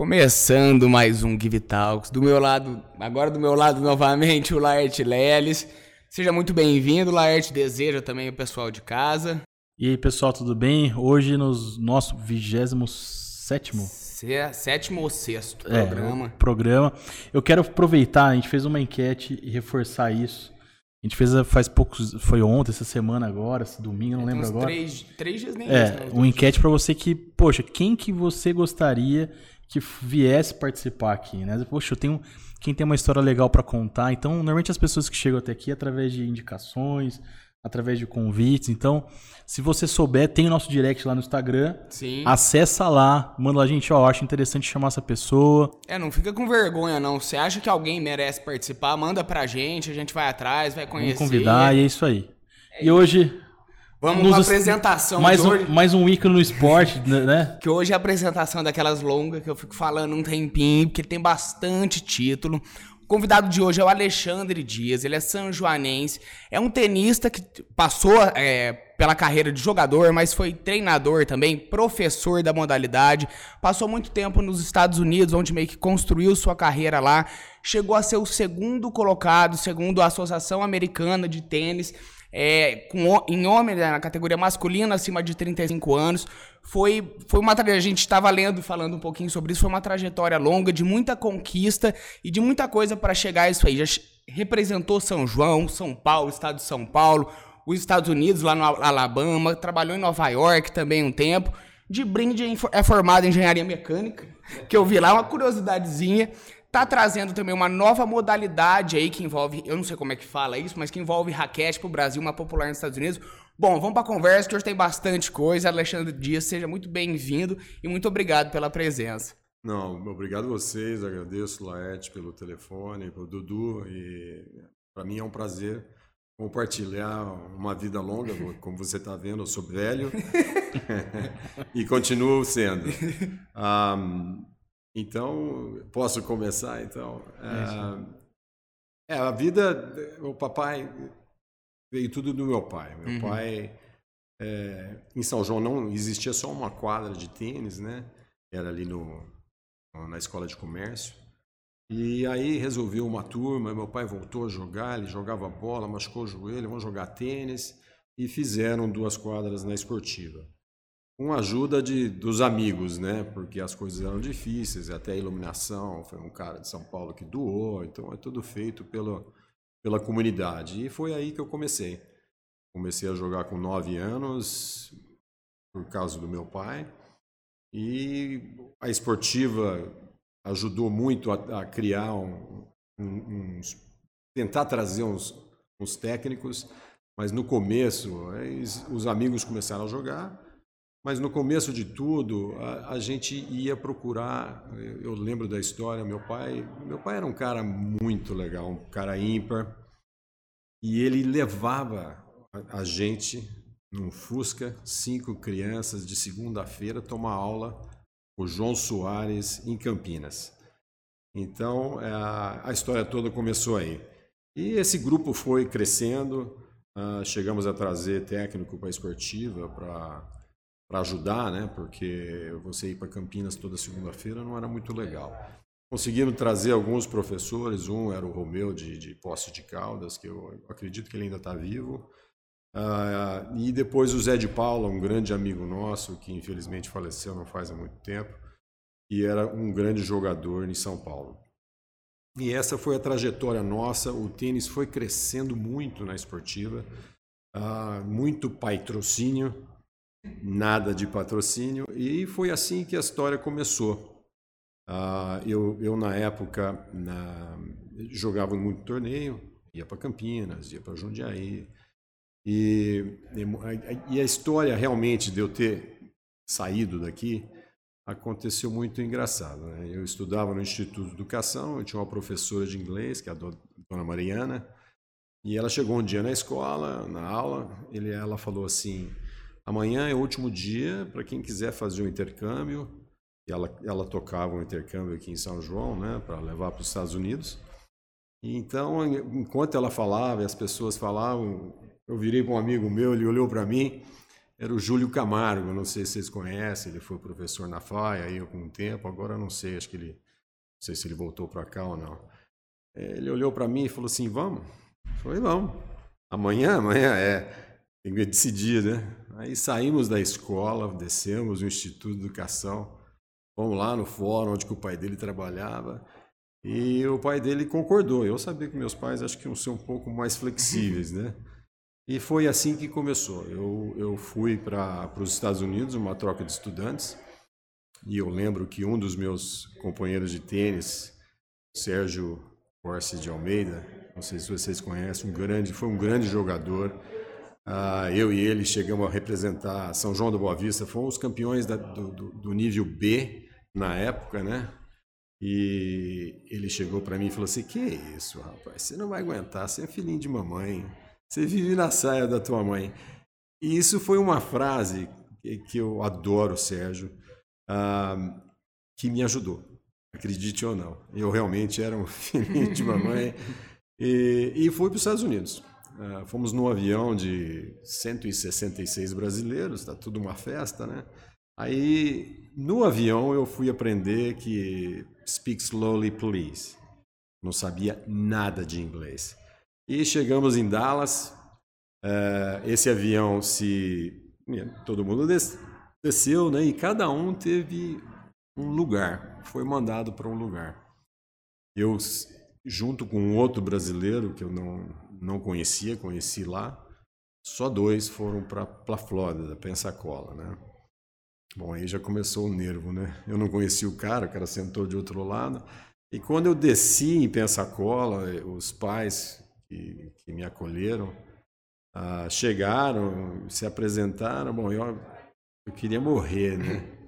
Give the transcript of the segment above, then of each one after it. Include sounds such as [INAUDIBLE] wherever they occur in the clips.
Começando mais um Give Talks. Do meu lado, agora do meu lado novamente, o Laerte Leles. Seja muito bem-vindo, Laerte. Deseja também o pessoal de casa. E aí, pessoal, tudo bem? Hoje, no nosso 27 sétimo ou sexto é, programa. programa. Eu quero aproveitar, a gente fez uma enquete e reforçar isso. A gente fez faz poucos. Foi ontem, essa semana agora, esse domingo, não é, lembro agora. Três, três dias nem É, isso, né? uma enquete para você que, poxa, quem que você gostaria que viesse participar aqui, né? Poxa, eu tenho. Quem tem uma história legal para contar. Então, normalmente as pessoas que chegam até aqui através de indicações, através de convites. Então, se você souber, tem o nosso direct lá no Instagram. Sim. Acessa lá, manda lá, gente, ó, acho interessante chamar essa pessoa. É, não fica com vergonha, não. Você acha que alguém merece participar, manda pra gente, a gente vai atrás, vai conhecer. Vamos convidar, e é isso aí. É e hoje. Vamos nos... apresentação mais um, Mais um ícone no esporte, né, né? [LAUGHS] Que hoje é a apresentação daquelas longas que eu fico falando um tempinho, porque tem bastante título. Convidado de hoje é o Alexandre Dias, ele é sanjoanense, é um tenista que passou é, pela carreira de jogador, mas foi treinador também, professor da modalidade, passou muito tempo nos Estados Unidos, onde meio que construiu sua carreira lá, chegou a ser o segundo colocado, segundo a Associação Americana de Tênis, é, com, em homem, né, na categoria masculina, acima de 35 anos. Foi, foi uma a gente estava lendo, falando um pouquinho sobre isso, foi uma trajetória longa, de muita conquista e de muita coisa para chegar a isso aí. Já representou São João, São Paulo, estado de São Paulo, os Estados Unidos, lá no Alabama, trabalhou em Nova York também um tempo. De brinde é formado em engenharia mecânica, que eu vi lá, uma curiosidadezinha. Tá trazendo também uma nova modalidade aí que envolve, eu não sei como é que fala isso, mas que envolve raquete pro Brasil, uma popular nos Estados Unidos. Bom, vamos pra conversa que hoje tem bastante coisa. Alexandre Dias, seja muito bem-vindo e muito obrigado pela presença. Não, obrigado a vocês, agradeço Laerte pelo telefone, pelo Dudu e para mim é um prazer compartilhar uma vida longa, como você está vendo, eu sou velho [LAUGHS] [LAUGHS] e continuo sendo. Um, então, posso começar, então? É, é, a vida, o papai veio tudo do meu pai. Meu uhum. pai, é, em São João não existia só uma quadra de tênis, né? Era ali no, na escola de comércio. E aí resolveu uma turma, meu pai voltou a jogar, ele jogava bola, machucou o joelho, vamos jogar tênis. E fizeram duas quadras na esportiva com a ajuda de, dos amigos, né? Porque as coisas eram difíceis, até a iluminação foi um cara de São Paulo que doou, então é tudo feito pelo, pela comunidade. E foi aí que eu comecei. Comecei a jogar com nove anos, por causa do meu pai, e a esportiva ajudou muito a, a criar um, um, uns. tentar trazer uns, uns técnicos, mas no começo os amigos começaram a jogar mas no começo de tudo, a, a, gente ia procurar. Eu lembro da história. Meu pai, meu pai era um cara muito legal, um cara ímpar, e ele levava a, a gente num Fusca, cinco crianças de segunda-feira tomar aula com o João Soares em Campinas. Então é, a, a história toda começou aí. E esse grupo foi crescendo. Uh, chegamos a trazer técnico para esportiva, para para ajudar, né? Porque você ir para Campinas toda segunda-feira não era muito legal. Conseguiram trazer alguns professores, um era o Romeu de, de Posse de Caldas, que eu acredito que ele ainda está vivo, uh, e depois o Zé de Paula, um grande amigo nosso, que infelizmente faleceu não faz há muito tempo, e era um grande jogador em São Paulo. E essa foi a trajetória nossa, o tênis foi crescendo muito na esportiva, uh, muito patrocínio, nada de patrocínio, e foi assim que a história começou. Uh, eu, eu, na época, na, jogava muito torneio, ia para Campinas, ia para Jundiaí, e, e a história realmente de eu ter saído daqui aconteceu muito engraçado. Né? Eu estudava no Instituto de Educação, eu tinha uma professora de inglês, que é a dona Mariana, e ela chegou um dia na escola, na aula, ele, ela falou assim: Amanhã é o último dia para quem quiser fazer o um intercâmbio. Ela, ela tocava um intercâmbio aqui em São João, né, para levar para os Estados Unidos. E então, enquanto ela falava e as pessoas falavam, eu virei para um amigo meu, ele olhou para mim. era o Júlio Camargo, não sei se vocês conhecem, ele foi professor na FAI aí algum tempo, agora não sei, acho que ele, não sei se ele voltou para cá ou não. É, ele olhou para mim e falou assim, vamos? Eu falei, vamos. Amanhã? Amanhã é. Tem que decidir, né? Aí saímos da escola, descemos no Instituto de Educação, fomos lá no fórum onde o pai dele trabalhava, e o pai dele concordou. Eu sabia que meus pais acho que iam ser um pouco mais flexíveis, né? E foi assim que começou. Eu, eu fui para os Estados Unidos, uma troca de estudantes, e eu lembro que um dos meus companheiros de tênis, Sérgio Corse de Almeida, não sei se vocês conhecem, um grande, foi um grande jogador. Uh, eu e ele chegamos a representar São João da Boa Vista, fomos campeões da, do, do, do nível B na época, né? E ele chegou para mim e falou assim: Que isso, rapaz? Você não vai aguentar, você é filhinho de mamãe. Você vive na saia da tua mãe. E isso foi uma frase que eu adoro, Sérgio, uh, que me ajudou, acredite ou não. Eu realmente era um [LAUGHS] filhinho de mamãe e, e fui para os Estados Unidos. Uh, fomos num avião de 166 brasileiros, tá tudo uma festa, né? Aí, no avião, eu fui aprender que speak slowly, please. Não sabia nada de inglês. E chegamos em Dallas. Uh, esse avião se. Todo mundo des, desceu, né? E cada um teve um lugar. Foi mandado para um lugar. Eu, junto com outro brasileiro que eu não, não conhecia, conheci lá, só dois foram para a Flórida, Pensacola, né? Bom, aí já começou o nervo, né? Eu não conhecia o cara, o cara sentou de outro lado. E quando eu desci em Pensacola, os pais que, que me acolheram, ah, chegaram, se apresentaram. Bom, eu, eu queria morrer, né?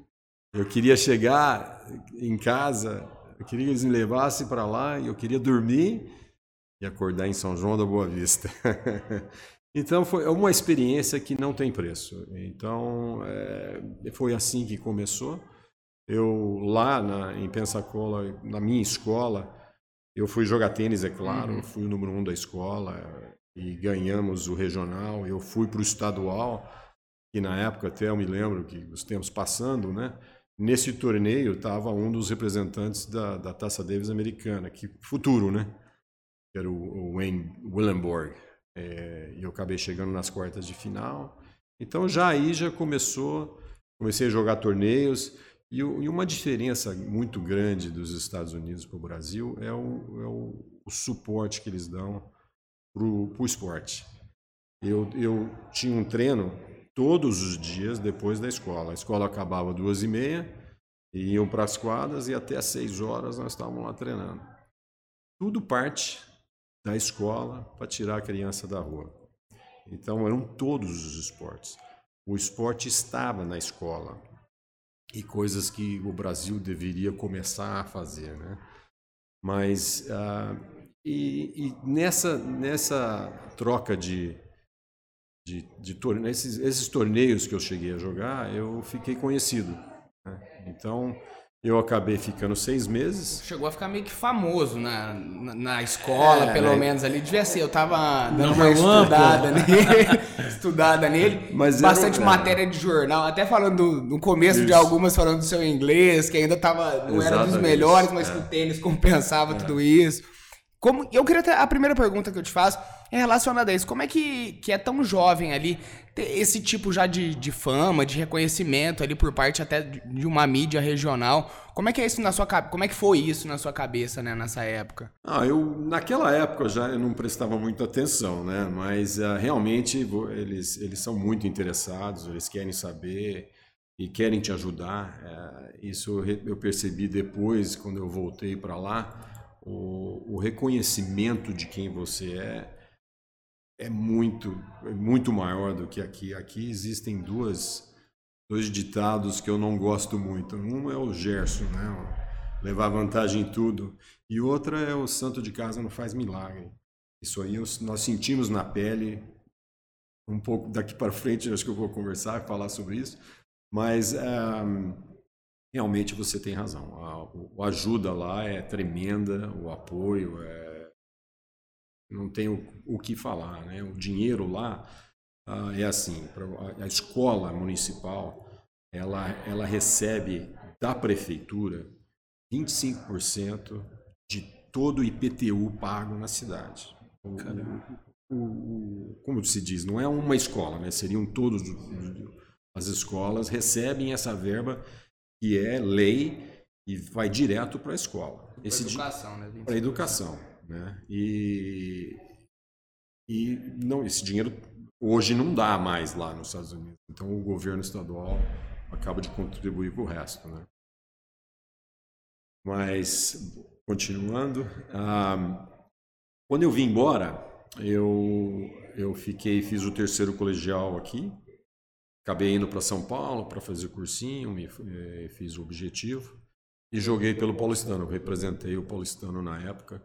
Eu queria chegar em casa, eu queria que eles me levassem para lá e eu queria dormir e acordar em São João da Boa Vista. [LAUGHS] então foi uma experiência que não tem preço. Então é, foi assim que começou. Eu lá na, em Pensacola, na minha escola, eu fui jogar tênis, é claro, uhum. fui o número um da escola e ganhamos o regional. Eu fui para o estadual, e na época até eu me lembro que os tempos passando, né? Nesse torneio estava um dos representantes da, da Taça Davis americana, que futuro, né? Que era o, o Wayne Willenborg. É, e eu acabei chegando nas quartas de final. Então já aí já começou, comecei a jogar torneios. E, e uma diferença muito grande dos Estados Unidos para o Brasil é o, é o, o suporte que eles dão para o esporte. Eu, eu tinha um treino todos os dias depois da escola. A escola acabava duas e meia, e iam para as quadras e até às seis horas nós estávamos lá treinando. Tudo parte da escola para tirar a criança da rua. Então eram todos os esportes. O esporte estava na escola e coisas que o Brasil deveria começar a fazer, né? Mas uh, e, e, nessa nessa troca de de, de torneios, esses, esses, torneios que eu cheguei a jogar, eu fiquei conhecido. Né? Então eu acabei ficando seis meses. Chegou a ficar meio que famoso na, na, na escola, é, pelo né? menos ali. Devia ser, eu tava dando uma estudada [LAUGHS] nele, [LAUGHS] estudada nele. Mas Bastante matéria de jornal, até falando no começo Isso. de algumas falando do seu inglês, que ainda tava, não Exatamente. era dos melhores, mas é. que o tênis compensava é. tudo isso. Como, eu queria ter, a primeira pergunta que eu te faço é relacionada a isso. Como é que, que é tão jovem ali ter esse tipo já de, de fama, de reconhecimento ali por parte até de uma mídia regional? Como é que é isso na sua Como é que foi isso na sua cabeça, né, nessa época? Ah, eu naquela época já não prestava muita atenção, né? Mas uh, realmente eles eles são muito interessados, eles querem saber e querem te ajudar. Uh, isso eu percebi depois quando eu voltei para lá o, o reconhecimento de quem você é é muito é muito maior do que aqui. Aqui existem duas dois ditados que eu não gosto muito. Um é o Gerson, né? levar vantagem em tudo, e outra é o santo de casa não faz milagre. Isso aí nós sentimos na pele. Um pouco daqui para frente, acho que eu vou conversar, falar sobre isso. Mas um, realmente você tem razão. A, a, ajuda lá é tremenda, o apoio é... não tem o, o, que falar, né? O dinheiro lá ah, é assim, a escola municipal, ela, ela recebe da prefeitura 25% de todo o IPTU pago na cidade. O, o, como se diz, não é uma escola, né? seriam todos as escolas recebem essa verba que é lei e vai direto para a escola. Para educação, né? Para educação, né? E, e não, esse dinheiro hoje não dá mais lá nos Estados Unidos. Então o governo estadual acaba de contribuir com o resto, né? Mas continuando, ah, quando eu vim embora, eu eu fiquei, fiz o terceiro colegial aqui, acabei indo para São Paulo para fazer cursinho, eh, fiz o objetivo e joguei pelo Paulistano. representei o Paulistano na época.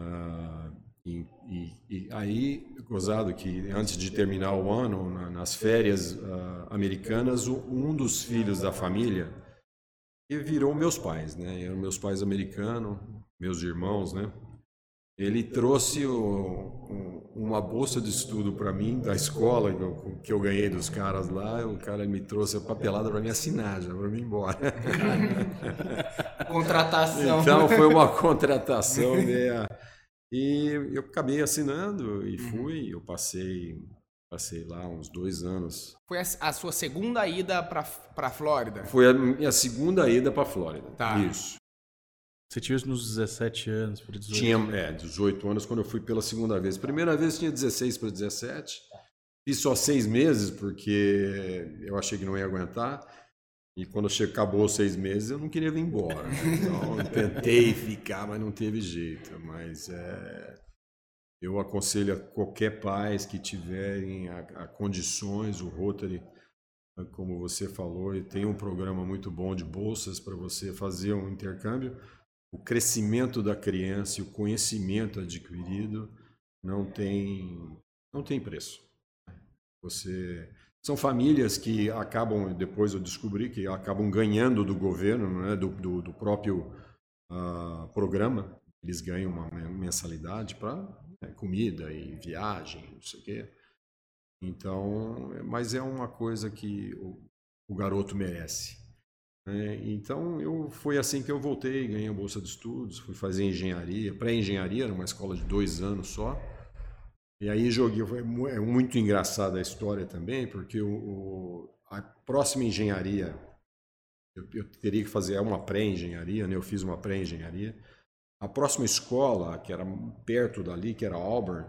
Uh, e, e, e, aí, gozado que antes de terminar o ano, na, nas férias uh, americanas, um dos filhos da família virou meus pais, né? Eram meus pais americanos, meus irmãos, né? Ele trouxe o, uma bolsa de estudo para mim da escola que eu, que eu, ganhei dos caras lá. O cara me trouxe a papelada para me assinar, já para mim embora. [LAUGHS] contratação. Então foi uma contratação meia. E eu acabei assinando e uhum. fui. Eu passei passei lá uns dois anos. Foi a, a sua segunda ida para a Flórida? Foi a minha segunda ida para a Flórida. Tá. Isso. Você tinha nos 17 anos, para 18? Tinha, é, 18 anos quando eu fui pela segunda vez. Primeira vez tinha 16 para 17. Fiz só seis meses porque eu achei que não ia aguentar. E quando acabou os seis meses, eu não queria vir embora. [LAUGHS] Então, eu tentei ficar, mas não teve jeito. Mas é, eu aconselho a qualquer pai que tiverem a, a condições, o Rotary, como você falou, e tem um programa muito bom de bolsas para você fazer um intercâmbio o crescimento da criança e o conhecimento adquirido não tem não tem preço. Você são famílias que acabam depois eu descobri que acabam ganhando do governo, né, do, do, do próprio uh, programa. Eles ganham uma mensalidade para né, comida e viagem, não sei o quê. Então, mas é uma coisa que o, o garoto merece. É, então eu foi assim que eu voltei, ganhei a bolsa de estudos, fui fazer engenharia, pré-engenharia, era uma escola de dois anos só. E aí joguei, foi é muito engraçada a história também, porque o, o a próxima engenharia eu, eu, teria que fazer uma pré-engenharia, né? Eu fiz uma pré-engenharia. A próxima escola, que era perto dali, que era Auburn,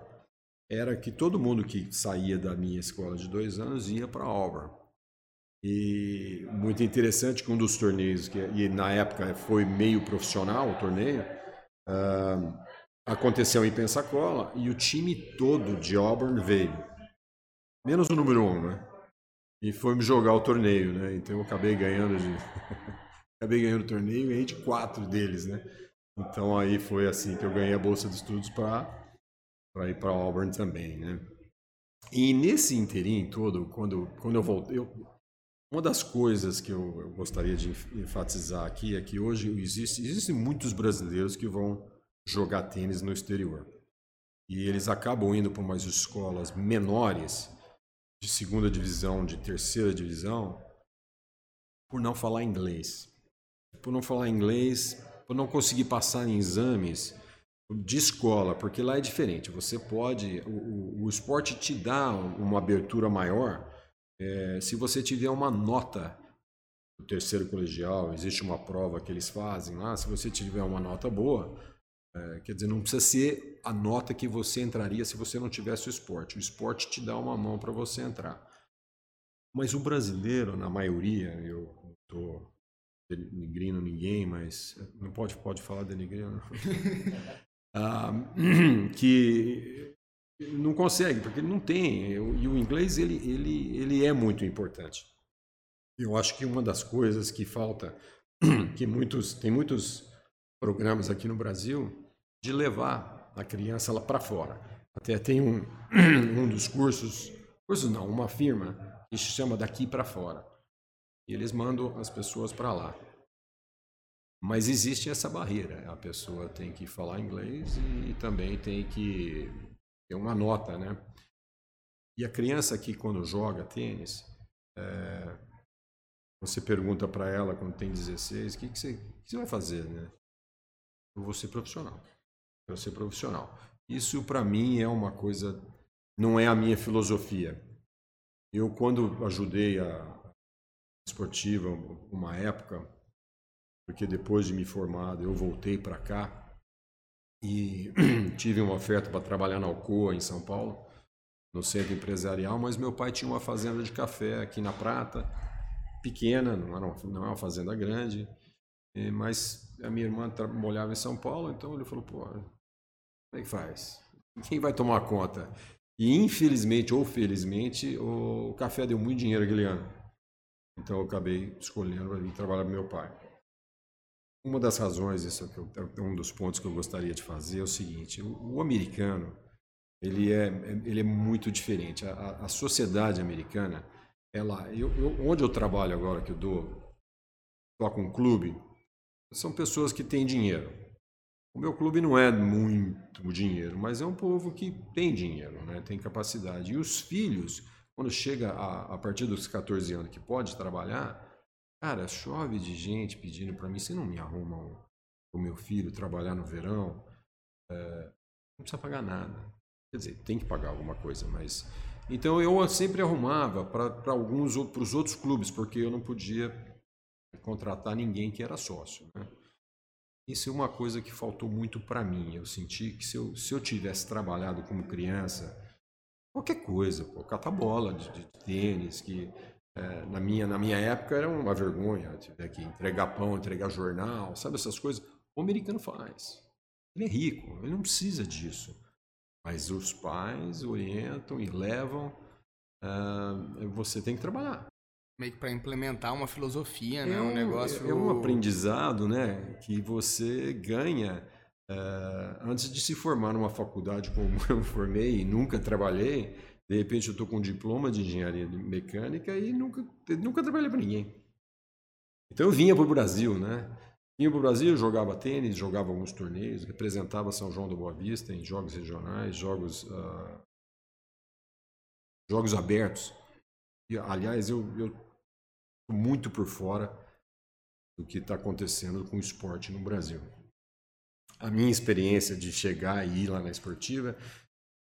era que todo mundo que saía da minha escola de dois anos ia para Auburn. E muito interessante que um dos torneios, que e na época foi meio profissional o torneio, uh, aconteceu em Pensacola e o time todo de Auburn veio. Menos o número um, né? E fomos jogar o torneio, né? Então eu acabei ganhando de. [LAUGHS] acabei ganhando o torneio e ganhei de quatro deles, né? Então aí foi assim que eu ganhei a bolsa de estudos para ir para Auburn também, né? E nesse interim todo, quando, quando eu voltei, eu, uma das coisas que eu, gostaria de enfatizar aqui é que hoje existe, existem muitos brasileiros que vão jogar tênis no exterior. E eles acabam indo para umas escolas menores, de segunda divisão, de terceira divisão, por não falar inglês. Por não falar inglês, por não conseguir passar em exames de escola, porque lá é diferente. Você pode, o, o, esporte te dá uma abertura maior é, se você tiver uma nota do terceiro colegial, existe uma prova que eles fazem lá, se você tiver uma nota boa, é, quer dizer, não precisa ser a nota que você entraria se você não tivesse o esporte. O esporte te dá uma mão para você entrar. Mas o brasileiro, na maioria, eu não estou denigrindo ninguém, mas não pode, pode falar denigrindo, [LAUGHS] ah, [CLEARS THROAT] que não consegue, porque ele não tem. E o inglês ele, ele, ele é muito importante. Eu acho que uma das coisas que falta, [CLEARS THROAT] que muitos tem muitos programas aqui no Brasil de levar a criança lá para fora. Até tem um, [CLEARS THROAT] um dos cursos, cursos não, uma firma que se chama daqui para fora. E eles mandam as pessoas para lá. Mas existe essa barreira. A pessoa tem que falar inglês e também tem que ter uma nota, né? E a criança aqui, quando joga tênis, é, você pergunta para ela quando tem 16, o que, que, você, que você vai fazer, né? Eu vou ser profissional. Vou ser profissional. Isso para mim é uma coisa, não é a minha filosofia. Eu quando ajudei a esportiva uma época, porque depois de me formado eu voltei para cá e [CLEARS THROAT] tive uma oferta para trabalhar na Alcoa em São Paulo, no centro empresarial, mas meu pai tinha uma fazenda de café aqui na Prata pequena, não era uma, não é uma fazenda grande, mas a minha irmã molhava em São Paulo, então ele falou, pô, como é que faz? Quem vai tomar conta? E infelizmente ou felizmente, o café deu muito dinheiro aquele ano. Então eu acabei escolhendo ir trabalhar com meu pai. Uma das razões, isso é, é um dos pontos que eu gostaria de fazer, é o seguinte: o, americano ele é, ele é muito diferente. A, a sociedade americana ela, eu, eu, onde eu trabalho agora, que eu dou, toco um clube, são pessoas que têm dinheiro. O meu clube não é muito dinheiro, mas é um povo que tem dinheiro, né? tem capacidade. E os filhos, quando chega a, a partir dos 14 anos que pode trabalhar, cara, chove de gente pedindo para mim, você não me arruma o meu filho trabalhar no verão? É, não precisa pagar nada. Quer dizer, tem que pagar alguma coisa, mas então eu sempre arrumava para alguns outros clubes, porque eu não podia contratar ninguém que era sócio. Né? Isso é uma coisa que faltou muito para mim. Eu senti que se eu, se eu tivesse trabalhado como criança, qualquer coisa, pô, catar bola de, de tênis, que é, na, minha, na minha época era uma vergonha, tiver que entregar pão, entregar jornal, sabe essas coisas. O americano faz. Ele é rico, ele não precisa disso. Mas os pais orientam e levam. Uh, você tem que trabalhar. Meio que para implementar uma filosofia, né? É um, um negócio. É um aprendizado, né? Que você ganha uh, antes de se formar numa faculdade como [LAUGHS] eu formei e nunca trabalhei. De repente eu estou com um diploma de engenharia mecânica e nunca, nunca trabalhei para ninguém. Então eu vinha para o Brasil, né? Vinha para o Brasil, jogava tênis, jogava alguns torneios, representava São João da Boa Vista em jogos regionais, jogos, uh, jogos abertos. E, aliás, eu estou muito por fora do que está acontecendo com o esporte no Brasil. A minha experiência de chegar e ir lá na esportiva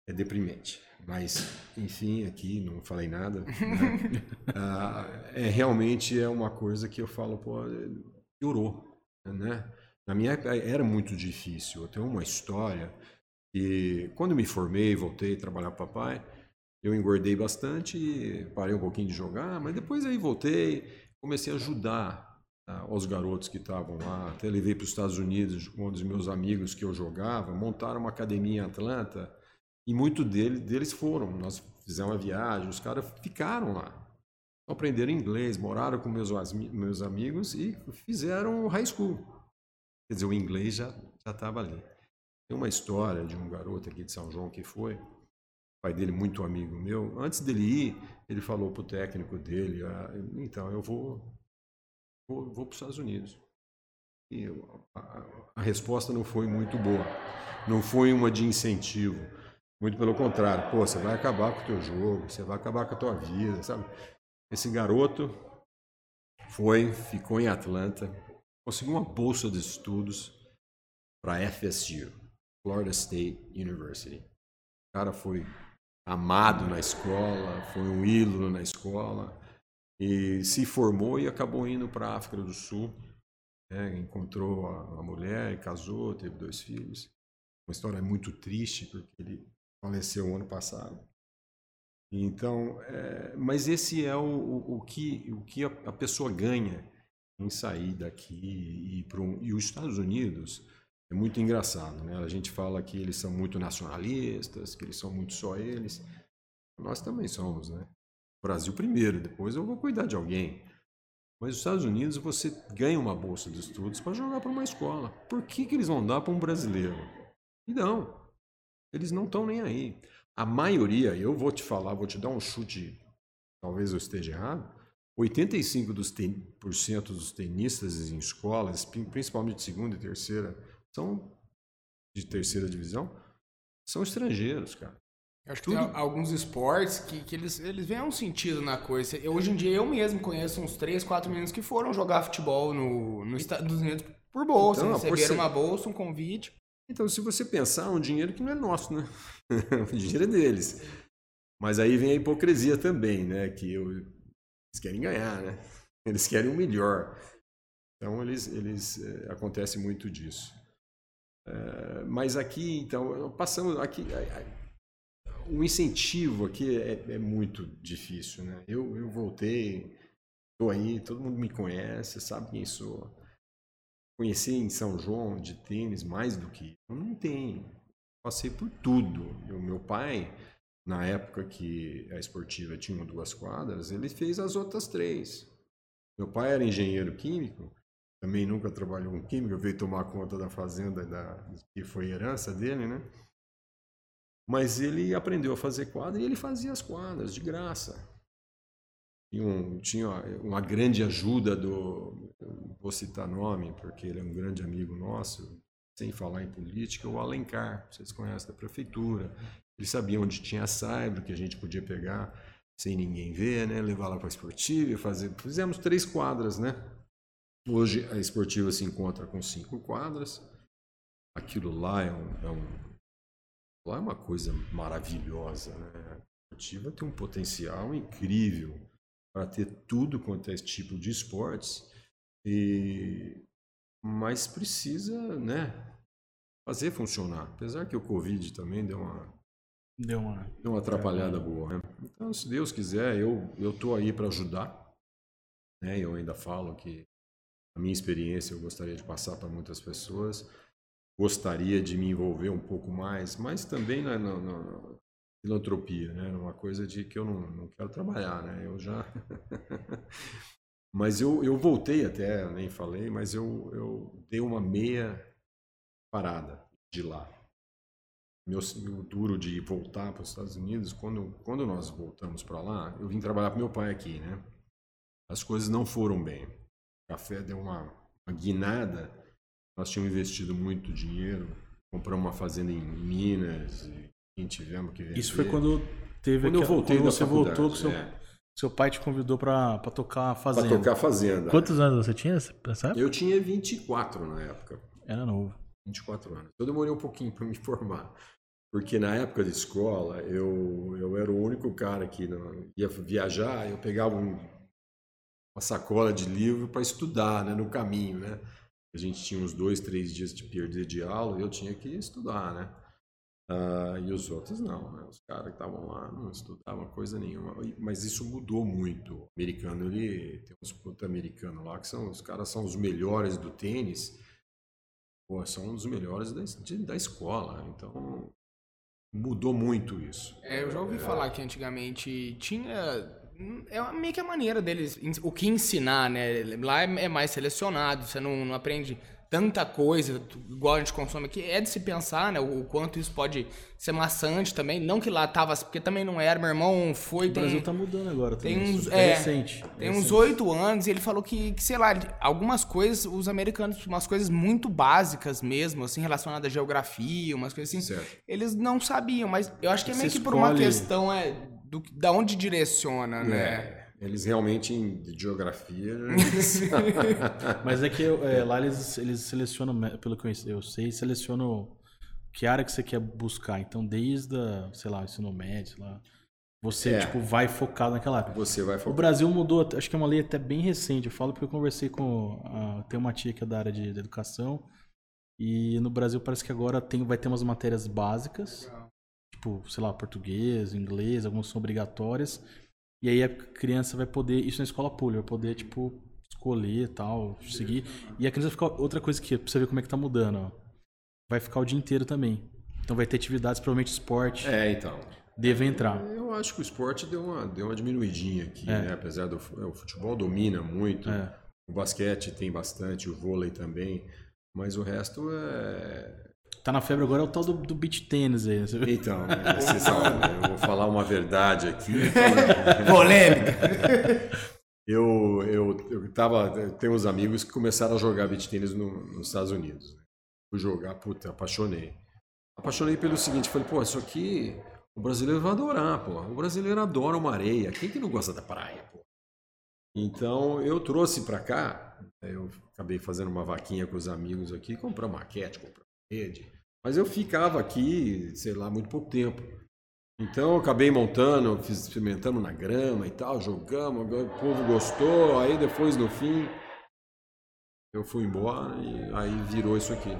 é deprimente. Mas, enfim, aqui não falei nada. Né? uh, [LAUGHS] é realmente é uma coisa que eu falo, pô, piorou né? Na minha época era muito difícil. Eu tenho uma história que quando me formei, voltei a trabalhar para papai, eu engordei bastante, parei um pouquinho de jogar, mas depois aí voltei, comecei a ajudar ah, os garotos que estavam lá. Até levei para os Estados Unidos um dos meus amigos que eu jogava, montaram uma academia em Atlanta e muitos deles, deles foram. Nós fizemos uma viagem, os caras ficaram lá aprenderam inglês, moraram com meus, meus amigos e fizeram high school. Quer dizer, o inglês já estava ali. Tem uma história de um garoto aqui de São João que foi, pai dele muito amigo meu. Antes dele ir, ele falou para o técnico dele: ah, então, eu vou, vou, vou para os Estados Unidos. E eu, a, a resposta não foi muito boa. Não foi uma de incentivo. Muito pelo contrário, pô, você vai acabar com o teu jogo, você vai acabar com a tua vida, sabe? Esse garoto foi, ficou em Atlanta, conseguiu uma bolsa de estudos para FSU, Florida State University. O cara foi amado na escola, foi um ídolo na escola e se formou e acabou indo para a África do Sul. Né? Encontrou a, a mulher, casou, teve dois filhos. Uma história muito triste porque ele faleceu ano passado. Então, é, mas esse é o, o, o, que, o que a, pessoa ganha em sair daqui e para um, E os Estados Unidos é muito engraçado, né? A gente fala que eles são muito nacionalistas, que eles são muito só eles. Nós também somos, né? Brasil primeiro, depois eu vou cuidar de alguém. Mas nos Estados Unidos você ganha uma bolsa de estudos para jogar para uma escola. Por que, que eles vão dar para um brasileiro? E não. Eles não estão nem aí. A maioria, eu vou te falar, vou te dar um chute, talvez eu esteja errado, 85% dos, dos tenistas em escolas, principalmente de segunda e terceira, são de terceira divisão, são estrangeiros, cara. Eu acho que tem alguns esportes que, que eles, eles veem um sentido na coisa. Eu, hoje em dia eu mesmo conheço uns 3, 4 meninos que foram jogar futebol no, nos Estados Unidos por bolsa. Então, receberam ser- uma bolsa, um convite. Então, se você pensar, é um dinheiro que não é nosso, né? [LAUGHS] o dinheiro é deles. Mas aí vem a hipocrisia também, né? Que eu- eles querem ganhar, né? Eles querem o melhor. Então, eles, eles eh, acontece muito disso. Eh, mas aqui, então, passamos aqui. O incentivo aqui é, é muito difícil, né? Eu, eu voltei, estou aí, todo mundo me conhece, sabe quem sou. Conheci em São João de tênis mais do que eu não tenho. Passei por tudo. O meu pai, na época que a esportiva tinha duas quadras, ele fez as outras três. Meu pai era engenheiro químico, também nunca trabalhou com química, veio tomar conta da fazenda da, que foi herança dele, né? Mas ele aprendeu a fazer quadra e ele fazia as quadras de graça. Um- tinha uma grande ajuda do. Vou citar nome, porque ele é um grande amigo nosso, sem falar em política, o Alencar, vocês conhecem da prefeitura. Ele sabia onde tinha saibro, que a gente podia pegar sem ninguém ver, né? levar lá para a esportiva fazer. Fizemos três quadras, né? Hoje a esportiva se encontra com cinco quadras. Aquilo lá é um, é um- lá é uma coisa maravilhosa, né? A esportiva tem um potencial incrível para ter tudo quanto é esse tipo de esportes. E mas precisa, né, fazer funcionar. Apesar que o Covid também deu uma Deu uma. Deu uma atrapalhada boa. Né? Então, se Deus quiser, eu tô aí para ajudar. Né? Eu ainda falo que a minha experiência eu gostaria de passar para muitas pessoas. Gostaria de me envolver um pouco mais, mas também na, na- na filantropia, né? Uma coisa de que eu não, não quero trabalhar, né? Eu já. [LAUGHS] mas eu, eu voltei até, nem falei, mas eu, eu dei uma meia parada de lá meu, meu duro de voltar para os Estados Unidos, quando, quando nós voltamos para lá, eu vim trabalhar com meu pai aqui, né? As coisas não foram bem. Café deu uma, uma guinada. Nós tínhamos investido muito dinheiro, compramos uma fazenda em Minas e, e tivemos que vender. Isso foi quando teve Quando eu voltei quando você voltou, que seu, é. seu pai te convidou pra tocar a para fazenda. tocar a fazenda. Quantos anos você tinha nessa época? Eu tinha 24 na época. Era novo. 24 anos. Eu demorei um pouquinho para me [LAUGHS] formar. Porque na época de escola, eu, eu era o único cara que não, ia viajar, eu pegava um- uma sacola de livro para estudar né, no caminho. Né? A gente tinha uns dois, três dias de perder de aula e eu tinha que estudar. Né? Ah, e os outros não. Né? Os caras que estavam lá não estudavam coisa nenhuma. Mas isso mudou muito. O americano, ele tem uns puta americanos lá que são, os caras são os melhores do tênis. Pô, são dos melhores da, de- da escola. Então, mudou muito isso. É, eu já ouvi falar que antigamente tinha. É meio que a maneira deles. O que ensinar, né? Lá é é mais selecionado, você não, não aprende tanta coisa, igual a gente consome aqui. É de se pensar, né? O quanto isso pode ser maçante também. Não que lá tava, porque também não era. Meu irmão foi. O tem- Brasil tá mudando agora tem também. uns- isso é, recente. Tem é uns oito anos e ele falou que, que, sei lá, algumas coisas, os americanos, umas coisas muito básicas mesmo, assim, relacionadas à geografia, umas coisas assim, Certo. eles não sabiam, mas eu acho que é meio que por uma questão é, do, da onde direciona, né? É, eles realmente, em geografia, [LAUGHS] Mas é que é, lá eles, eles selecionam, pelo que eu, sei, selecionam que área que você quer buscar. Então, desde, a, sei lá, ensino médio, lá, você É. tipo, vai focado naquela área. você vai O. Brasil mudou, acho que é uma lei até bem recente. Eu falo porque eu conversei com. a- tem uma tia que é da área de, de educação. E no Brasil parece que agora tem, vai ter umas matérias básicas. Tipo, sei lá, português, inglês, algumas são obrigatórias. E aí a criança vai poder. Isso na escola pública, vai poder, tipo, escolher e tal, seguir. E a criança vai ficar. Outra coisa que, pra você ver como é que tá mudando, ó. Vai ficar o dia inteiro também. Então vai ter atividades, provavelmente esporte. É, então. Deve entrar. Eu acho que o esporte deu uma, deu uma diminuidinha aqui, É. né? Apesar do fu- o futebol domina muito, É. o basquete tem bastante, o vôlei também, mas o resto é. Tá na febre agora é o tal do, do beach tênis aí. Você vê? Então, [LAUGHS] né? eu vou falar uma verdade aqui. [LAUGHS] Polêmica! Eu, eu, eu tava. eu Tenho uns amigos que começaram a jogar beach tênis no- nos Estados Unidos. né? Fui jogar, puta, apaixonei. Apaixonei pelo seguinte, falei, pô, isso aqui. O brasileiro vai adorar, pô. O brasileiro adora uma areia. Quem que não gosta da praia, pô? Então eu trouxe para cá, eu acabei fazendo uma vaquinha com os amigos aqui, comprar maquete, comprar rede. Mas eu ficava aqui, sei lá, muito pouco tempo. Então eu acabei montando, fiz, experimentando na grama e tal, jogamos, o povo gostou, aí depois no fim eu fui embora e aí virou isso aqui.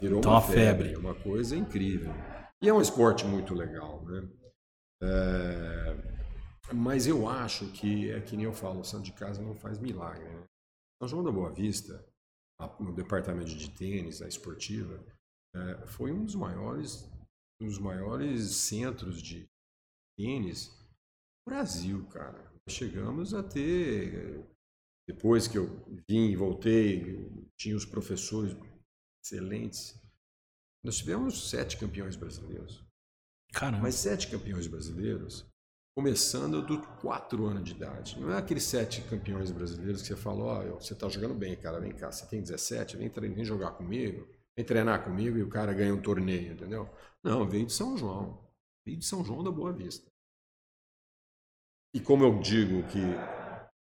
Virou Então, uma febre. febre, uma coisa incrível. E é um esporte muito legal, né? É, Mas eu acho que é que nem eu falo, o santo de casa não faz milagre. Né? São João da Boa Vista, no departamento de tênis, a esportiva, é, foi um dos maiores, um dos maiores centros de tênis do Brasil, cara. Chegamos a ter, depois que eu vim e voltei, tinha os professores excelentes. Nós tivemos sete campeões brasileiros. Caramba. Mas sete campeões brasileiros, começando dos quatro anos de idade. Não é aqueles sete campeões brasileiros que você fala, ó, você tá jogando bem, cara, vem cá, você tem 17, vem, vem jogar comigo, vem treinar comigo e o cara ganha um torneio, entendeu? Não, veio de São João. Veio de São João da Boa Vista. E como eu digo que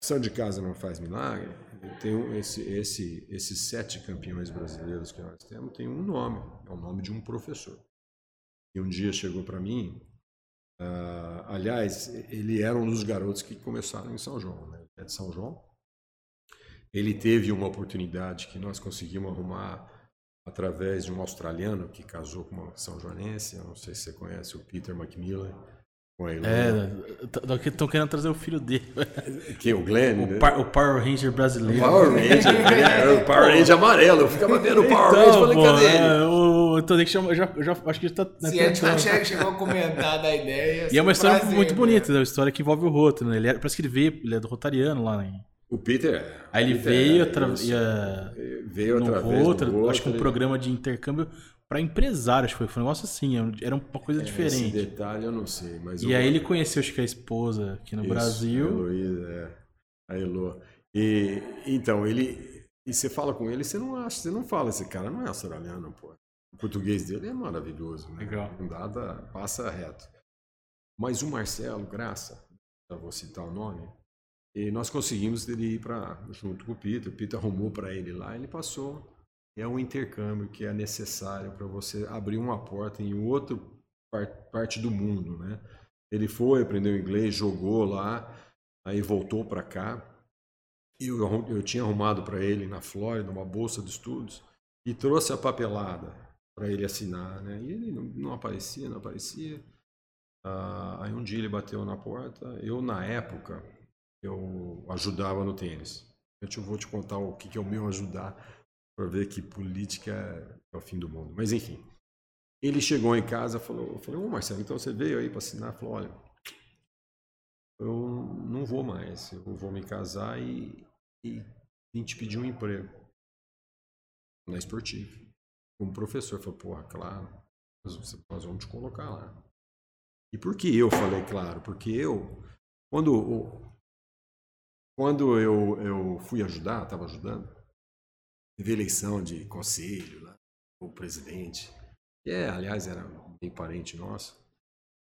São de casa não faz milagre, eu tenho esse, esse, esses sete campeões brasileiros que nós temos, tem um nome, é o nome de um professor. E um dia chegou para mim, ah, aliás, ele era um dos garotos que começaram em São João, né? É de São João. Ele teve uma oportunidade que nós conseguimos arrumar através de um australiano que casou com uma são joanense, eu não sei se você conhece o Peter Macmillan, com a Ilona. É, estão querendo trazer o filho dele. [LAUGHS] que é o Glenn, né? O, Par- o Power Ranger brasileiro. Power Ranger, [LAUGHS] era o Power Ranger amarelo. Eu ficava vendo o Power Ranger, falei, cadê é, ele? o, então tem que chamar, eu já, já acho que já tá. né, Se a gente chega- chegou a comentar da ideia. E é uma história prazer, muito né? bonita, é uma história que envolve o Rotary, né? Ele era, parece que ele veio, ele é do Rotariano lá em. O Peter. é. Aí ele Peter veio, é isso. ia- veio Rotary, do acho que um Rotary. programa de intercâmbio pra empresário, acho que foi, foi um negócio assim, era uma coisa Esse diferente. detalhe eu não sei, mas E o- aí ele conheceu, acho que a esposa aqui no Isso, A Brasil. Heloísa, é. A Elo. E, então, ele. E você fala com ele, você não acha, você não fala, esse cara não é australiano, pô. O português dele é maravilhoso, né? Legal. Dá- passa reto. Mas o Marcelo Graça, já vou citar o nome, e nós conseguimos ele ir para junto com o Peter. O Peter arrumou para ele lá, ele passou. É um intercâmbio que é necessário para você abrir uma porta em outra par- parte do mundo, né? Ele foi, aprendeu inglês, jogou lá, aí voltou para cá. Eu, eu tinha arrumado para ele na Flórida uma bolsa de estudos e trouxe a papelada para ele assinar, né? E ele não, não aparecia, não aparecia. Ah, aí um dia ele bateu na porta. Eu na época eu ajudava no tênis. Eu te, vou te contar o que, é o meu ajudar para ver que política é o fim do mundo. Mas enfim, ele chegou em casa, falou, eu falei, ô Marcelo, então você veio aí para assinar? Falou, olha, eu não vou mais, eu vou me casar e, e vim te pedir um emprego na esportiva. Como professor, falou, porra, claro, nós, nós vamos te colocar lá. E por que eu falei claro? Porque eu, quando, quando eu, eu fui ajudar, estava ajudando, teve eleição de conselho lá, o presidente, que é, aliás, era bem parente nosso,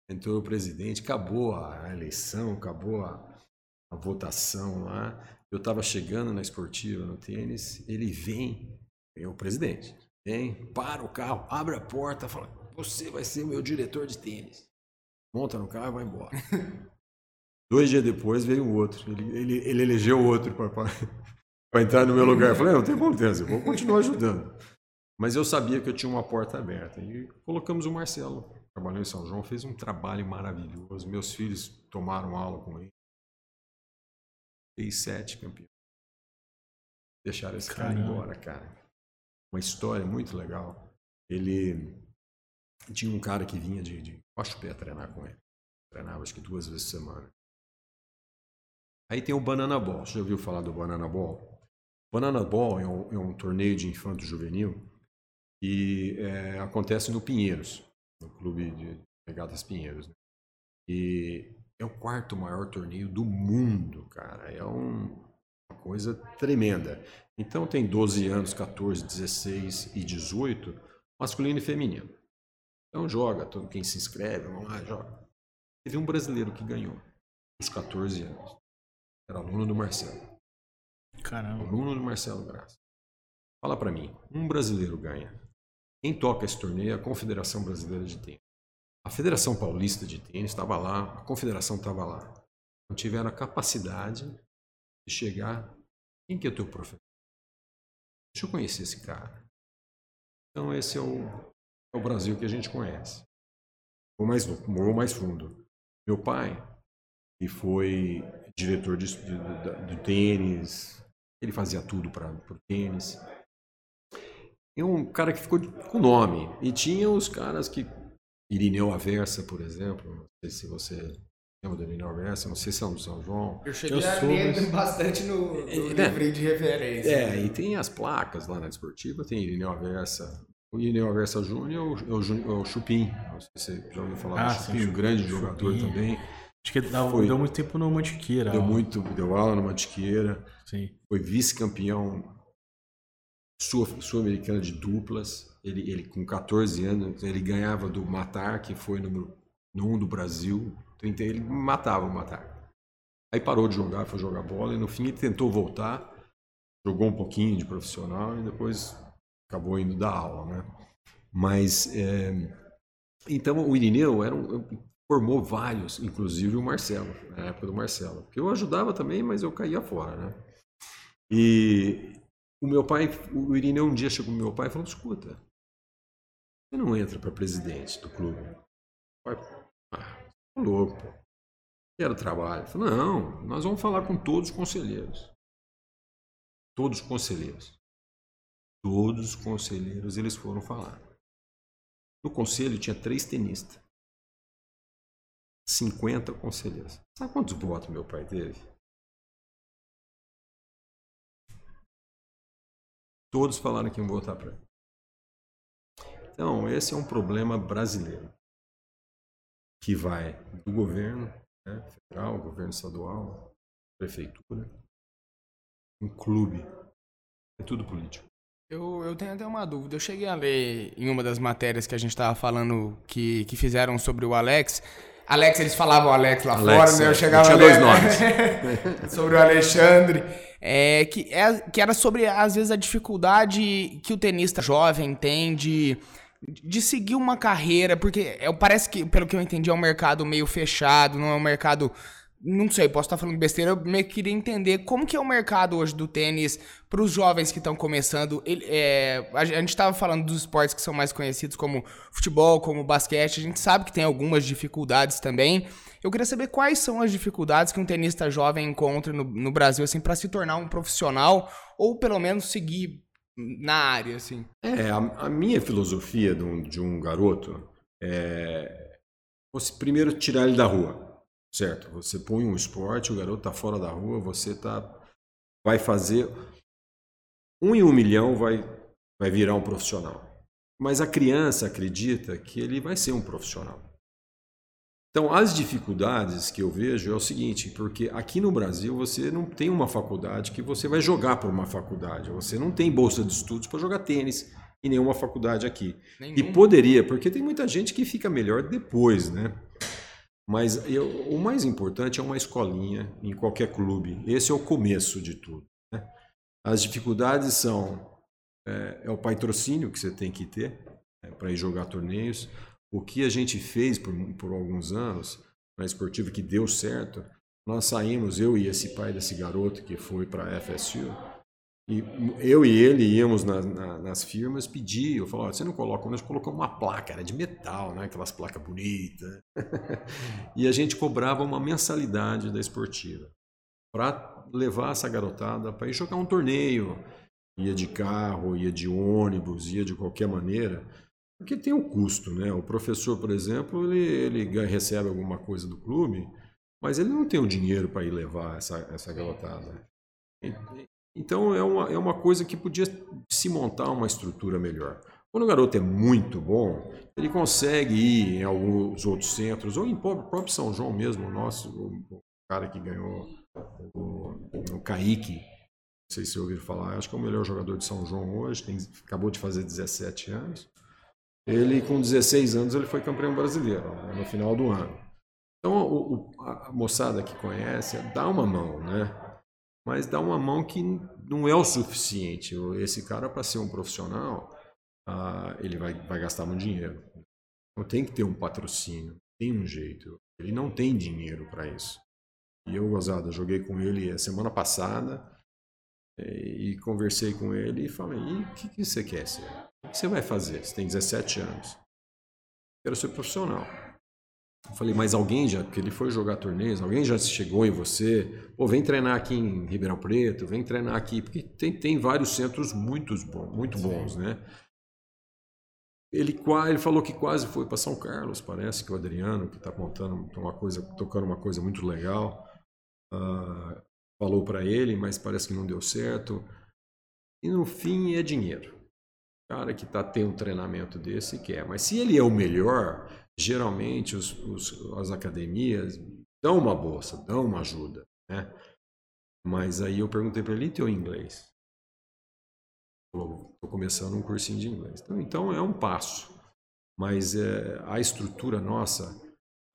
entrou o presidente, acabou a eleição, acabou a, a votação lá. Eu estava chegando na esportiva, no tênis, ele vem, é o presidente, vem, para o carro, abre a porta, fala: Você vai ser o meu diretor de tênis. Monta no carro e vai embora. [LAUGHS] Dois dias depois veio o outro. Ele, ele, ele elegeu outro para [LAUGHS] entrar no meu lugar. Eu falei: Não, tem contência, eu vou continuar ajudando. Mas eu sabia que eu tinha uma porta aberta. E colocamos o Marcelo. Trabalhou em São João, fez um trabalho maravilhoso. Meus filhos tomaram aula com ele. Fez sete campeões. Deixaram esse cara Caramba. embora, cara. Uma história muito legal. Ele tinha um cara que vinha de, de Pé treinar com ele. Treinava acho que duas vezes por semana. Aí tem o Banana Ball. Você já ouviu falar do Banana Ball? Banana Ball é um, é um torneio de infanto juvenil e é, acontece no Pinheiros, no clube de regatas Pinheiros. né? E é o quarto maior torneio do mundo, cara. É um- uma coisa tremenda. Então tem 12 anos, 14, 16 e 18, masculino e feminino. Então joga, todo quem se inscreve, vamos lá, joga. Teve um brasileiro que ganhou, aos 14 anos. Era aluno do Marcelo. Caramba. Aluno do Marcelo Graça. Fala pra mim, um brasileiro ganha. Quem toca esse torneio é a Confederação Brasileira de Tênis. A Federação Paulista de Tênis estava lá, a Confederação estava lá. Não tiveram a capacidade de chegar. Quem que é teu professor? Deixa eu conhecer esse cara. Então esse é o, é o Brasil que a gente conhece. Vou mais, vou mais fundo. Meu pai, que foi diretor de, de, de tênis, ele fazia tudo para o tênis. E um cara que ficou com nome. E tinha os caras que. Irineu Aversa, por exemplo. Não sei se você lembra do Irineu Aversa, não sei se é um São João. Eu cheguei Eu a sou, ler mas- bastante no, no É, né? livrinho de referência. É, e tem as placas lá na Desportiva, tem Irineu Aversa. O Irineu Aversa Júnior é o, Jú- é o Chupim. Não sei se você já ouviu falar Ah, do Chupim, um Chupim, grande Chupim. jogador também. Acho que Foi. deu muito tempo no Mantiqueira. Deu ó. muito, deu aula no Mantiqueira. Sim. foi vice-campeão sul- sul-americano de duplas. Ele, ele, com 14 anos, ele ganhava do Matar, que foi número 1 do Brasil. 30, ele matava o Matar. Aí parou de jogar, foi jogar bola e no fim ele tentou voltar, jogou um pouquinho de profissional e depois acabou indo dar aula, né? Mas é, então o Irineu era um, formou vários, inclusive o Marcelo, na época do Marcelo, porque eu ajudava também, mas eu caía fora, né? E o meu pai, o Irineu um dia chegou pro meu pai e falou: escuta, você não entra para presidente do clube. Pai, ah, tô louco, pô. Quero trabalho. Falei, não, nós vamos falar com todos os conselheiros. Todos os conselheiros. Todos os conselheiros eles foram falar. No conselho tinha três tenistas. 50 conselheiros. Sabe quantos votos meu pai teve? Todos falaram que iam votar para ele. Então, esse é um problema brasileiro. Que vai do governo né, federal, governo estadual, prefeitura, um clube. É tudo político. Eu, eu tenho até uma dúvida. Eu cheguei a ler em uma das matérias que a gente tava falando que, que fizeram sobre o Alex. Alex, eles falavam Alex lá Alex, fora, né? é. Eu chegava Tinha a dois ler- [LAUGHS] sobre o Alexandre. É, que, é, que era sobre, às vezes, a dificuldade que o tenista jovem tem de, de seguir uma carreira, porque é, parece que, pelo que eu entendi, é um mercado meio fechado, não é um mercado. Não sei, posso estar falando besteira, eu meio que queria entender como que é o mercado hoje do tênis para os jovens que estão começando. Ele, é, a gente estava falando dos esportes que são mais conhecidos como futebol, como basquete, a gente sabe que tem algumas dificuldades também. Eu queria saber quais são as dificuldades que um tenista jovem encontra no, no Brasil assim para se tornar um profissional ou pelo menos seguir na área assim. É, a, a minha filosofia de um, de um garoto é você primeiro tirar ele da rua, certo? Você põe um esporte, o garoto tá fora da rua, você tá vai fazer um em um milhão vai vai virar um profissional. Mas a criança acredita que ele vai ser um profissional. Então, as dificuldades que eu vejo é o seguinte, porque aqui no Brasil você não tem uma faculdade que você vai jogar por uma faculdade, você não tem bolsa de estudos para jogar tênis em nenhuma faculdade aqui. E Nenhum. poderia, porque tem muita gente que fica melhor depois, né? Mas eu- o mais importante é uma escolinha em qualquer clube. Esse é o começo de tudo. Né? As dificuldades são é, é o patrocínio que você tem que ter para ir jogar torneios. O que a gente fez por, por alguns anos na esportiva que deu certo, nós saímos, eu e esse pai desse garoto que foi para a FSU, e eu e ele íamos na- na- nas firmas pedir, eu falava, você não coloca, nós colocamos uma placa, era de metal, né? aquelas placas bonitas. [LAUGHS] e a gente cobrava uma mensalidade da esportiva para levar essa garotada para ir jogar um torneio. Ia de carro, ia de ônibus, ia de qualquer maneira, porque tem o custo, né? O professor, por exemplo, ele, ele recebe alguma coisa do clube, mas ele não tem o dinheiro para ir levar essa, essa garotada. Então é uma, é uma coisa que podia se montar uma estrutura melhor. Quando o garoto é muito bom, ele consegue ir em alguns outros centros, ou em pró- próprio São João mesmo, o nosso, o cara que ganhou o, o Kaique, não sei se ouviram falar, acho que é o melhor jogador de São João hoje, tem- acabou de fazer 17 anos. Ele, com 16 anos, ele foi campeão brasileiro, né, no final do ano. Então, o, a moçada que conhece, dá uma mão, né? Mas dá uma mão que não é o suficiente. Esse cara, para ser um profissional, ah, ele vai, vai gastar muito dinheiro. Então, tem que ter um patrocínio, tem um jeito. Ele não tem dinheiro para isso. E eu, gozada, joguei com ele a semana passada e, e conversei com ele e falei: e o que, que você quer ser? O que você vai fazer? Você tem 17 anos. Quero ser profissional. Eu falei, mas alguém já, porque ele foi jogar torneios, alguém já chegou em você? Pô, vem treinar aqui em Ribeirão Preto, vem treinar aqui, porque tem, tem vários centros muito, bons, muito bons, né? Ele, ele falou que quase foi para São Carlos, parece que o Adriano, que está contando uma coisa, tocando uma coisa muito legal, uh, falou para ele, mas parece que não deu certo. E no fim é dinheiro. O cara que está tendo um treinamento desse quer. Mas se ele é o melhor, geralmente os, os, as academias dão uma bolsa, dão uma ajuda. Né? Mas aí eu perguntei para ele, e teu inglês? Estou começando um cursinho de inglês. Então, então é um passo. Mas é, a estrutura nossa,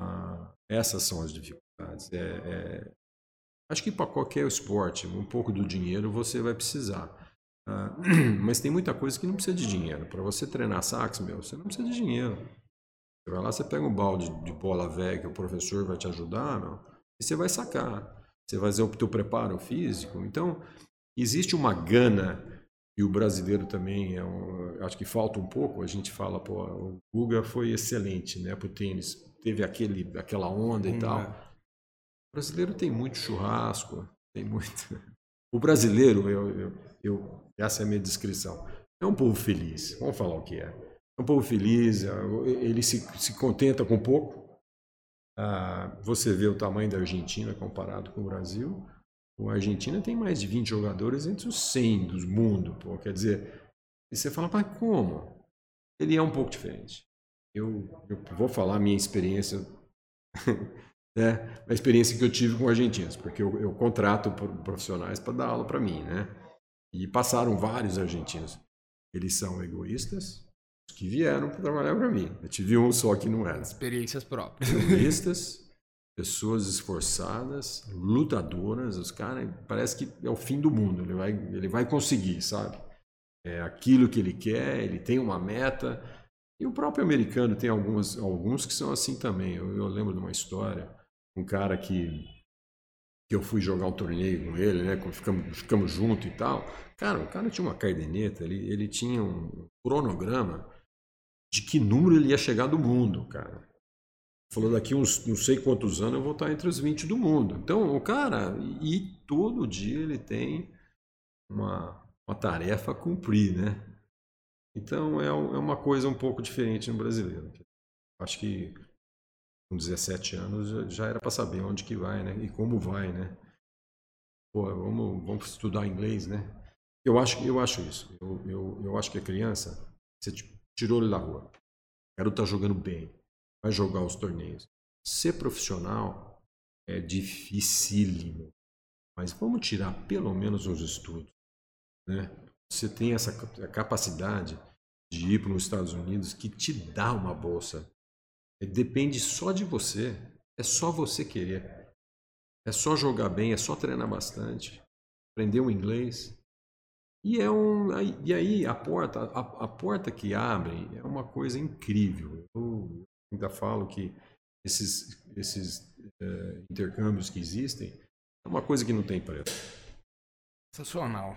ah, essas são as dificuldades. É, é, acho que para qualquer esporte, um pouco do dinheiro você vai precisar. Ah, [CLEARS THROAT] mas tem muita coisa que não precisa de dinheiro. Para você treinar sax, meu, você não precisa de dinheiro. Você vai lá, você pega um balde de bola velha que o professor vai te ajudar, meu, e você vai sacar. Você vai fazer o teu preparo físico. Então, existe uma gana e o brasileiro também é um, acho que falta um pouco. A gente fala, pô, o Guga foi excelente, né, pro tênis. Teve aquele, aquela onda e hum, tal. É. O brasileiro tem muito churrasco, tem muito. O brasileiro, eu, eu, eu, essa é a minha descrição. É um povo feliz. Vamos falar o que é. É um povo feliz. É, ele se, se contenta com pouco. Ah, você vê o tamanho da Argentina comparado com o Brasil. O Argentina tem mais de 20 jogadores entre os 100 do mundo, pô. Quer dizer, e você fala, mas como? Ele é um pouco diferente. Eu, eu vou falar a minha experiência, [LAUGHS] né? a experiência que eu tive com argentinos, porque eu, eu contrato profissionais para dar aula para mim, né? E passaram vários argentinos. Eles são egoístas, que vieram para trabalhar para mim. Eu tive um só que não era. Experiências próprias. Egoístas, pessoas esforçadas, lutadoras, os caras, parece que é o fim do mundo, ele vai, ele vai conseguir, sabe? É aquilo que ele quer, ele tem uma meta. E o próprio americano tem alguns, alguns que são assim também. Eu, eu lembro de uma história, um cara que, que eu fui jogar um torneio com ele, né? Ficamos, ficamos juntos e tal. Cara, o cara tinha uma cardeneta, ele, ele tinha um cronograma de que número ele ia chegar do mundo, cara falou daqui uns não sei quantos anos eu vou estar entre os 20 do mundo. Então, o cara, e todo dia ele tem uma, uma tarefa a cumprir, né? Então, é, é uma coisa um pouco diferente no brasileiro. Acho que com 17 anos já era para saber onde que vai, né? E como vai, né? Pô, vamos, vamos estudar inglês, né? Eu acho, eu acho isso. Eu, eu, eu acho que a criança, você tirou ele da rua. O garoto tá jogando bem vai jogar os torneios. Ser profissional é dificílimo, mas vamos tirar pelo menos uns estudos. Né? Você tem essa capacidade de ir para os Estados Unidos que te dá uma bolsa. É, depende só de você. É só você querer. É só jogar bem, é só treinar bastante, aprender o inglês. E, é um, e aí a porta, a, a porta que abre é uma coisa incrível. Eu, ainda falo que esses, esses é, intercâmbios que existem é uma coisa que não tem preço. Sensacional.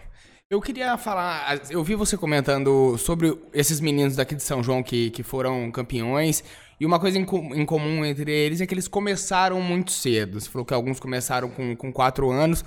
Eu queria falar, eu vi você comentando sobre esses meninos daqui de São João que, que foram campeões, e uma coisa em, em comum entre eles é que eles começaram muito cedo. Você falou que alguns começaram com, com quatro anos.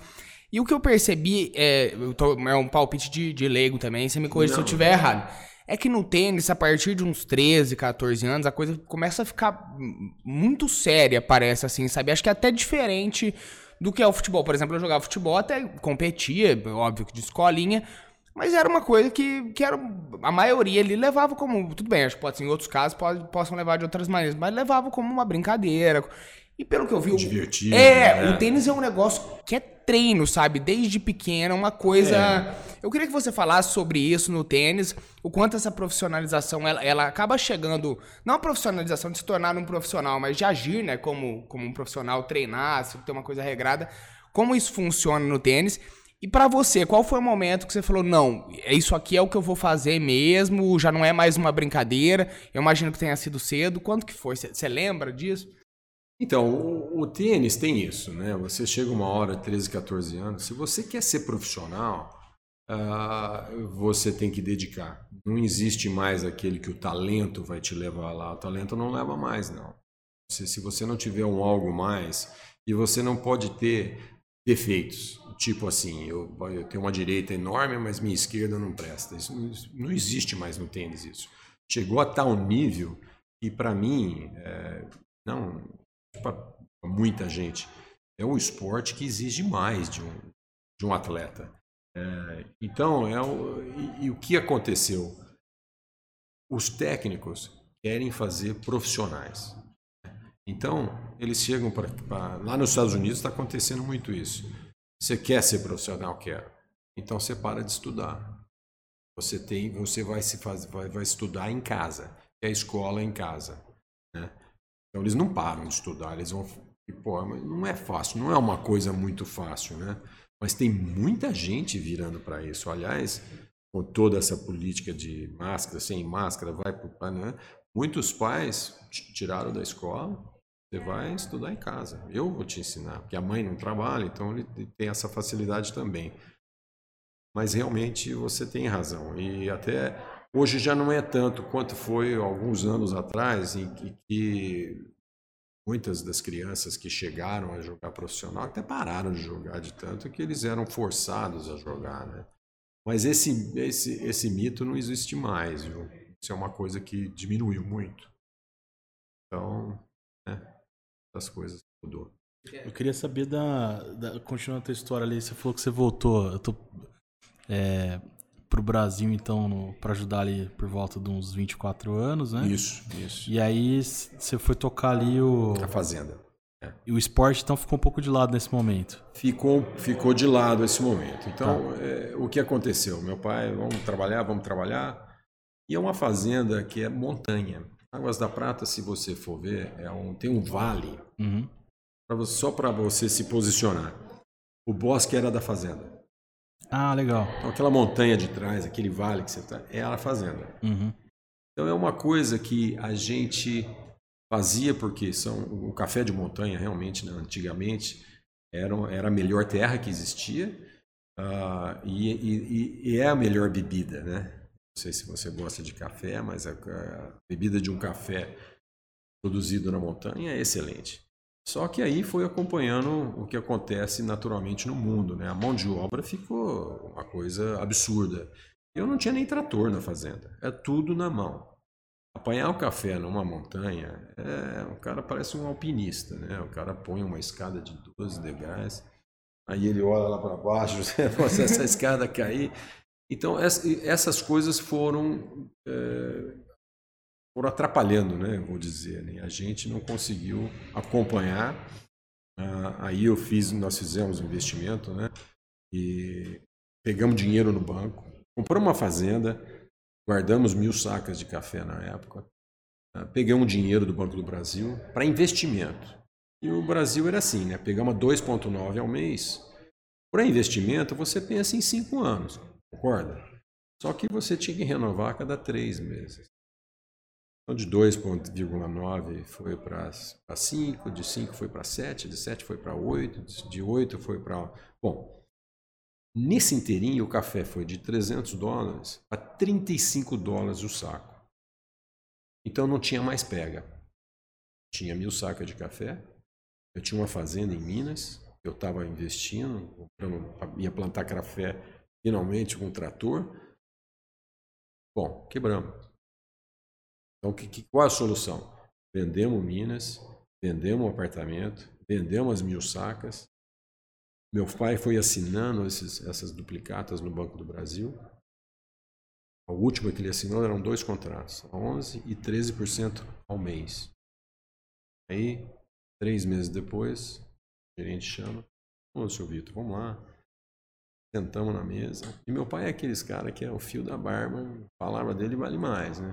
E o que eu percebi é, eu tô, é um palpite de, de leigo também, você me corrija se eu estiver errado. É que no tênis, a partir de uns 13, 14 anos, a coisa começa a ficar muito séria, parece assim, sabe? Acho que é até diferente do que é o futebol. Por exemplo, eu jogava futebol, até competia, óbvio que de escolinha, mas era uma coisa que, que era. A maioria ali levava como. Tudo bem, acho que pode ser em outros casos pode, possam levar de outras maneiras, mas levava como uma brincadeira. E pelo que eu vi. Divertido. É, né? o tênis é um negócio que é treino, sabe? Desde pequena, uma coisa. Eu queria que você falasse sobre isso no tênis, o quanto essa profissionalização ela, ela acaba chegando. Não a profissionalização de se tornar um profissional, mas de agir, né? Como, como um profissional, treinar, se ter uma coisa regrada. Como isso funciona no tênis. E pra você, qual foi o momento que você falou, não, é isso aqui é o que eu vou fazer mesmo, já não é mais uma brincadeira? Eu imagino que tenha sido cedo. Quanto que foi? Você lembra disso? Então, o, o tênis tem isso, né? Você chega uma hora, 13, 14 anos, se você quer ser profissional, ah, você tem que dedicar. Não existe mais aquele que o talento vai te levar lá. O talento não leva mais, não. Se, se você não tiver um algo mais, e você não pode ter defeitos. Tipo assim, eu, eu tenho uma direita enorme, mas minha esquerda não presta. Isso não, isso não existe mais no tênis isso. Chegou a tal nível que para mim, é, não, para muita gente, é um esporte que exige mais de um, de um atleta. É, então, é o, e, e o que aconteceu? Os técnicos querem fazer profissionais. Então, eles chegam para. Lá nos Estados Unidos está acontecendo muito isso. Você quer ser profissional? Quero. Então você para de estudar. Você tem, você vai se faz, vai, vai estudar em casa. E a escola é em casa. Né? Então eles não param de estudar, eles vão. E, pô, não é fácil, não é uma coisa muito fácil, né? Mas tem muita gente virando para isso. Aliás, com toda essa política de máscara, sem máscara, vai para. Né? Muitos pais tiraram da escola, você vai estudar em casa. Eu vou te ensinar, porque a mãe não trabalha, então ele tem essa facilidade também. Mas realmente você tem razão. E até hoje já não é tanto quanto foi alguns anos atrás, em que muitas das crianças que chegaram a jogar profissional até pararam de jogar de tanto que eles eram forçados a jogar, né? Mas esse, esse, esse mito não existe mais, viu? Isso é uma coisa que diminuiu muito. Então, né? As coisas mudou. Eu queria saber da, da. Continuando a tua história ali, você falou que você voltou. Eu tô. É, pro Brasil, então, para ajudar ali por volta de uns 24 anos, né? Isso, isso. E aí você foi tocar ali o. A fazenda. É. E o esporte, então, ficou um pouco de lado nesse momento. Ficou, ficou de lado esse momento. Então, tá. é, o que aconteceu? Meu pai, vamos trabalhar, vamos trabalhar. E é uma fazenda que é montanha. Águas da Prata, se você for ver, é um, tem um vale uhum. pra só para você se posicionar. O bosque era da fazenda. Ah, legal. Então, aquela montanha de trás, aquele vale que você está, é a fazenda. Uhum. Então, é uma coisa que a gente fazia porque são o café de montanha realmente, né, antigamente, era, era a melhor terra que existia uh, e, e, e é a melhor bebida, né? Não sei se você gosta de café, mas a, a bebida de um café produzido na montanha é excelente. Só que aí foi acompanhando o que acontece naturalmente no mundo. Né? A mão de obra ficou uma coisa absurda. Eu não tinha nem trator na fazenda, é tudo na mão. Apanhar o café numa montanha, é, o cara parece um alpinista, né? O cara põe uma escada de 12 degraus, aí ele olha lá para baixo, [LAUGHS] se essa escada cair, então, essas coisas foram, é, foram atrapalhando, né, vou dizer. Né? A gente não conseguiu acompanhar. Ah, aí eu fiz, nós fizemos um investimento, né, e pegamos dinheiro no banco, compramos uma fazenda, guardamos mil sacas de café na época, ah, pegamos dinheiro do Banco do Brasil para investimento. E o Brasil era assim, né? Pegamos 2,9 ao mês. Para investimento, você pensa em cinco anos. Concorda? Só que você tinha que renovar a cada três meses. Então, de 2,9 foi para 5, de 5 foi para 7, de 7 foi para 8, de 8 foi para. Bom, nesse inteirinho o café foi de 300 dólares a 35 dólares o saco. Então não tinha mais pega. Tinha mil sacas de café. Eu tinha uma fazenda em Minas. Eu estava investindo, ia plantar café finalmente com um trator. Bom, quebramos. Então, que, que, qual a solução? Vendemos Minas, vendemos um apartamento, vendemos as mil sacas. Meu pai foi assinando esses, essas duplicatas no Banco do Brasil. A última que ele assinou eram dois contratos, 11% e 13% ao mês. Aí, três meses depois, o gerente chama, Ô, seu Vitor, vamos lá. Sentamos na mesa. E meu pai é aqueles cara que é o fio da barba, a palavra dele vale mais, né?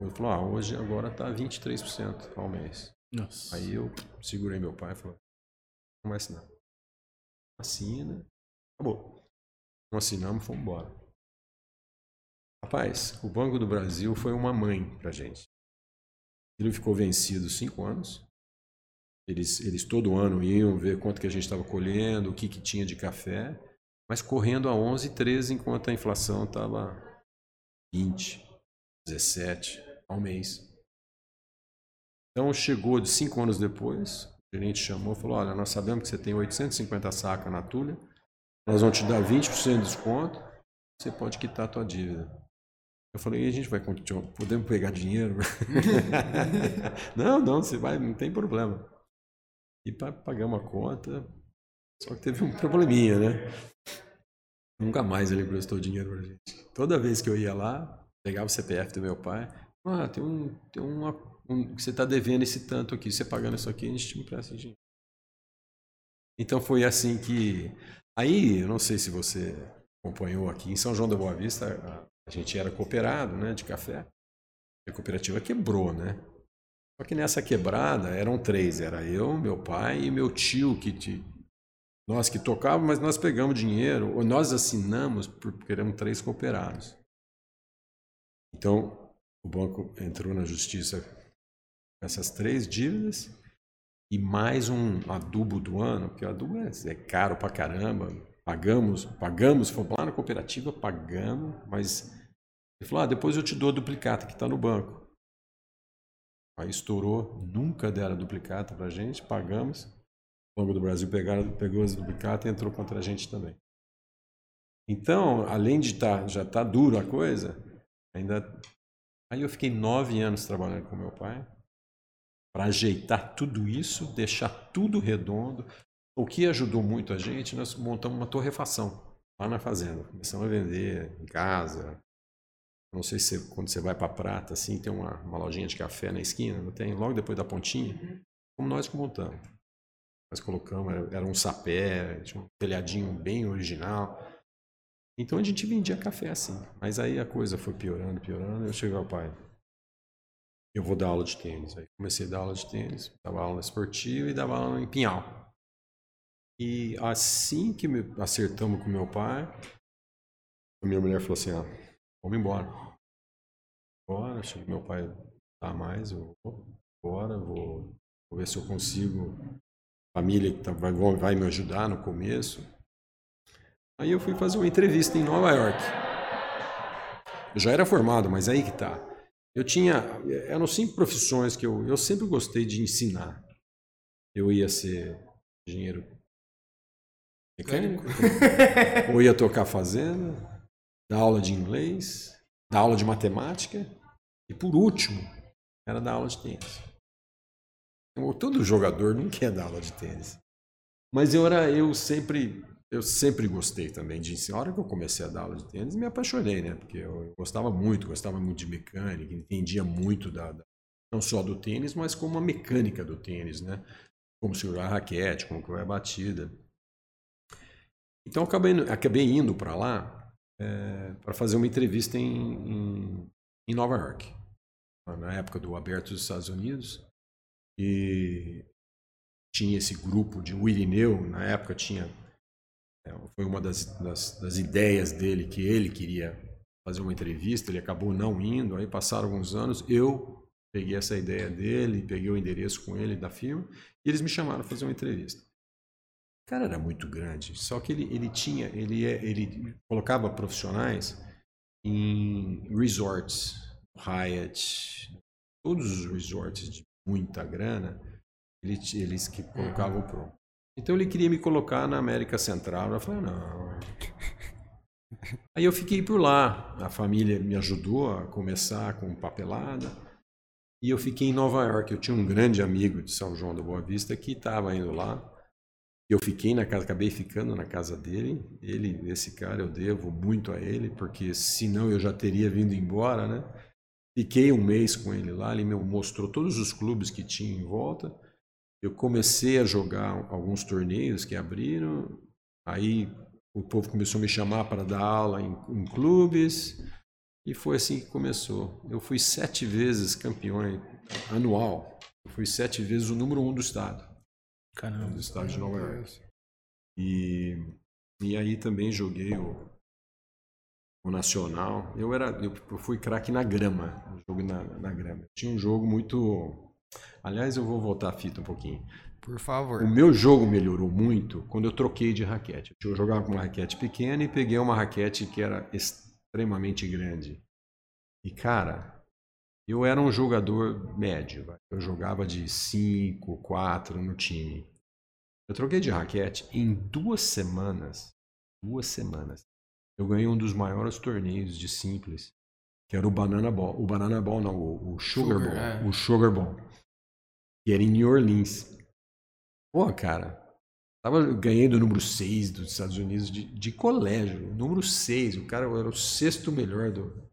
Ele falou, ah, hoje agora tá 23% ao mês. Nossa. Aí eu segurei meu pai e falei, não vai assinar. Assina, acabou. Não assinamos, fomos embora. Rapaz, o Banco do Brasil foi uma mãe pra gente. Ele ficou vencido cinco anos. Eles, eles todo ano iam ver quanto que a gente estava colhendo, o que, que tinha de café, mas correndo a 11, 13, enquanto a inflação estava 20, 17 ao mês. Então chegou de cinco anos depois, o gerente chamou e falou: Olha, nós sabemos que você tem 850 sacas na Tulha, nós vamos te dar 20% de desconto, você pode quitar a tua dívida. Eu falei, e a gente vai continuar, podemos pegar dinheiro? [LAUGHS] [LAUGHS] não, não, você vai, não tem problema. E para pagar uma conta, só que teve um probleminha, né? Nunca mais ele prestou dinheiro pra gente. Toda vez que eu ia lá, pegava o CPF do meu pai, ah, tem um, tem uma, um, você está devendo esse tanto aqui, você pagando isso aqui, a gente te empresta dinheiro. Então foi assim que, aí, eu não sei se você acompanhou aqui em São João da Boa Vista, a, a gente era cooperado, né, de café. A cooperativa quebrou, né? Só que nessa quebrada eram três, era eu, meu pai e meu tio que te, nós que tocávamos, mas nós pegamos dinheiro, ou nós assinamos porque eram três cooperados. Então, o banco entrou na justiça com essas três dívidas e mais um adubo do ano, porque o adubo é, é caro pra caramba. Pagamos, pagamos, fomos lá na cooperativa, pagamos, mas ele falou: ah, depois eu te dou a duplicata que está no banco. Aí estourou, nunca deram duplicata para a gente, pagamos. O Banco do Brasil pegaram, pegou as duplicatas e entrou contra a gente também. Então, além de tá, já estar tá duro a coisa, ainda. Aí eu fiquei nove anos trabalhando com meu pai para ajeitar tudo isso, deixar tudo redondo. O que ajudou muito a gente, nós montamos uma torrefação lá na fazenda. Começamos a vender em casa, não sei se quando você vai para Prata, assim, tem uma, uma lojinha de café na esquina, não tem? Logo depois da pontinha, uhum. como nós que montamos. Nós colocamos, era, era um sapé, tinha um telhadinho bem original. Então a gente vendia café assim. Mas aí a coisa foi piorando, piorando. Eu cheguei ao pai, eu vou dar aula de tênis. Aí comecei a dar aula de tênis, dava aula esportiva e dava aula em Pinhal. E assim que acertamos com meu pai, a minha mulher falou assim: ah, vamos embora. Bora, acho que meu pai tá mais, eu vou embora, vou, vou ver se eu consigo. Família que tá, vai, vai me ajudar no começo. Aí eu fui fazer uma entrevista em Nova York. Eu já era formado, mas aí que tá. Eu tinha, eram cinco profissões que eu, eu sempre gostei de ensinar. Eu ia ser engenheiro mecânico, ou ia tocar fazenda, dar aula de inglês, dar aula de matemática e, por último, era dar aula de tênis. Todo jogador não quer dar aula de tênis. Mas eu, era, eu sempre eu sempre gostei também de ensinar. A hora que eu comecei a dar aula de tênis, me apaixonei, né? Porque eu gostava muito, gostava muito de mecânica, entendia muito da, da não só do tênis, mas como a mecânica do tênis, né? Como segurar a raquete, como que vai a batida. Então acabei, acabei indo para lá é, para fazer uma entrevista em, em, em, Nova York, na época do Aberto dos Estados Unidos. E tinha esse grupo de o Irineu, na época tinha. É, foi uma das, das, das ideias dele que ele queria fazer uma entrevista, ele acabou não indo, aí passaram alguns anos, eu peguei essa ideia dele, peguei o endereço com ele da firma, e eles me chamaram para fazer uma entrevista. O cara era muito grande, só que ele, ele tinha, ele, é, ele colocava profissionais em resorts, Hyatt, todos os resorts de muita grana, ele, eles que colocavam pro. Então ele queria me colocar na América Central. Eu falei, não. Aí eu fiquei por lá. A família me ajudou a começar com papelada. E eu fiquei em Nova York. Eu tinha um grande amigo de São João da Boa Vista que estava indo lá. Eu fiquei na casa, acabei ficando na casa dele. Ele, esse cara, eu devo muito a ele, porque senão eu já teria vindo embora, né? Fiquei um mês com ele lá, ele me mostrou todos os clubes que tinha em volta. eu comecei a jogar alguns torneios que abriram, aí o povo começou a me chamar para dar aula em, em clubes, e foi assim que começou. Eu fui sete vezes campeão anual, eu fui sete vezes o número um do estado. Caramba. Do estado de Nova York. E, e aí também joguei o, o Nacional. Eu era, eu fui craque na grama, jogo na, na grama. Tinha um jogo muito Aliás, eu vou voltar a fita um pouquinho. Por favor. O meu jogo melhorou muito quando eu troquei de raquete. Eu jogava com uma raquete pequena e peguei uma raquete que era extremamente grande. E, cara, eu era um jogador médio. Eu jogava de 5, 4 no time. Eu troquei de raquete em duas semanas. Duas semanas. Eu ganhei um dos maiores torneios de simples, que era o Banana Ball. O Banana Ball, não, o, Sugar, Sugar Ball. É. O Sugar Ball que era em New Orleans. Pô, cara, tava ganhando o número 6 dos Estados Unidos de, de colégio. Número 6, o cara era o sexto melhor do.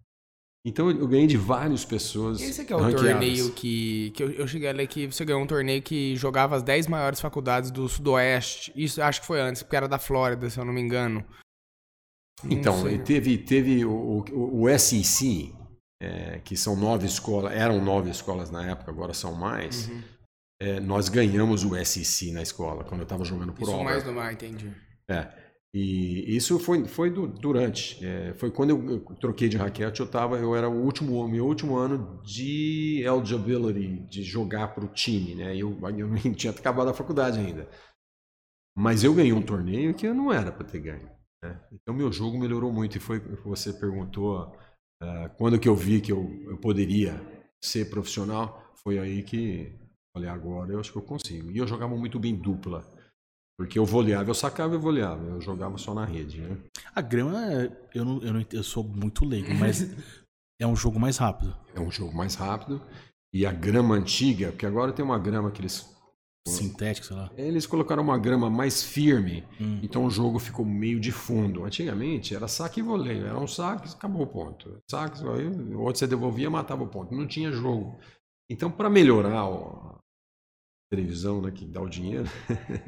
Então eu ganhei de várias pessoas. Esse aqui é o ranqueadas. torneio que. que eu, eu cheguei ali que você ganhou um torneio que jogava as 10 maiores faculdades do Sudoeste. Isso acho que foi antes, porque era da Flórida, se eu não me engano. Não então, teve, teve o, o, o SEC, é, que são nove escolas, eram nove escolas na época, agora são mais. Uhum é, nós ganhamos o SEC na escola, quando eu estava jogando por isso mais no mar, entendi. É. E isso foi, foi durante. É, foi quando eu, troquei de raquete, eu tava, eu era o último, meu último ano de eligibility, de jogar para o time, né? Eu, [LAUGHS] eu não tinha acabado a faculdade ainda. Mas eu ganhei um torneio que eu não era para ter ganho. Né? Então meu jogo melhorou muito e foi você perguntou uh, quando que eu vi que eu, eu poderia ser profissional, foi aí que Falei, agora eu acho que eu consigo. E eu jogava muito bem dupla. Porque eu voleava, eu sacava e voleava. Eu jogava só na rede, né? A grama, eu, não, eu, não, eu sou muito leigo, mas [LAUGHS] é um jogo mais rápido. É um jogo mais rápido. E a grama antiga, porque agora tem uma grama que eles. Sintética, sei lá. Eles colocaram uma grama mais firme, hum. então o jogo ficou meio de fundo. Antigamente era saque e voleio. Era um saque, acabou o ponto. Saque, o outro você devolvia, matava o ponto. Não tinha jogo. Então, para melhorar televisão, né, que dá o dinheiro,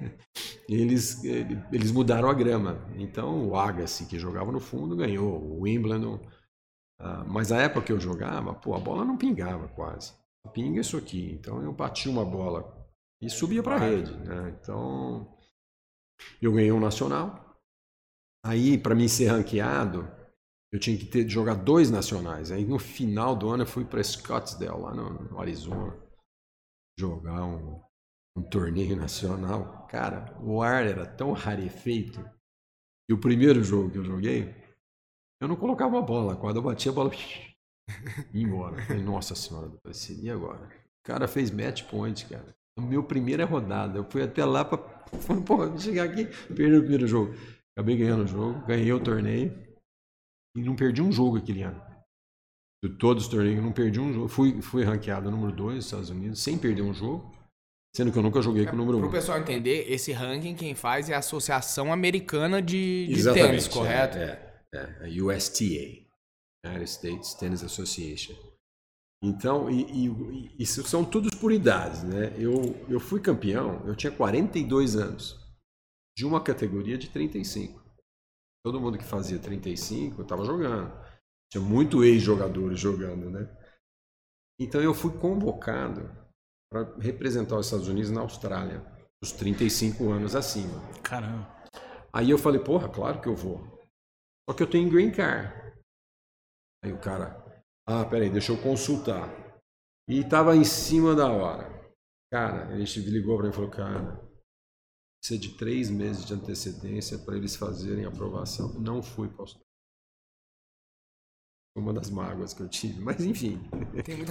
[LAUGHS] eles, eles mudaram a grama. Então, o Agassi, que jogava no fundo, ganhou. O Wimbledon. Uh, mas a época que eu jogava, pô, a bola não pingava quase. Pinga isso aqui. Então, eu bati uma bola e subia para a rede. Né? Então, eu ganhei um nacional. Aí, para mim ser ranqueado, eu tinha que ter jogar dois nacionais. Aí no final do ano eu fui para Scottsdale, lá no, no Arizona, jogar um, um, torneio nacional. Cara, o ar era tão rarefeito que o primeiro jogo que eu joguei, eu não colocava a bola. Quando eu batia a bola, [LAUGHS] ia embora. Falei, nossa senhora, e agora? O cara fez match point, cara. No meu primeira rodada. Eu fui até lá para [LAUGHS] chegar aqui, perdi o primeiro jogo. Acabei ganhando o jogo, ganhei o torneio e não perdi um jogo aquele ano. De todos os torneios, não perdi um jogo. Fui, fui ranqueado número 2 nos Estados Unidos, sem perder um jogo. Sendo que eu nunca joguei com o número 1. Um. Para o pessoal entender, esse ranking quem faz é a Associação Americana de, de Tênis, correto? É, é, é, a USTA, United States Tennis Association. Então, e, e, isso são todos por idades, né? Eu, eu fui campeão, eu tinha 42 anos, de uma categoria de 35. Todo mundo que fazia 35 estava jogando. Tinha muito ex-jogadores jogando, né? Então eu fui convocado para representar os Estados Unidos na Austrália, os 35 anos acima. Caramba. Aí eu falei, porra, claro que eu vou. Só que eu tenho green card. Aí o cara, ah, peraí, deixa eu consultar. E tava em cima da hora. Cara, ele ligou para mim e falou, cara, precisa de três meses de antecedência para eles fazerem aprovação. Não fui para uma das mágoas que eu tive, mas enfim.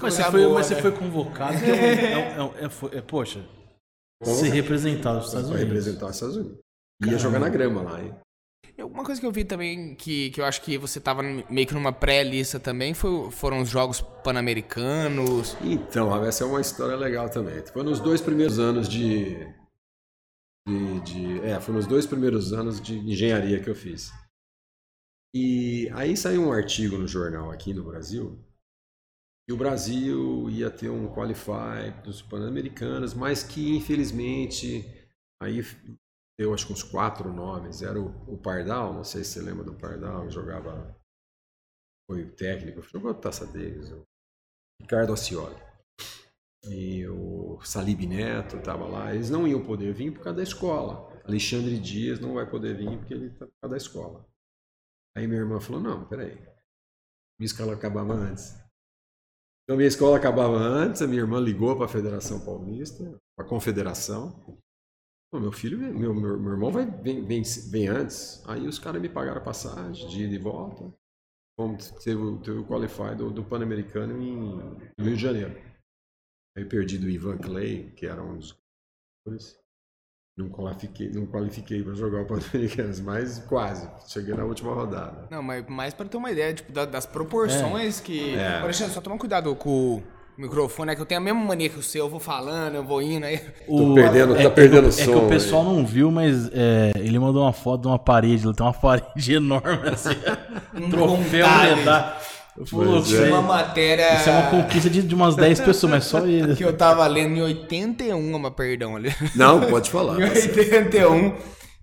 Mas você, foi, boa, mas né? você foi convocado, é, é, é, é, é poxa, você representar os Estados Unidos. representar os Estados Unidos. Ia jogar na grama lá, hein? Uma coisa que eu vi também, que, que eu acho que você estava meio que numa pré-lista também, foi, foram os Jogos Pan-Americanos. Então, essa é uma história legal também. Foi nos dois primeiros anos de, de, de, é, foi nos dois primeiros anos de engenharia que eu fiz. E aí saiu um artigo no jornal aqui no Brasil E o Brasil ia ter um qualify dos Pan-Americanos, mas que infelizmente aí deu acho que uns quatro nomes. Era o, o Pardal, não sei se você lembra do Pardal, que jogava, foi técnico, jogou Taça deles, o Ricardo Ascioli. E o Salib Neto estava lá. Eles não iam poder vir por causa da escola. Alexandre Dias não vai poder vir porque ele está por causa da escola. Aí minha irmã falou: Não, peraí. Minha escola acabava antes. Então minha escola acabava antes, a minha irmã ligou para a Federação Paulista, para a Confederação. meu filho, meu, meu, meu irmão vai, vem, antes. Aí os caras me pagaram a passagem de ida e volta. Vamos, teve, teve o qualify do, do Pan-Americano em, Rio de Janeiro. Aí perdi do Ivan Clay, que era um dos não qualifiquei, não qualifiquei para jogar o Pan-Americanos, mas quase. Cheguei na última rodada. Não, mas mais para ter uma ideia tipo, das proporções é. que. É. Alexandre, só toma cuidado com o microfone, é que eu tenho a mesma mania que o seu, eu vou falando, eu vou indo aí. Tô perdendo, é, tá perdendo é, som. É que o pessoal aí. não viu, mas é, ele mandou uma foto de uma parede, ele tem uma [LAUGHS] parede enorme assim. um troféu Pois é. uma matéria. Isso é uma conquista de, de umas 10 pessoas, mas só [LAUGHS] ele. Que eu tava lendo em 81, mas perdão ali. Não, pode falar. [LAUGHS] em 81,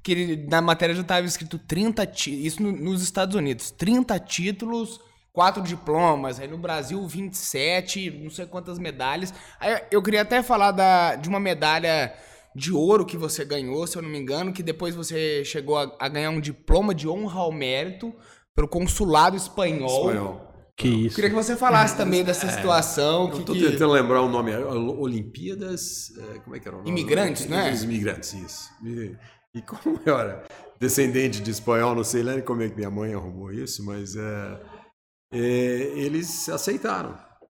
que na matéria já tava escrito 30 títulos. Isso no, nos Estados Unidos. 30 títulos, 4 diplomas. Aí no Brasil, 27, não sei quantas medalhas. Aí eu queria até falar da, de uma medalha de ouro que você ganhou, se eu não me engano, que depois você chegou a, a ganhar um diploma de honra ao mérito pelo consulado espanhol. Espanhol. Que isso. Queria que você falasse também dessa é, situação. Eu estou que... tentando lembrar o nome. Olimpíadas. É, como é que era o nome? Imigrantes, né? Os imigrantes, isso. E, e como [LAUGHS] eu era descendente de espanhol, não sei nem como é que minha mãe arrumou isso, mas é, é, eles aceitaram.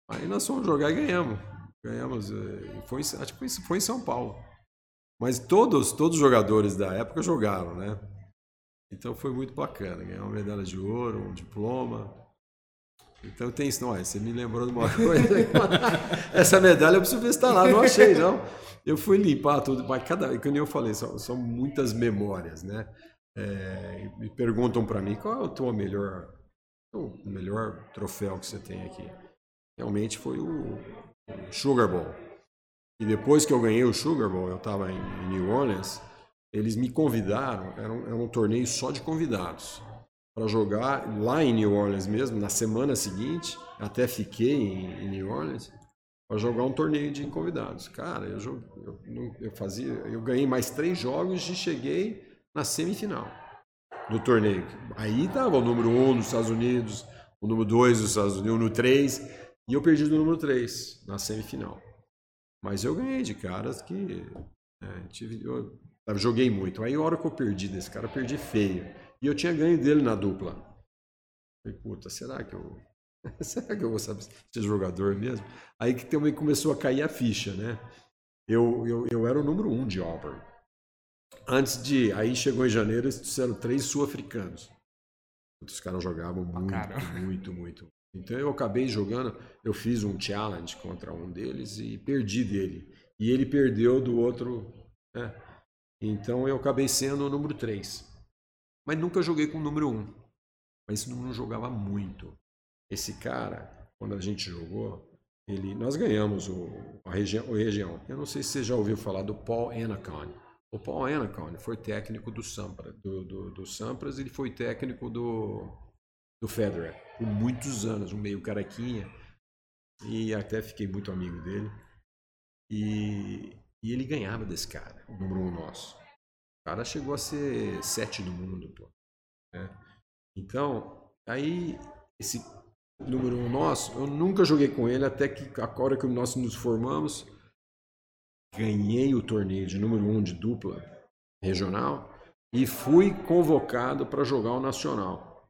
Aí nós fomos jogar e ganhamos. Ganhamos. É, foi, acho que foi em São Paulo. Mas todos, todos os jogadores da época jogaram, né? Então foi muito bacana. Ganhar uma medalha de ouro, um diploma. Então tem isso, não, você me lembrou de uma [LAUGHS] coisa. Essa medalha eu preciso ver se está lá, não achei, não. Eu fui limpar tudo, mas cada, como eu falei, são, são muitas memórias, né? É, me perguntam para mim qual é o teu melhor, o melhor troféu que você tem aqui. Realmente foi o, o Sugar Bowl. E depois que eu ganhei o Sugar Bowl, eu estava em, em New Orleans, eles me convidaram, era um, era um torneio só de convidados para jogar lá em New Orleans mesmo, na semana seguinte, até fiquei em, em New Orleans para jogar um torneio de convidados. Cara, eu, eu, eu, fazia, eu ganhei mais três jogos e cheguei na semifinal do torneio. Aí tava o número um dos Estados Unidos, o número dois dos Estados Unidos, o número três, e eu perdi do número três na semifinal. Mas eu ganhei de caras que é, tive, eu, eu joguei muito. Aí a hora que eu perdi desse cara, eu perdi feio. E eu tinha ganho dele na dupla. Falei, puta, será que eu. [LAUGHS] será que eu vou saber ser jogador mesmo? Aí que também começou a cair a ficha, né? Eu, eu, eu era o número um de Auburn. Antes de. Aí chegou em janeiro, eles disseram três sul-africanos. Os caras jogavam muito, muito, muito. Então eu acabei jogando, eu fiz um challenge contra um deles e perdi dele. E ele perdeu do outro. Né? Então eu acabei sendo o número 3. Mas nunca joguei com o número 1. Um. Mas esse número jogava muito. Esse cara, quando a gente jogou, ele, nós ganhamos o, a, região, a região. Eu não sei se você já ouviu falar do Paul Anacone. O Paul Anacone foi técnico do Sampras, do, do, do Sampras ele foi técnico do, do Federer por muitos anos, um meio caraquinha. E até fiquei muito amigo dele. E, e ele ganhava desse cara, o número um nosso cara chegou a ser sete do mundo, pô. Né? Então, aí, esse número um nosso, eu nunca joguei com ele até que a hora que nós nos formamos, ganhei o torneio de número um de dupla regional e fui convocado para jogar o nacional.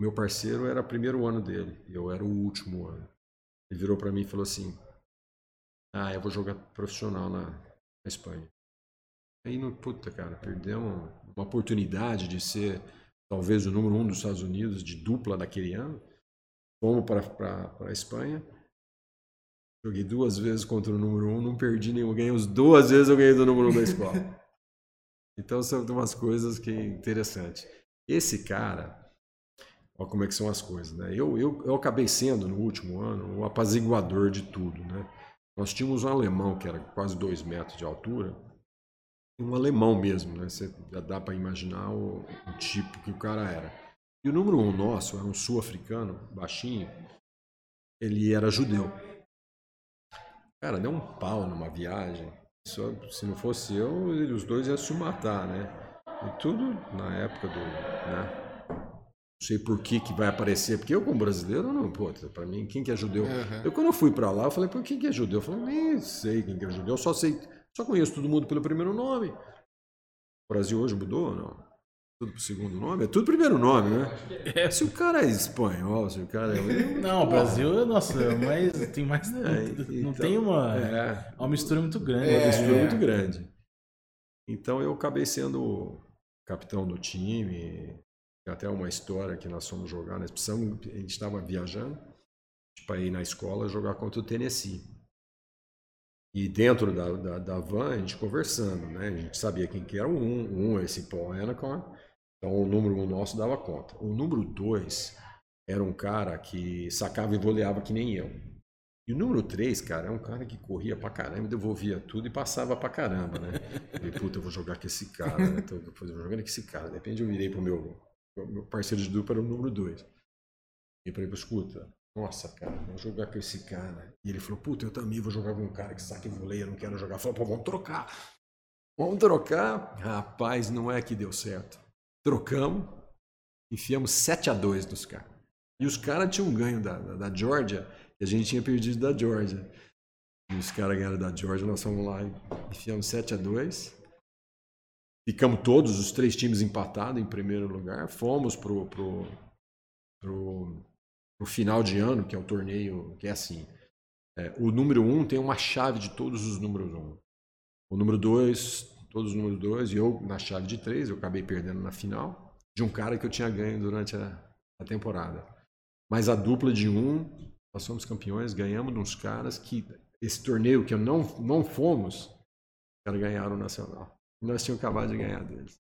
Meu parceiro era o primeiro ano dele, eu era o último ano. Ele virou para mim e falou assim: Ah, eu vou jogar profissional na, na Espanha. Aí, no, puta, cara, perdemos uma oportunidade de ser talvez o número um dos Estados Unidos de dupla daquele ano. Fomos para a Espanha. Joguei duas vezes contra o número um, não perdi nenhum. Ganhei as duas vezes, eu ganhei do número um da escola. [LAUGHS] então são umas coisas que é interessante. Esse cara, Olha como é que são as coisas, né? Eu, eu, eu acabei sendo, no último ano, o apaziguador de tudo, né? Nós tínhamos um alemão que era quase dois metros de altura, um alemão mesmo, né? Você já dá para imaginar o, o, tipo que o cara era. E o número um nosso era um sul-africano, baixinho, ele era judeu. Cara, deu um pau numa viagem. Só, se não fosse eu, os dois iam se matar, né? E tudo na época do. Né? Não sei por que, que vai aparecer, porque eu, como brasileiro, não, pô, pra mim, quem que é judeu? Uhum. Eu, quando eu fui pra lá, eu falei, pô, quem que é judeu? Eu falei, nem sei quem que é judeu, eu só sei, só conheço todo mundo pelo primeiro nome. O Brasil hoje mudou ou não? Tudo pro segundo nome? É tudo primeiro nome, né? É. Se o cara é espanhol, se o cara é. [LAUGHS] Não, o Brasil, nossa, mas tem mais. [LAUGHS] É, não então, tem uma, é, uma mistura muito grande. Uma mistura é. muito grande. Então eu acabei sendo capitão do time, até uma história que nós fomos jogar, nós precisamos, a gente estava viajando para ir na escola jogar contra o Tennessee. E dentro da, da, da, van, a gente conversando, né? A gente sabia quem que era o um, um esse Paul Anacon, então o número um nosso dava conta. O número dois era um cara que sacava e voleava que nem eu. E o número 3, cara, é um cara que corria pra caramba, devolvia tudo e passava pra caramba, né? Falei, puta, eu vou jogar com esse cara, né? Tô, vou jogando com esse cara. De repente eu virei pro meu meu parceiro de dupla era o número 2. E ele, escuta, nossa, cara, vamos jogar com esse cara. E ele falou, puta, eu também vou jogar com um cara que saque voleia, não quero jogar. Falou, pô, vamos trocar. Vamos trocar. Rapaz, não é que deu certo. Trocamos, enfiamos 7 a 2 dos caras. E os caras tinham ganho da, da, da Georgia, e a gente tinha perdido da Georgia. E os caras ganharam da Georgia, nós fomos lá e enfiamos 7 a 2 Ficamos todos os três times empatados em primeiro lugar. Fomos pro, pro, pro, pro final de ano, que é o torneio, que é assim. É, o número um tem uma chave de todos os números um. O número dois, todos os números dois, e eu na chave de três, eu acabei perdendo na final, de um cara que eu tinha ganho durante a, a temporada. Mas a dupla de um, nós somos campeões, ganhamos de uns caras que esse torneio que eu não, não fomos, os caras ganharam o Nacional. Nós tínhamos acabado de ganhar deles.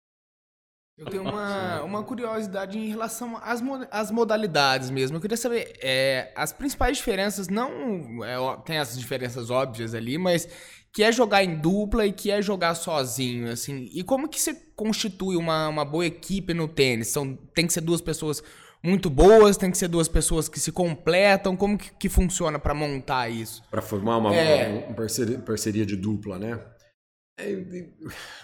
Eu tenho uma, uma curiosidade em relação às, às modalidades mesmo. Eu queria saber, é, as principais diferenças, não. É, tem as diferenças óbvias ali, mas que é jogar em dupla e que é jogar sozinho, assim. E como que você constitui uma, uma boa equipe no tênis? São, tem que ser duas pessoas muito boas, tem que ser duas pessoas que se completam. Como que, que funciona para montar isso? Para formar uma, é... uma parceria, parceria de dupla, né? É,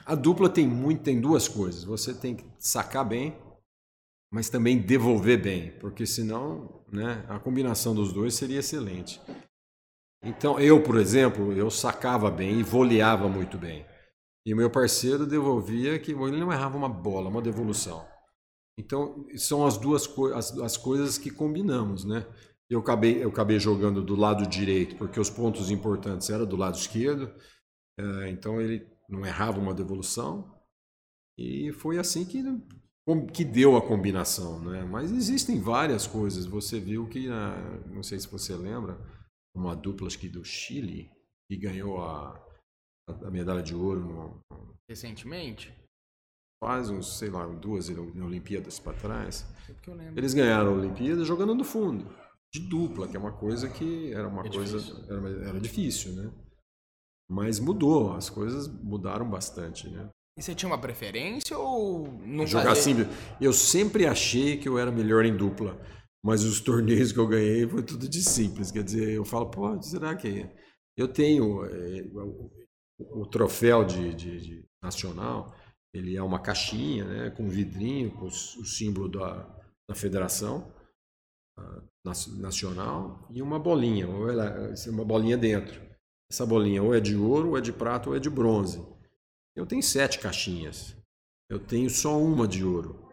a dupla tem muito, tem duas coisas. Você tem que sacar bem, mas também devolver bem, porque senão, né, a combinação dos dois seria excelente. Então, eu, por exemplo, eu sacava bem e voleava muito bem. E meu parceiro devolvia que ele não errava uma bola, uma devolução. Então, são as duas co as, as coisas que combinamos, né? Eu acabei, eu acabei jogando do lado direito, porque os pontos importantes eram do lado esquerdo. É, então ele não errava uma devolução e foi assim que que deu a combinação, né? Mas existem várias coisas. Você viu que, não sei se você lembra, uma dupla acho que do Chile que ganhou a, a medalha de ouro no, recentemente. Faz uns, sei lá, duas Olimpíadas para trás. É Eles ganharam a Olimpíada jogando no fundo, de dupla, que é uma coisa que era uma é coisa difícil. Era, era difícil, né? Mas mudou, as coisas mudaram bastante, né? E você tinha uma preferência ou não Jogar fazer... simples. Eu sempre achei que eu era melhor em dupla, mas os torneios que eu ganhei foi tudo de simples. Quer dizer, eu falo, pô, será que eu tenho é, o, troféu de, de, de, nacional? Ele é uma caixinha, né, com vidrinho, com o, o símbolo da, da federação nacional e uma bolinha, ou ela, uma bolinha dentro. Essa bolinha ou é de ouro, ou é de prata, ou é de bronze. Eu tenho sete caixinhas. Eu tenho só uma de ouro.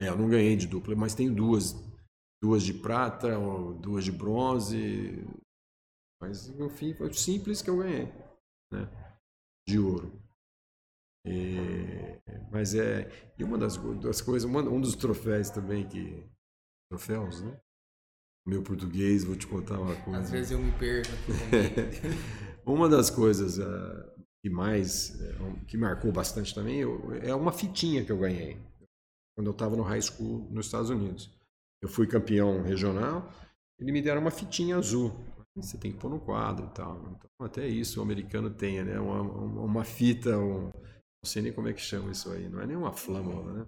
É, eu não ganhei de dupla, mas tenho duas. Duas de prata, duas de bronze. Mas, no fim, foi simples que eu ganhei. Né? De ouro. E, mas é. E uma das, das coisas, uma, um dos troféus também que. Troféus, né? Meu português, vou te contar uma coisa. Às vezes eu me perco. [LAUGHS] uma das coisas uh, que mais, uh, que marcou bastante também, eu, é uma fitinha que eu ganhei. quando eu estava no high school nos Estados Unidos. Eu fui campeão regional, e me deram uma fitinha azul. Você tem que pôr no quadro e tal. Então, até isso o americano tem, né? Uma, uma fita, um, não sei nem como é que chama isso aí. Não é nem uma flâmula, né?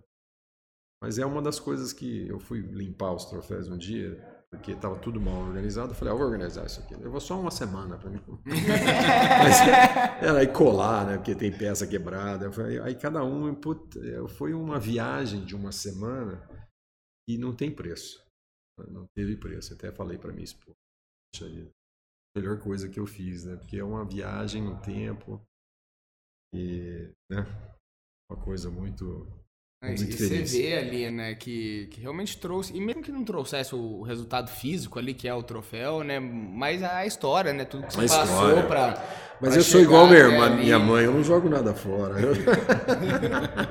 Mas é uma das coisas que eu fui limpar os troféus um dia, porque estava tudo mal organizado. Eu falei, ah, eu vou organizar isso aqui. Levou só uma semana para mim. [LAUGHS] Mas era aí colar, né? Porque tem peça quebrada. Falei, aí cada um, put... foi uma viagem de uma semana e não tem preço. Não teve preço. Até falei para minha esposa. A melhor coisa que eu fiz, né? Porque é uma viagem no tempo e, né? Uma coisa muito é, e você vê ali, né, que, que realmente trouxe, e mesmo que não trouxesse o resultado físico ali, que é o troféu, né, mas a história, né, tudo que você a passou pra. Mas pra eu sou igual minha, irmã, minha mãe, eu não jogo nada fora. [LAUGHS]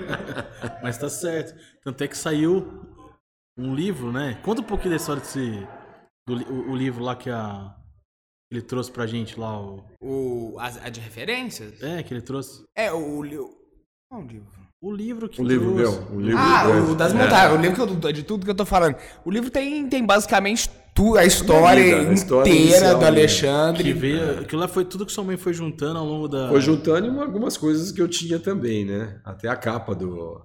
[LAUGHS] mas tá certo. Tanto é que saiu um livro, né? Conta um pouquinho da história desse. Do, o, o livro lá que a. Ele trouxe pra gente lá. O, o a, a de referências? É, que ele trouxe. É, o. Qual o livro? O livro que o livro meu, o livro Ah, o das montagens, é. o livro que eu, de tudo que eu tô falando. O livro tem, tem basicamente tu, a história, vida, a história inteira inicial, do Alexandre. Que veio, aquilo lá foi tudo que sua mãe foi juntando ao longo da. Foi juntando algumas coisas que eu tinha também, né? Até a capa do,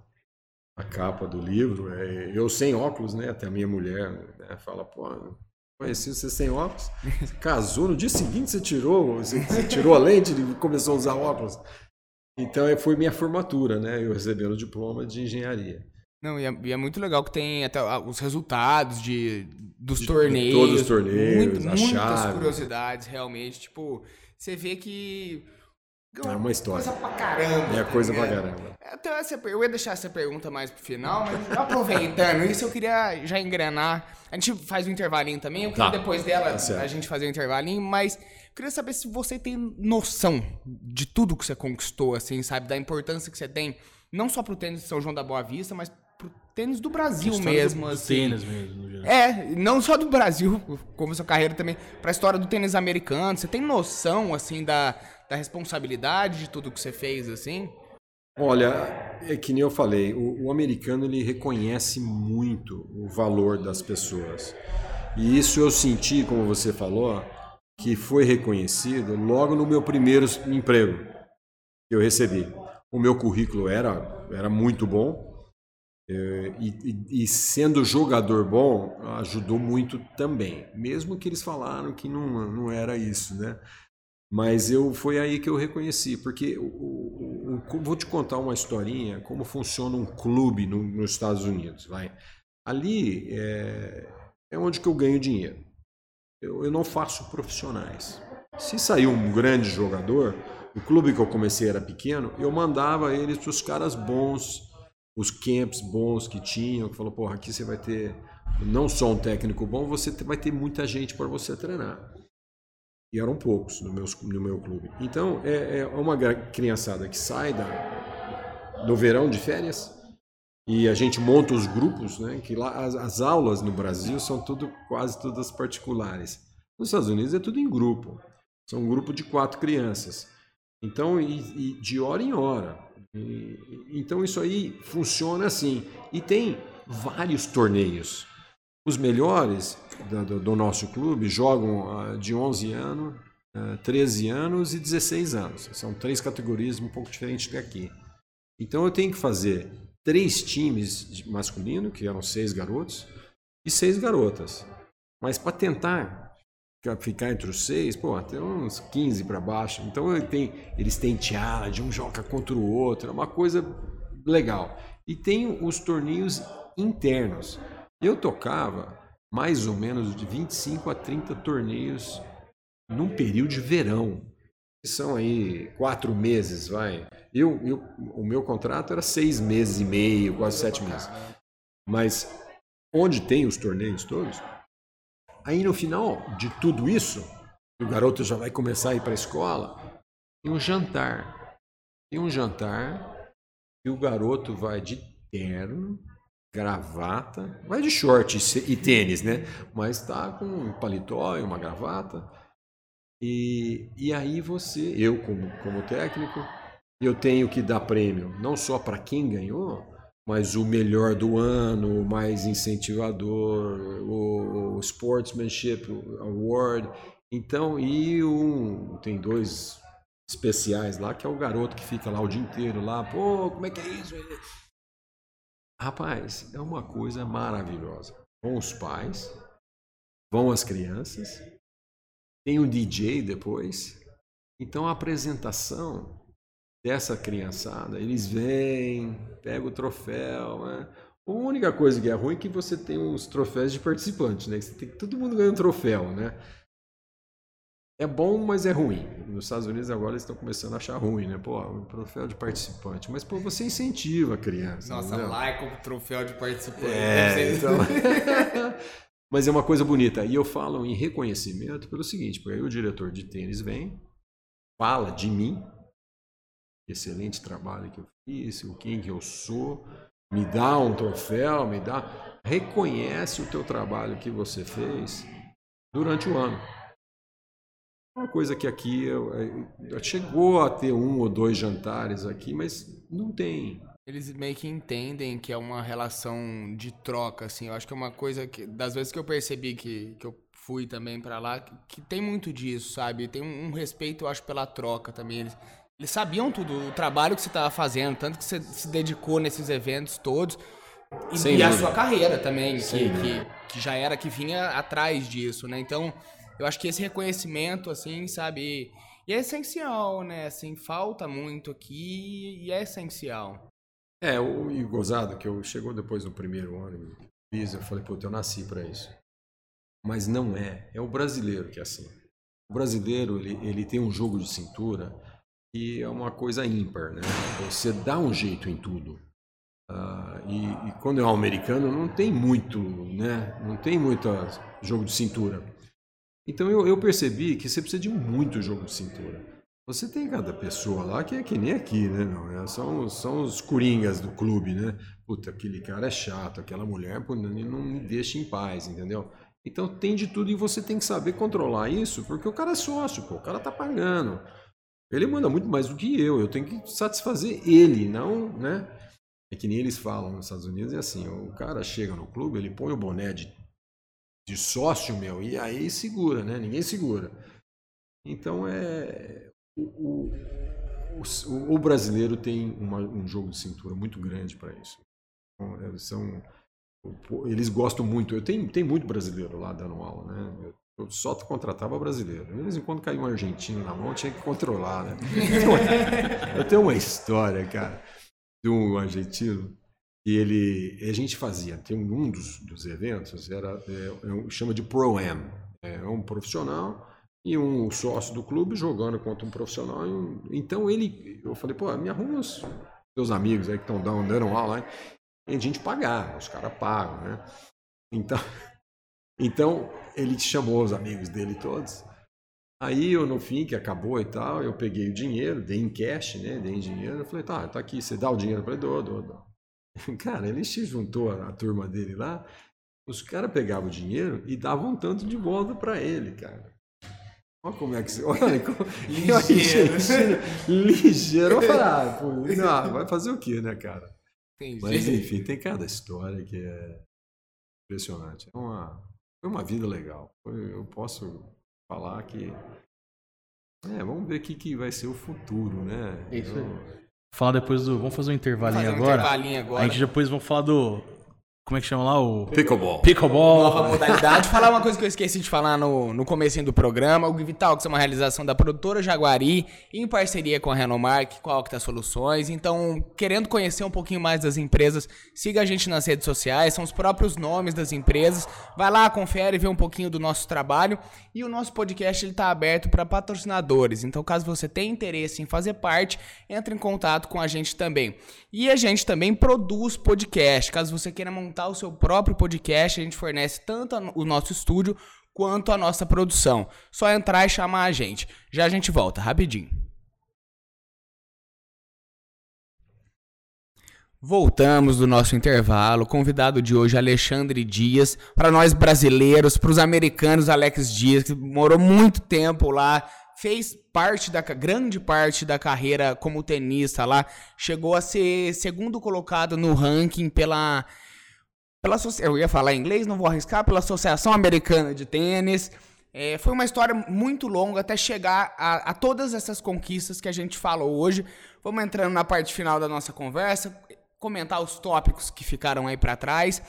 a capa do livro. É, eu sem óculos, né? Até a minha mulher né, fala, pô, conheci você sem óculos. Você [LAUGHS] casou, no dia seguinte você tirou, você, você tirou a lente e começou a usar óculos. Então foi minha formatura, né? Eu recebi o diploma de engenharia. Não, e é, e é, muito legal que tem até os resultados de, dos de, torneios. De todos os torneios, muito, muitas chave. curiosidades, realmente. Tipo, você vê que é uma história. Coisa pra caramba. É coisa pra caramba. Então, essa, eu ia deixar essa pergunta mais pro final, mas aproveitando isso, eu queria já engrenar. A gente faz um intervalinho também. Eu queria tá. depois dela tá a gente fazer um intervalinho, mas queria saber se você tem noção de tudo que você conquistou, assim, sabe? Da importância que você tem, não só pro tênis de São João da Boa Vista, mas pro tênis do Brasil mesmo, do, assim. tênis mesmo. É, não só do Brasil, como sua carreira também, pra história do tênis americano. Você tem noção, assim, da da responsabilidade de tudo que você fez, assim? Olha, é que nem eu falei, o, o, americano ele reconhece muito o valor das pessoas. E isso eu senti, como você falou, que foi reconhecido logo no meu primeiro emprego que eu recebi. O meu currículo era, era muito bom, é, e, e, e, sendo jogador bom, ajudou muito também. Mesmo que eles falaram que não, não era isso, né? Mas eu foi aí que eu reconheci, porque o, o, o, vou te contar uma historinha como funciona um clube no, nos Estados Unidos. Vai. Ali é, é onde que eu ganho dinheiro. Eu, eu não faço profissionais. Se sair um grande jogador, o clube que eu comecei era pequeno, eu mandava eles para os caras bons, os camps bons que tinham, que falou, porra, aqui você vai ter não só um técnico bom, você vai ter muita gente para você treinar. E eram poucos no meu, no meu clube. Então, é, é uma criançada que sai da, no verão de férias e a gente monta os grupos, né? Que lá as, as aulas no Brasil são tudo quase todas particulares. Nos Estados Unidos é tudo em grupo. São um grupo de quatro crianças. Então, e, e de hora em hora. E, então isso aí funciona assim. E tem vários torneios. Os melhores do, do nosso clube jogam uh, de 11 anos, uh, 13 anos e 16 anos. São três categorias um pouco diferentes daqui. Então eu tenho que fazer três times masculino, que eram seis garotos, e seis garotas. Mas para tentar ficar entre os seis, pô, tem uns 15 para baixo. Então tenho, eles têm tiara de um joga contra o outro, é uma coisa legal. E tem os torneios internos. Eu tocava mais ou menos de 25 a 30 torneios num período de verão. São aí quatro meses, vai. Eu, eu, o meu contrato era seis meses e meio, quase sete meses. Mas onde tem os torneios todos, aí no final de tudo isso, o garoto já vai começar a ir para a escola, tem um jantar. Tem um jantar e o garoto vai de terno, gravata, vai de short e tênis, né? Mas tá com um paletó e uma gravata. E, e aí você, eu como, como técnico, eu tenho que dar prêmio não só para quem ganhou, mas o melhor do ano, o mais incentivador, o, o Sportsmanship Award. Então, e um, tem dois especiais lá, que é o garoto que fica lá o dia inteiro lá, pô, como é que é isso? Rapaz, é uma coisa maravilhosa. Vão os pais, vão as crianças, tem um DJ depois. Então a apresentação dessa criançada, eles vêm, pegam o troféu. Né? A única coisa que é ruim é que você tem os troféus de participantes, né? Você tem, todo mundo ganha um troféu, né? É bom, mas é ruim. Nos Estados Unidos agora eles estão começando a achar ruim, né? Pô, o troféu de participante. Mas, pô, você incentiva a criança. Nossa, lá é como troféu de participante. É, então... [LAUGHS] [LAUGHS] mas é uma coisa bonita. E eu falo em reconhecimento pelo seguinte, porque aí o diretor de tênis vem, fala de mim, excelente trabalho que eu fiz, o quem que eu sou, me dá um troféu, me dá, reconhece o teu trabalho que você fez durante o ano. Uma coisa que aqui eu, eu, chegou a ter um ou dois jantares aqui, mas não tem. Eles meio que entendem que é uma relação de troca, assim. Eu acho que é uma coisa que, das vezes que eu percebi que, que eu fui também para lá, que, que, tem muito disso, sabe? Tem um, um, respeito, eu acho, pela troca também. Eles, eles sabiam tudo, o trabalho que você estava fazendo, tanto que você se dedicou nesses eventos todos. E, e a sua carreira também, que, que, que, já era, que vinha atrás disso, né? Então, eu acho que esse reconhecimento, assim, sabe? E é essencial, né? Assim, falta muito aqui e é essencial. É, o, e gozado, que eu chegou depois do primeiro ano, fiz, eu falei, puta, eu nasci para isso. Mas não é, é o brasileiro que é assim. O brasileiro, ele, ele tem um jogo de cintura que é uma coisa ímpar, né? Você dá um jeito em tudo. Uh, e, e, quando é um americano, não tem muito, né? Não tem muito jogo de cintura. Então eu, eu percebi que você precisa de muito jogo de cintura. Você tem cada pessoa lá que é que nem aqui, né? Não, é, são, são os coringas do clube, né? Puta, aquele cara é chato, aquela mulher pô, não me deixa em paz, entendeu? Então tem de tudo e você tem que saber controlar isso, porque o cara é sócio, pô, o cara tá pagando. Ele manda muito mais do que eu, eu tenho que satisfazer ele, não, né? É que nem eles falam nos Estados Unidos, é assim, o cara chega no clube, ele põe o boné de, de sócio meu, e aí segura, né? Ninguém segura. Então é. O, o, o, brasileiro tem uma, um jogo de cintura muito grande para isso. Então, é, são, eles gostam muito. Eu tenho, tem muito brasileiro lá dando aula, né? Eu só contratava brasileiro. De vez em quando caiu um argentino na mão, tinha que controlar, né? [LAUGHS] Eu tenho uma história, cara, de um argentino que ele, a gente fazia, tem um dos, dos eventos, era, é, é, chama de Pro-Am. É um profissional e um sócio do clube jogando contra um profissional. Então ele, eu falei, pô, me arruma os teus amigos aí que estão dando aula, e a gente pagar, os caras pagam, né? Então, [LAUGHS] então ele chamou os amigos dele todos. Aí eu, no fim, que acabou e tal, eu peguei o dinheiro, dei em cash, né? Dei em dinheiro. Eu falei, tá, tá aqui, você dá o dinheiro? Falei, dou, dou, dou. [LAUGHS] Cara, ele se juntou a, a turma dele lá, os caras pegavam o dinheiro e davam um tanto de volta para ele, cara. Olha como é que você. [LAUGHS] Olha, como... ligeiro. [LAUGHS] ligeiro. Eu ah, pô, não, [LAUGHS] vai fazer o quê, né, cara? Entendi. Mas enfim, tem cada história que é impressionante. É uma, foi uma vida legal. Eu posso falar que. É, vamos ver o que, que vai ser o futuro, né? Isso aí. Falar depois do. Vamos fazer um intervalinho, fazer um agora. intervalinho agora. A gente depois vamos falar do como é que chama lá? O. Pickleball. Pickleball. Nova modalidade. falar uma coisa que eu esqueci de falar no, no começo do programa. O Vital, que é uma realização da produtora Jaguari, em parceria com a Renomark, com a Octa Soluções. Então, querendo conhecer um pouquinho mais das empresas, siga a gente nas redes sociais. São os próprios nomes das empresas. Vai lá, confere, vê um pouquinho do nosso trabalho. E o nosso podcast está aberto para patrocinadores. Então, caso você tenha interesse em fazer parte, entre em contato com a gente também. E a gente também produz podcast. Caso você queira montar montar o seu próprio podcast, a gente fornece tanto o nosso estúdio quanto a nossa produção. Só entrar e chamar a gente. Já a gente volta, rapidinho. Voltamos do nosso intervalo. Convidado de hoje, Alexandre Dias. Para nós brasileiros, para os americanos, Alex Dias, que morou muito tempo lá, fez parte da grande parte da carreira como tenista lá, chegou a ser segundo colocado no ranking pela pela eu ia falar inglês, não vou arriscar, pela Associação Americana de Tênis. É, foi uma história muito longa até chegar a, a, todas essas conquistas que a gente falou hoje. Vamos entrando na parte final da nossa conversa, comentar os tópicos que ficaram aí para trás.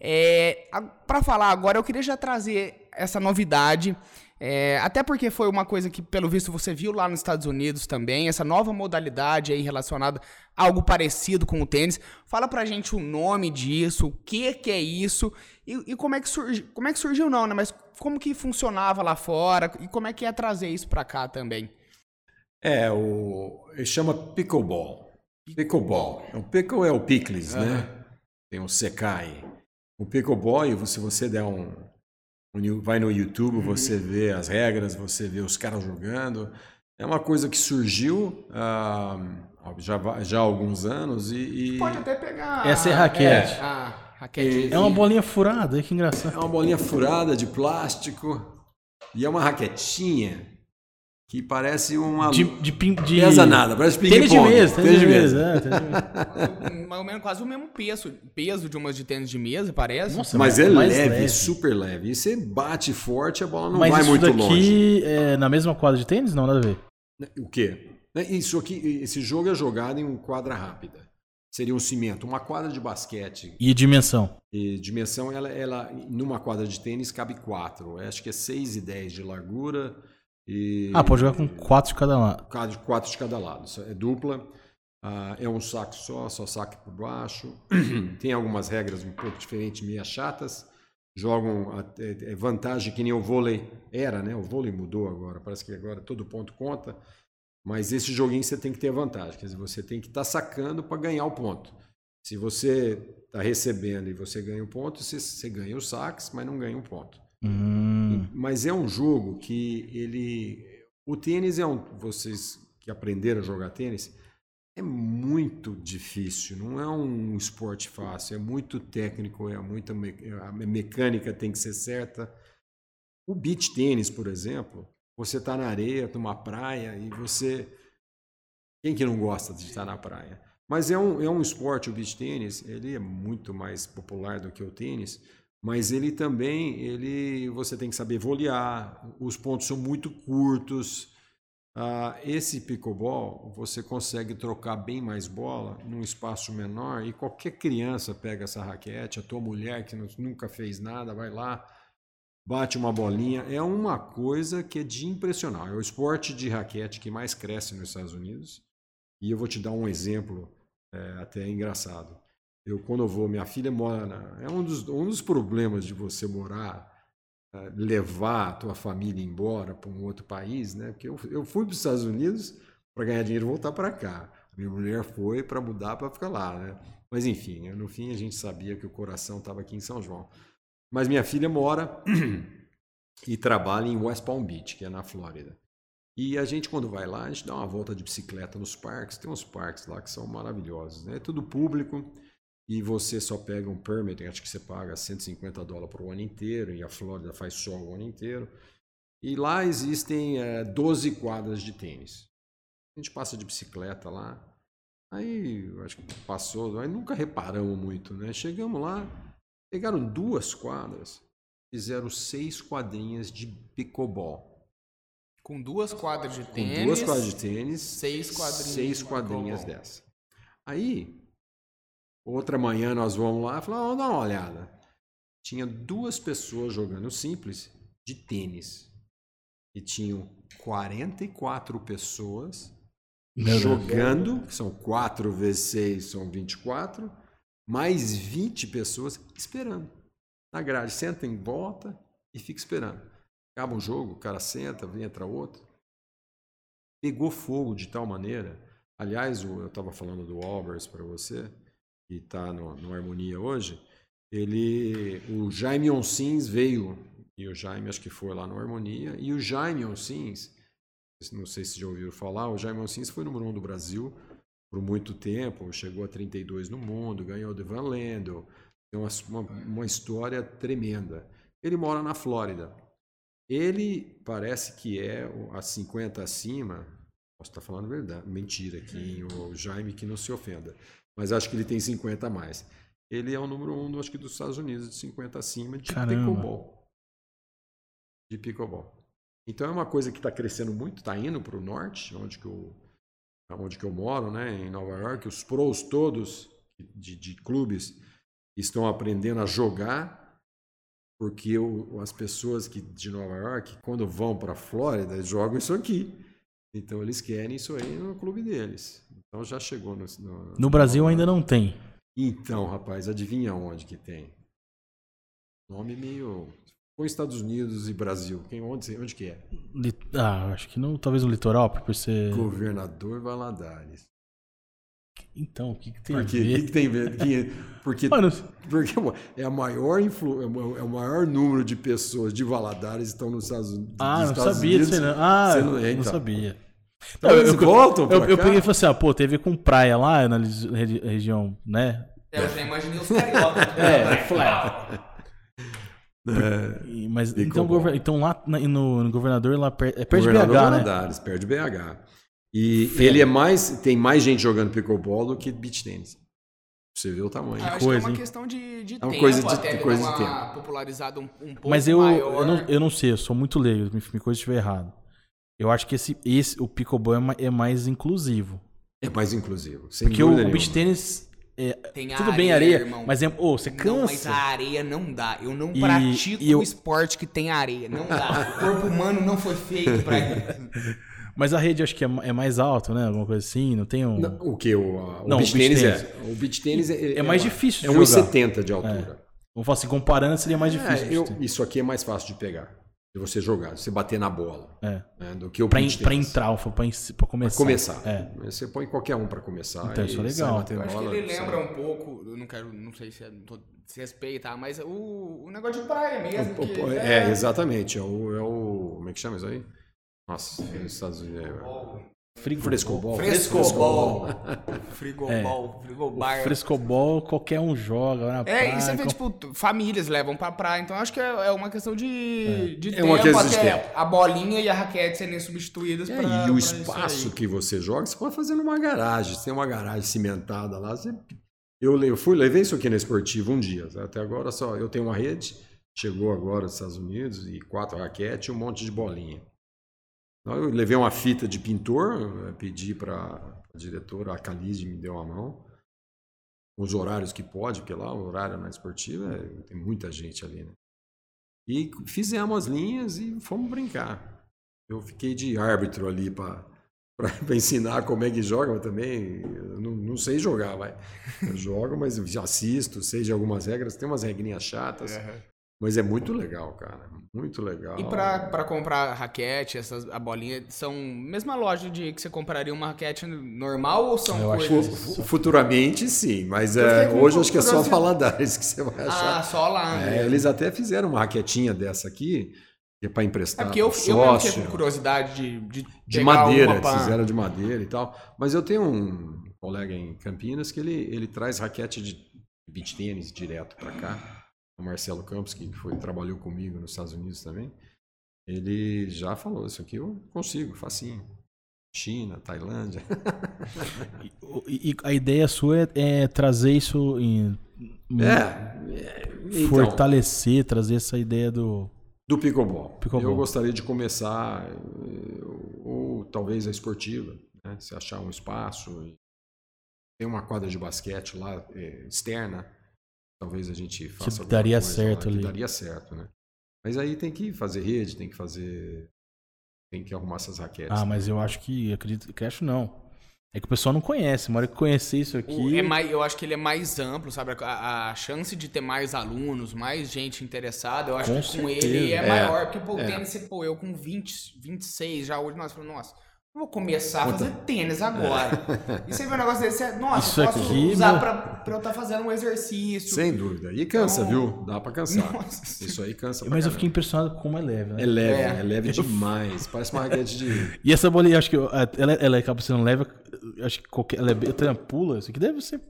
É, para falar agora, eu queria já trazer essa novidade é, até porque foi uma coisa que, pelo visto, você viu lá nos Estados Unidos também, essa nova modalidade aí relacionada a algo parecido com o tênis. Fala pra gente o nome disso, o que que é isso e, e como é que surgiu, como é que surgiu não, né? Mas como que funcionava lá fora e como é que é trazer isso pra cá também? É, o ele chama pickleball. Pickleball. O pickle é o pickles, uhum. né? Tem um secai. O pickleball, se você der um Vai no YouTube, você vê as regras, você vê os caras jogando. É uma coisa que surgiu ah, já, já há alguns anos e, e... Pode até pegar. Essa é raquete. É, a raquete. É uma bolinha furada, que engraçado. É uma bolinha furada de plástico e é uma raquetinha que parece uma. De, de, de... Pesa nada, parece ping Tênis de mesa, tênis de mesa. É, [LAUGHS] mais ou menos quase o mesmo peso, peso de umas de tênis de mesa, parece. Nossa, mas é leve, leve, super leve. E você bate forte, a bola não mas vai isso muito daqui longe. É na mesma quadra de tênis? Não, nada a ver. O quê? Isso aqui, esse jogo é jogado em uma quadra rápida. Seria um cimento, uma quadra de basquete. E dimensão? E dimensão, ela, ela numa quadra de tênis cabe quatro. Acho que é 6 e 10 de largura e... Ah, pode jogar com quatro de cada lado. Quatro de cada lado. É dupla. Ah, é um saque só, só saque por baixo. [CLEARS THROAT] Tem algumas regras um pouco diferentes, meio chatas. Jogam é, é vantagem que nem o vôlei era, né? O vôlei mudou agora. Parece que agora todo ponto conta. Mas esse joguinho você tem que ter vantagem. Quer dizer, você tem que estar tá sacando para ganhar o ponto. Se você está recebendo e você ganha o ponto, você, você ganha os saques, mas não ganha um ponto. Hum. Mas é um jogo que ele. O tênis é um. Vocês que aprenderam a jogar tênis, é muito difícil, não é um esporte fácil, é muito técnico, é muita me... a mecânica tem que ser certa. O beach tênis, por exemplo, você está na areia, numa praia e você quem que não gosta de estar na praia? Mas é um, é um esporte, o beach tênis, ele é muito mais popular do que o tênis, mas ele também, ele, você tem que saber volear, os pontos são muito curtos. Ah, esse pickleball, você consegue trocar bem mais bola num espaço menor e qualquer criança pega essa raquete, a tua mulher que nunca fez nada, vai lá, bate uma bolinha. É uma coisa que é de impressionar. É o esporte de raquete que mais cresce nos Estados Unidos. E eu vou te dar um exemplo é, até engraçado. Eu, quando eu vou, minha filha mora. Na, é um dos, um dos problemas de você morar, eh, levar a tua família embora para um outro país, né? Porque eu, eu fui para os Estados Unidos para ganhar dinheiro e voltar para cá. Minha mulher foi para mudar para ficar lá, né? Mas enfim, no fim a gente sabia que o coração estava aqui em São João. Mas minha filha mora [CLEARS THROAT] e trabalha em West Palm Beach, que é na Flórida. E a gente, quando vai lá, a gente dá uma volta de bicicleta nos parques. Tem uns parques lá que são maravilhosos, né? É tudo público e você só pega um permit, acho que você paga 150 dólares por o ano inteiro, e a Flórida faz sol o ano inteiro. E lá existem é, 12 quadras de tênis. A gente passa de bicicleta lá, aí acho que passou, aí nunca reparamos muito, né? Chegamos lá, pegaram duas quadras, fizeram seis quadrinhas de pickleball. Com duas quadras de tênis. Com duas quadras de tênis. Seis quadrinhas. Seis quadrinhas dessa. Aí Outra manhã nós vamos lá e falamos, vamos dar uma olhada. Tinha duas pessoas jogando simples de tênis. E tinham 44 pessoas Meu jogando, que são 4 vezes 6, são 24, mais 20 pessoas esperando. Na grade, senta em volta e fica esperando. Acaba o jogo, o cara senta, entra outro. Pegou fogo de tal maneira. Aliás, eu estava falando do Albers para você que está no, no, Harmonia hoje, ele, o Jaime Onsins veio, e o Jaime acho que foi lá no Harmonia, e o Jaime Onsins, não sei se já ouviram falar, o Jaime Onsins foi número um do Brasil por muito tempo, chegou a 32 no mundo, ganhou o Van Lendl, tem uma, uma, uma história tremenda. Ele mora na Flórida. Ele parece que é a 50 acima. Posso estar falando verdade, mentira aqui, hein, o Jaime que não se ofenda. Mas acho que ele tem 50 a mais. Ele é o número um, acho que dos Estados Unidos, de 50 acima, de Caramba. pickleball. De pickleball. Então é uma coisa que está crescendo muito, está indo para o norte, onde que, eu, onde que eu moro, né, em Nova York. Os pros todos de, de clubes estão aprendendo a jogar porque o- as pessoas que de Nova York, quando vão para a Flórida, jogam isso aqui. Então eles querem isso aí no clube deles. Então já chegou no. No, No Brasil ainda não tem. Então, rapaz, adivinha onde que tem? Nome meio. Foi Estados Unidos e Brasil. Quem, onde, onde que é? Ah, acho que não, talvez no litoral, por ser. Governador Valadares. Então, o que, que tem Por a? O que, ver? que tem a ver? Que- Porque, Mano, porque é, a maior influ, é o- é o maior número de pessoas de Valadares estão nos Estados Unidos. ah, não sabia disso não. Ah, Você não, não- então. sabia. Não, eu- voltam Eu, eu cá? peguei e falei assim, ah, pô, teve com praia lá na região, né? É, Eu já imaginei os cariocas. É, flat. É, Mas então, então lá no, no governador, lá per- é perto de Governador BH, né? Valadares, perto de BH. E ele é mais. Tem mais gente jogando pickleball do que beach tênis. Você vê o tamanho. Ah, acho coisa, que é uma hein? questão de, de uma tempo, coisa de- até de coisa de uma popularizada um, um pouco Mas eu, maior. eu, não, eu não sei, eu sou muito leigo, me, me coisa estiver errado. Eu acho que esse, esse o pickleball é, ma- é mais inclusivo. É mais inclusivo. Sem Porque o, beach tênis, é, Tem tudo bem areia, irmão. mas é, ô, você Não, mas cansa. a areia não dá. Eu não E- pratico e eu- um esporte que tem areia. Não dá. O corpo humano não foi feito pra isso. [LAUGHS] Mas a rede acho que é, é mais alta, né? Alguma coisa assim, não tem um... Não, o que? O, a- o Não, beach o beach tênis tênis. é. O beach tênis é. É mais difícil É de jogar. 1,70 de altura. Vamos falar assim, comparando seria mais difícil. É, de eu- isso aqui é mais fácil de pegar. De você jogar, de você bater na bola. É. né, do que o Pra, pra entrar, pra, en- pra começar. Começar. É. Você põe qualquer um pra começar. Então, isso é legal. Eu acho que bola, ele sai- lembra um pouco, eu não quero, não sei se é tô- se respeitar, mas o, o negócio de praia mesmo. O- que o- É, exatamente. É o, é o. Como é que chama isso aí? Nossa, nos Estados Unidos. É... Frigo- Frescobol. Frescobol. Frigobol. Frigobar. Frescobol, qualquer um joga. Na É, praia, e você vê, tipo, famílias levam pra praia, então acho que é, é uma questão de, de É uma tempo questão de até tempo. a bolinha e a raquete serem substituídas É, pra, e o espaço que você joga, você pode fazer numa garagem. Você tem uma garagem cimentada lá. Você... Eu, eu fui, levei isso aqui na esportiva um dia. Até agora só. Eu tenho uma rede, chegou agora dos Estados Unidos, e quatro raquetes e um monte de bolinha. Eu levei uma fita de pintor, eu pedi para a diretora, a Calise me deu a mão. Os horários que pode, porque lá o horário na esportiva é- tem muita gente ali, né? E fizemos as linhas e fomos brincar. Eu fiquei de árbitro ali para [LAUGHS] ensinar como é que joga, mas também eu não, não sei jogar, vai. Eu jogo, mas assisto, sei de algumas regras, tem umas regrinhas chatas, mas é muito legal, cara. Muito legal. E pra comprar raquete, essas, a bolinha, são mesma loja de que você compraria uma raquete normal ou são Eu acho coisas... Fu- Futuramente, sim, mas Eu é, hoje acho que é só. Valadares que você vai achar. Ah, só lá. É, mesmo. eles até fizeram uma raquetinha dessa aqui, que é para É emprestar porque eu, pro eu mesmo sócio. curiosidade de, de, de madeira, uma pra- fizeram de madeira e tal. Mas eu tenho um colega em Campinas que ele, ele traz raquete de beach tênis direto para cá. O Marcelo Campos, que foi, trabalhou comigo nos Estados Unidos também. Ele já falou, isso aqui eu consigo, facinho. China, Tailândia. [LAUGHS] E, e a ideia sua é, é trazer isso em. É, é, então, fortalecer, trazer essa ideia do. do pickleball. Pickleball. Eu gostaria de começar, eh, ou talvez a esportiva, né? se achar um espaço. Tem uma quadra de basquete lá, eh, externa. Talvez a gente faça alguma daria coisa certo lá, que ali. daria certo, né? Mas aí tem que fazer rede, tem que fazer. Tem que arrumar essas raquetes. Ah, mas eu acho que. Acredito que acho não. É que o pessoal não conhece. Uma hora que conhecer isso O- aqui. é mais, eu acho que ele é mais amplo, sabe? A, a chance de ter mais alunos, mais gente interessada, eu acho Com que com certeza. ele é, É, maior. Porque, pô, o é. tênis, você- pô, eu com 20, 26 já hoje, nós falamos, nossa, vou começar a Conta. fazer tênis agora. E você vê um negócio desse, você, nossa, Isso eu posso aqui, usar meu- pra, pra eu estar fazendo um exercício. Sem dúvida. E cansa, Então- viu? Dá pra cansar. Nossa. Isso aí cansa Mas eu caramba. fiquei impressionado como é leve, né? É leve, É. é, leve demais. Parece uma raquete de. [LAUGHS] E essa bolinha, acho que eu- ela, ela acaba sendo leve. Acho que qualquer. Ela é bem- pula. Isso aqui deve ser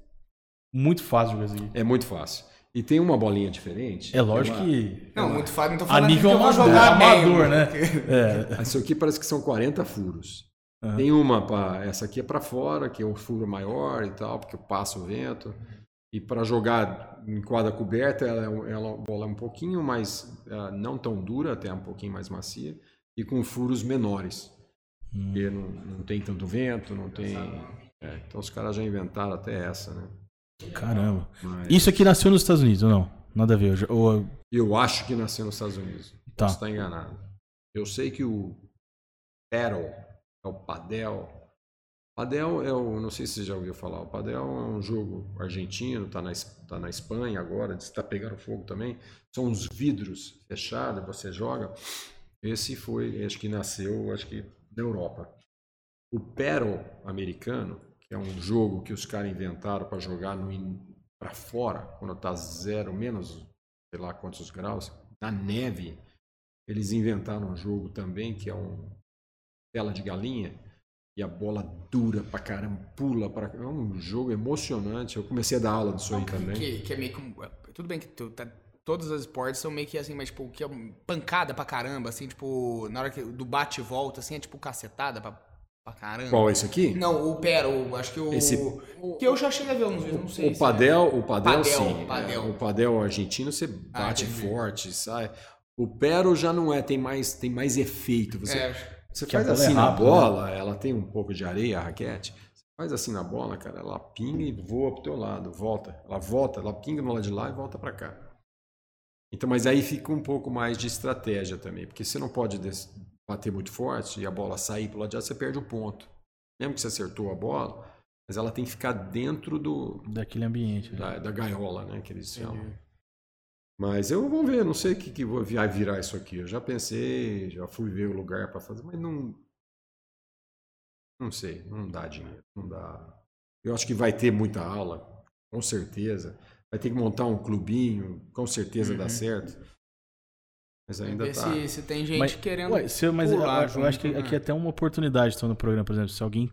muito fácil de jogar aqui. É muito fácil. E tem uma bolinha diferente. É lógico Uma- que. Não, muito fácil, não tô A falando nível que eu vou amador, jogar bem, amador, né? porque- É. Isso aqui parece que são 40 furos. Aham. Tem uma para essa aqui é para fora, que é um furo maior e tal, porque passa o vento. E para jogar em quadra coberta, ela é, um- ela, bola é um pouquinho mais ah, não tão dura, até um pouquinho mais macia e com furos menores. Hum. Porque não, não tem tanto vento, não tem. é, então os caras já inventaram até essa, né? Caramba. Mas Isso aqui nasceu nos Estados Unidos ou não? Nada a ver. eu já- Ou, eu acho que nasceu nos Estados Unidos. Tá. Posso estar enganado. Eu sei que o Paddle é o Padel. Padel é o. Não sei se você já ouviu falar. O Padel é um jogo argentino, tá na, tá na Espanha agora, está pegando fogo também. São uns vidros fechados, você joga. Esse foi, acho que nasceu, acho que na Europa. O Paddle americano, que é um jogo que os caras inventaram para jogar para fora, quando tá zero, menos sei lá quantos graus, na neve, eles inventaram um jogo também que é um tela de galinha e a bola dura pra caramba, pula pra É um jogo emocionante. Eu comecei a dar aula disso aí também. Que, que é meio que. Tudo bem que tu, tá, todos os esportes são meio que assim, mas tipo, que é pancada pra caramba, assim, tipo, na hora que, do bate e volta, assim, é tipo cacetada pra, pra caramba. Qual é esse aqui? Não, o Pera, o, acho que o. Esse- Que eu já cheguei a ver uns vídeos, não sei. O se padel, o padel, Padel, sim. padel. É, o padel argentino você bate entendi. forte, sai. O pero já não é, tem mais, tem mais efeito. Você, É, você a faz bola é assim na né? bola, ela tem um pouco de areia, a raquete. Você faz assim na bola, cara, ela pinga e voa pro teu lado, volta. Ela volta, ela pinga no lado de lá e volta pra cá. Então, mas aí fica um pouco mais de estratégia também, porque você não pode bater muito forte e a bola sair pro lado de lá, você perde o ponto. Mesmo que você acertou a bola, mas ela tem que ficar dentro do, daquele ambiente. né? da, da gaiola, né, que eles chamam. Mas eu vou ver, não sei o que, que vai virar isso aqui. Eu já pensei, já fui ver o lugar para fazer, mas não. Não sei, não dá dinheiro, não dá. Eu acho que vai ter muita aula, com certeza. Vai ter que montar um clubinho, com certeza dá Uhum. certo. Mas ainda ver tá. se, se tem gente Mas, querendo. ué, se eu- mas eu, pular eu acho que junto, aqui né? é até uma oportunidade estão no programa, por exemplo, se alguém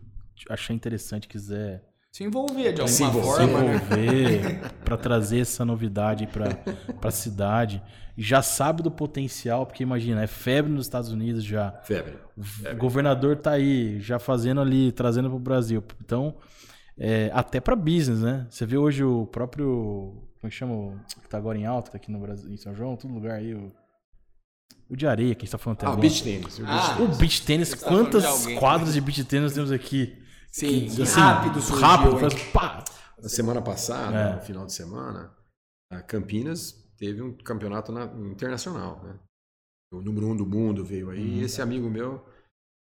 achar interessante, quiser Se envolver de Se alguma envolver. se forma, né? [LAUGHS] envolver para trazer essa novidade para a cidade, já sabe do potencial, porque imagina, é febre nos Estados Unidos já. Febre. O governador tá aí, já fazendo ali, trazendo para o Brasil. Então, é, até para business, né? Você vê hoje o próprio. Como é que chama? o Que tá agora em alta, tá aqui no Brasil, em São João, todo lugar aí. O, o de areia, que a gente tá falando até Ah, o agora. beach tennis. O beach Ah, O beach tênis, de quantas alguém. quadras de beach tênis nós temos aqui? Sim, Que, rápido surgiu, rápido, faz pá! Na semana passada, É. no final de semana, a Campinas teve um campeonato na- internacional, né? O número um do mundo veio aí. Uhum. E esse amigo meu,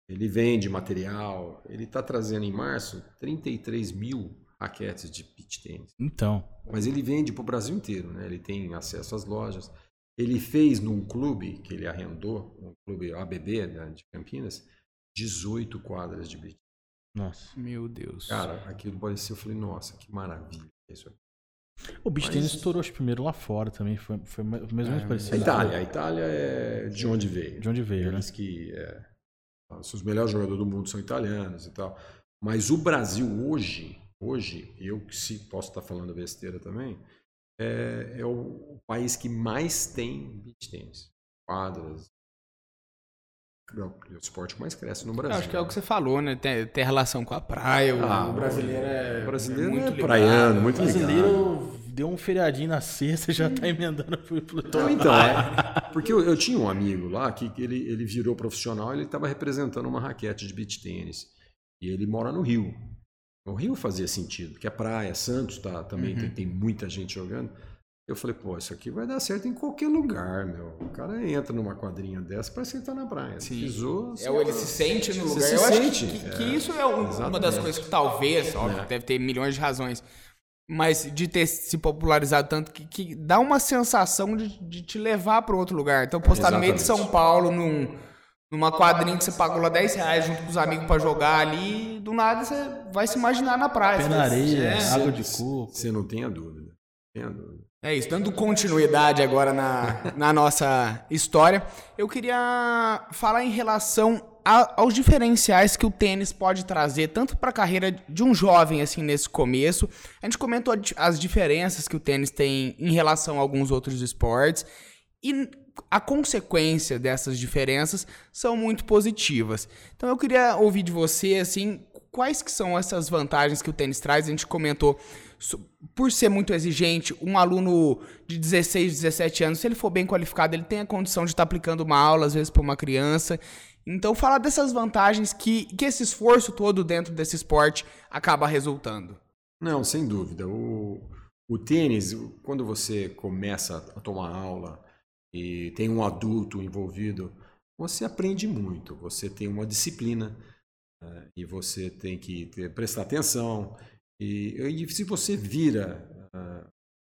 ele vende material. Ele está trazendo em março 33 mil raquetes de beach tennis. Então, Mas ele vende para o Brasil inteiro, né? Ele tem acesso às lojas. Ele fez num clube que ele arrendou, um clube ABB né, de Campinas, 18 quadras de beach. Nossa. Meu Deus. Cara, aquilo parecia, eu falei, nossa, que maravilha isso aqui. O beach Mas- tênis estourou acho, primeiro lá fora também, foi, foi mais ou menos É, parecido. A Itália, a Itália é de onde veio. De onde veio, né? Eles que é, os melhores jogadores do mundo são italianos e tal. Mas o Brasil hoje, hoje, eu que se posso estar falando besteira também, é, é o, o país que mais tem beach tennis. Quadras. É o é o esporte que mais cresce no Eu Brasil. acho que é o que você falou, né? Tem, tem relação com a praia. O, Ah, o brasileiro é. o brasileiro muito é ligado. praiano, muito O ligado. brasileiro deu um feriadinho na sexta já tá emendando pro, pro Então, então, é, porque eu, eu tinha um amigo lá que ele, ele virou profissional, ele estava representando uma raquete de beach tênis. E ele mora no Rio. No Rio fazia sentido, porque é praia, Santos tá, também Uhum. tem, tem muita gente jogando. Eu falei, pô, isso aqui vai dar certo em qualquer lugar, meu. O cara entra numa quadrinha dessa, parece que ele tá na praia. Sim. Pisou, É, ou ele se sente no lugar. se Eu acho sente, que, que- é. que isso é um- uma Exatamente. das coisas que talvez, óbvio, É. deve ter milhões de razões, mas de ter se popularizado tanto que, que dá uma sensação de, de te levar para outro lugar. Então, postar no meio de São Exatamente. Paulo, num, numa quadrinha que você pagou lá 10 reais junto com os amigos para jogar ali, do nada você vai se imaginar na praia. Pé na areia, É. água de coco. Você não tenha dúvida. Entendo. É isso, dando continuidade agora na, na nossa história, eu queria falar em relação a, aos diferenciais que o tênis pode trazer, tanto para a carreira de um jovem, assim, nesse começo. A gente comentou as diferenças que o tênis tem em relação a alguns outros esportes, e a consequência dessas diferenças são muito positivas. Então eu queria ouvir de você, assim, quais que são essas vantagens que o tênis traz? A gente comentou por ser muito exigente, um aluno de 16, 17 anos, se ele for bem qualificado, ele tem a condição de estar tá aplicando uma aula, às vezes, para uma criança. Então, falar dessas vantagens que, que esse esforço todo dentro desse esporte acaba resultando. Não, sem dúvida. O, o tênis, quando você começa a tomar aula e tem um adulto envolvido, você aprende muito, você tem uma disciplina uh, e você tem que ter, prestar atenção e, e se você vira uh,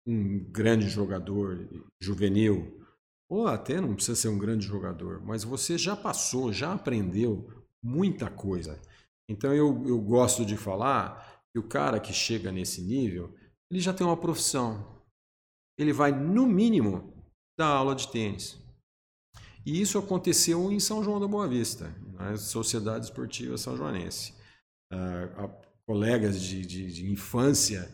um grande jogador juvenil, ou até não precisa ser um grande jogador, mas você já passou, já aprendeu muita coisa. Então eu, eu gosto de falar que o cara que chega nesse nível, ele já tem uma profissão. Ele vai, no mínimo, dar aula de tênis. E isso aconteceu em São João da Boa Vista, na Sociedade Esportiva São Joanense. Uh, colegas de, de, de infância.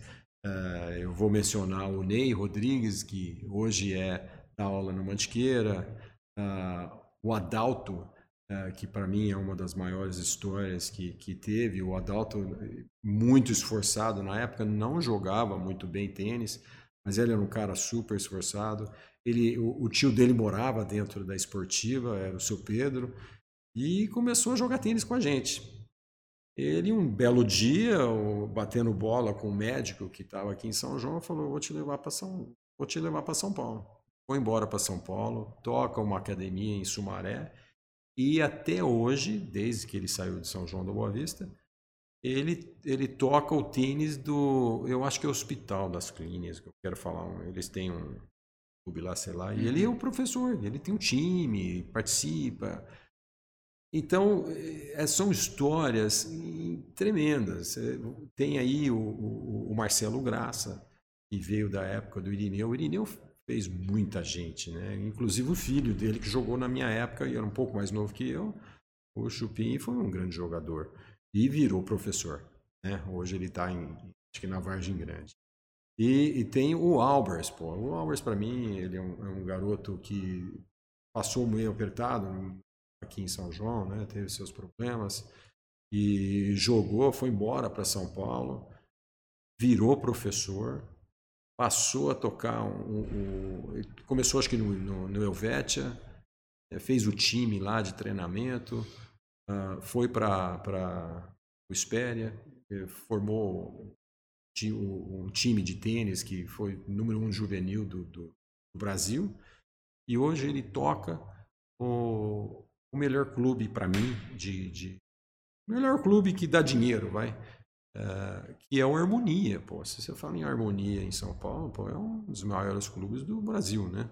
Uh, eu vou mencionar o Ney Rodrigues, que hoje é da aula no Mantiqueira, uh, o Adalto, uh, que para mim é uma das maiores histórias que, que teve. O Adalto, muito esforçado na época, não jogava muito bem tênis, mas ele era um cara super esforçado. Ele, o, o tio dele morava dentro da esportiva, era o seu Pedro, e começou a jogar tênis com a gente. Ele, um belo dia, batendo bola com o médico que estava aqui em São João, falou: Vou te levar para São, vou te levar para São Paulo. Foi embora para São Paulo, toca uma academia em Sumaré e até hoje, desde que ele saiu de São João da Boa Vista, ele, ele toca o tênis do, eu acho que é o Hospital das Clínicas, que eu quero falar, eles têm um clube lá, sei lá, e ele é o professor, ele tem um time, participa, então, eh, são histórias tremendas. Tem aí o, o, o, Marcelo Graça, que veio da época do Irineu. O Irineu fez muita gente, né? inclusive o filho dele, que jogou na minha época e era um pouco mais novo que eu. O Chupim foi um grande jogador e virou professor. Né? Hoje ele está acho que na Vargem Grande. E, e, tem o Albers, pô. O Albers, para mim, ele é um, é um garoto que passou meio apertado, aqui em São João, né? teve seus problemas e jogou, foi embora para São Paulo, virou professor, passou a tocar um, um, começou acho que no, no, no eh, fez o time lá de treinamento, uh, foi para o Espéria, eh, formou um time de tênis que foi número um juvenil do, do, do Brasil e hoje ele toca o, o melhor clube para mim de, de melhor clube que dá dinheiro, vai, uh, que é o Harmonia, pô. Se você fala em Harmonia em São Paulo, pô, é um dos maiores clubes do Brasil, né?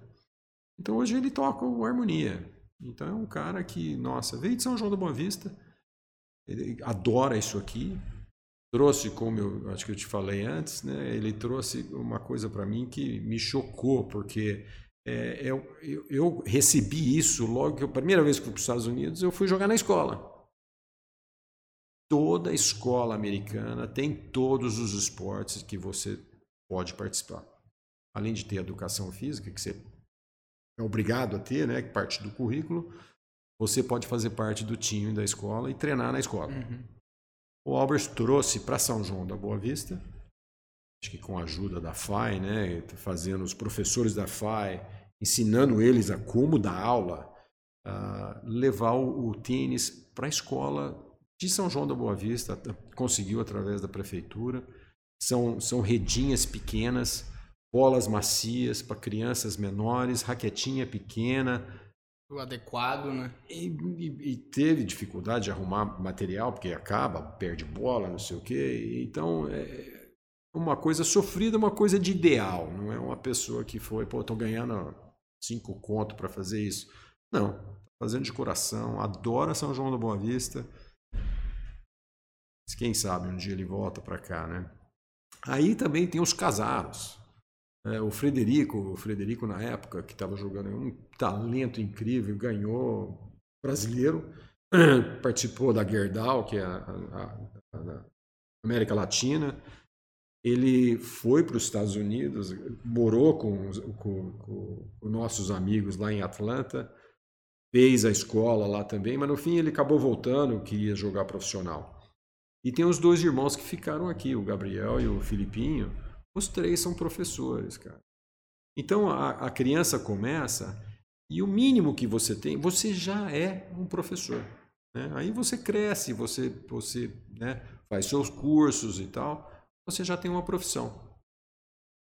Então hoje ele toca o Harmonia. Então é um cara que, nossa, veio de São João da Boa Vista, ele adora isso aqui. Trouxe, como eu acho que eu te falei antes, né? Ele trouxe uma coisa para mim que me chocou, porque é, eu, eu, eu, recebi isso logo que a primeira vez que fui para os Estados Unidos, eu fui jogar na escola. Toda escola americana tem todos os esportes que você pode participar. Além de ter educação física, que você é obrigado a ter, né, que parte do currículo, você pode fazer parte do time da escola e treinar na escola. Uhum. O Albers trouxe para São João da Boa Vista acho que com a ajuda da FAI, né, fazendo os professores da FAI, ensinando eles a como dar aula, levar o, o tênis para a escola de São João da Boa Vista, conseguiu através da prefeitura. São, são redinhas pequenas, bolas macias para crianças menores, raquetinha pequena. O adequado, né? E, e, e, teve dificuldade de arrumar material, porque acaba, perde bola, não sei o quê. Então, é, uma coisa sofrida, uma coisa de ideal. Não é uma pessoa que foi, pô, tô ganhando cinco conto para fazer isso. Não, tá fazendo de coração, adora São João da Boa Vista. Quem sabe um dia ele volta para cá, né? Aí também tem os casados. É, o Frederico, o Frederico na época, que estava jogando, um talento incrível, ganhou brasileiro, [CLEARS THROAT] participou da Gerdau, que é a, a, a América Latina. Ele foi para os Estados Unidos, morou com, com, com, com nossos amigos lá em Atlanta, fez a escola lá também, mas no fim ele acabou voltando, que ia jogar profissional. E tem os dois irmãos que ficaram aqui, o Gabriel e o Filipinho. Os três são professores, cara. Então a, a criança começa e o mínimo que você tem, você já é um professor. Né? Aí você cresce, você, você né, faz seus cursos e tal, você já tem uma profissão.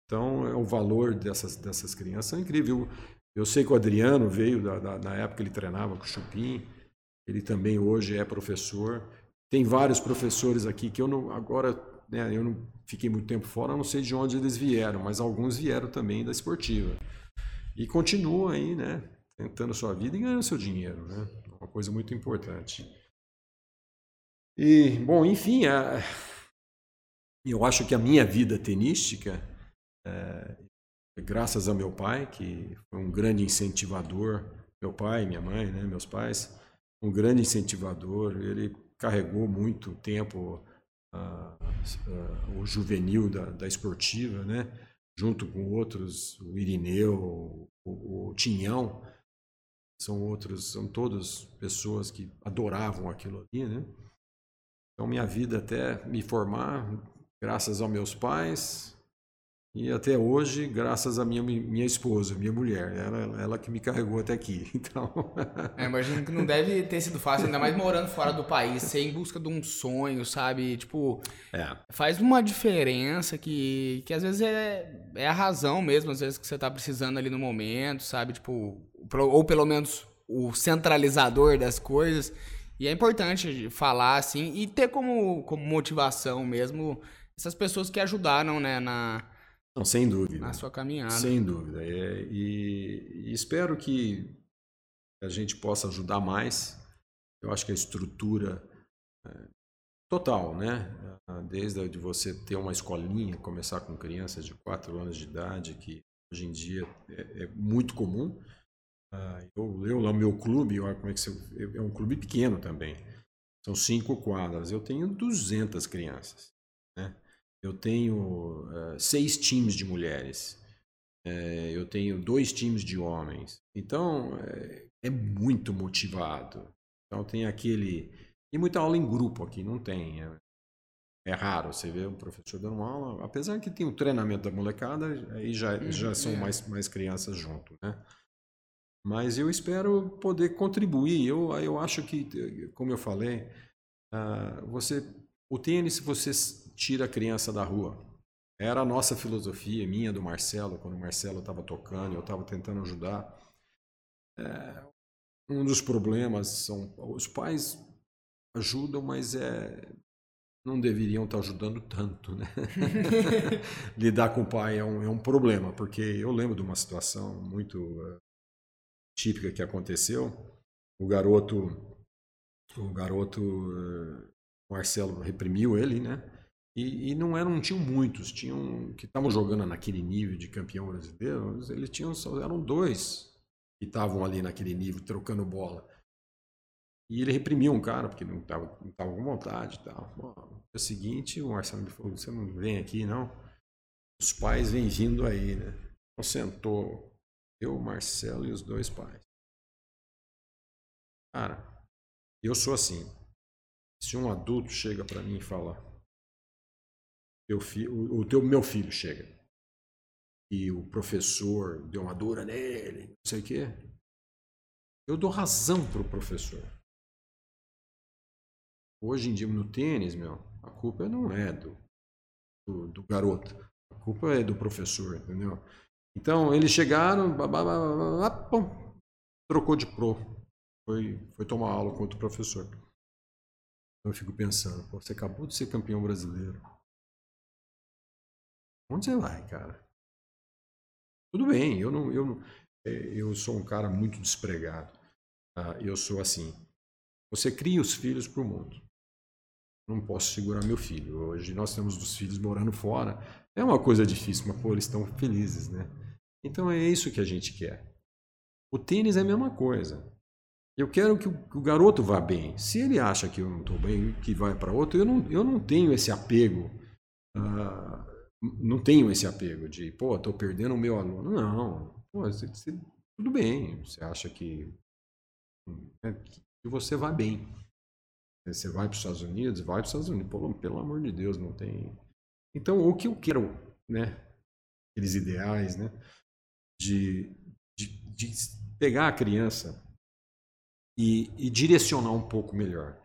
Então é o valor dessas, dessas crianças é incrível. Eu sei que o Adriano veio da, da, na época ele treinava com o Chupim, ele também hoje é professor. Tem vários professores aqui que eu não agora, né, eu não fiquei muito tempo fora, não sei de onde eles vieram, mas alguns vieram também da esportiva. E continuam aí, né, tentando sua vida e ganhando seu dinheiro, né? Uma coisa muito importante. E, bom, enfim, a, eu acho que a minha vida tenística é, graças ao meu pai, que foi um grande incentivador, meu pai, minha mãe, né, meus pais, um grande incentivador. Ele carregou muito tempo uh, uh, o juvenil da, da, esportiva, né, junto com outros, o Irineu, o, o Tinhão, são outros, são todas pessoas que adoravam aquilo ali, né? Então minha vida até me formar, graças aos meus pais, e até hoje, graças à minha, minha esposa, minha mulher, ela, ela que me carregou até aqui. [LAUGHS] Então. É, imagino que não deve ter sido fácil, ainda mais morando fora do país, ser em busca de um sonho, sabe? Tipo, é. faz uma diferença que, que às vezes é, é a razão mesmo, às vezes que você tá precisando ali no momento, sabe? Tipo, ou pelo menos o centralizador das coisas. E é importante falar assim e ter como, como motivação mesmo essas pessoas que ajudaram, né, na não, sem dúvida. Na sua caminhada. Sem dúvida. É, e, e, espero que a gente possa ajudar mais. Eu acho que a estrutura é, total, né? Desde de você ter uma escolinha, começar com crianças de 4 anos de idade, que hoje em dia é, é muito comum. Ah, eu, eu lá no meu clube, olha como é que você, é um clube pequeno também. São cinco quadras. Eu tenho 200 crianças, né? Eu tenho uh, seis times de mulheres, é, eu tenho dois times de homens. Então, é, é, muito motivado. Então, tem aquele. E muita aula em grupo aqui, não tem. É, é raro você ver um professor dando aula, apesar que tem o treinamento da molecada, aí já, uhum, já são mais, mais crianças junto, né? Mas eu espero poder contribuir. Eu, eu acho que, como eu falei, uh, você, o tênis, você tira a criança da rua. Era a nossa filosofia, minha, do Marcelo, quando o Marcelo estava tocando, eu estava tentando ajudar. É, um dos problemas são os pais ajudam, mas é, não deveriam estar tá ajudando tanto, né? [LAUGHS] [LAUGHS] Lidar com o pai é um, é um problema, porque eu lembro de uma situação muito uh, típica que aconteceu. O garoto, o garoto, uh, Marcelo reprimiu ele, né? E, e, não eram, tinham muitos, tinham que estavam jogando naquele nível de campeão brasileiro, eles tinham só eram dois que estavam ali naquele nível trocando bola. E ele reprimiu um cara porque não estava não tava com vontade e tal. No dia seguinte, o Marcelo me falou: "Você não vem aqui não? Os pais vêm vindo aí, né?" Então sentou eu, Marcelo e os dois pais. Cara, eu sou assim. Se um adulto chega para mim e fala: teu fi, o, o teu meu filho chega e o professor deu uma dura nele, não sei o quê, eu dou razão pro professor. Hoje em dia no tênis, meu, a culpa não é do, do, do garoto, a culpa é do professor, entendeu? Então eles chegaram, pum, trocou de pro, foi, foi tomar aula com outro professor. Eu fico pensando, você acabou de ser campeão brasileiro. Onde você vai, cara? Tudo bem, eu não, eu não, é, eu sou um cara muito despregado. Tá? Eu sou assim. Você cria os filhos para o mundo. Não posso segurar meu filho. Hoje nós temos dos filhos morando fora. É uma coisa difícil, mas pô, eles estão felizes, né? Então é isso que a gente quer. O tênis é a mesma coisa. Eu quero que o, que o garoto vá bem. Se ele acha que eu não estou bem, que vai para outro, eu não, eu não tenho esse apego. Uh, não tenho esse apego de, pô, estou perdendo o meu aluno. Não. Pô, você, você, tudo bem. Você acha que, né, que você vai bem. Você vai para os Estados Unidos, vai para os Estados Unidos. Pô, pelo amor de Deus, não tem. Então, o que eu quero, né? Aqueles ideais, né? De, de, de pegar a criança e, e, direcionar um pouco melhor.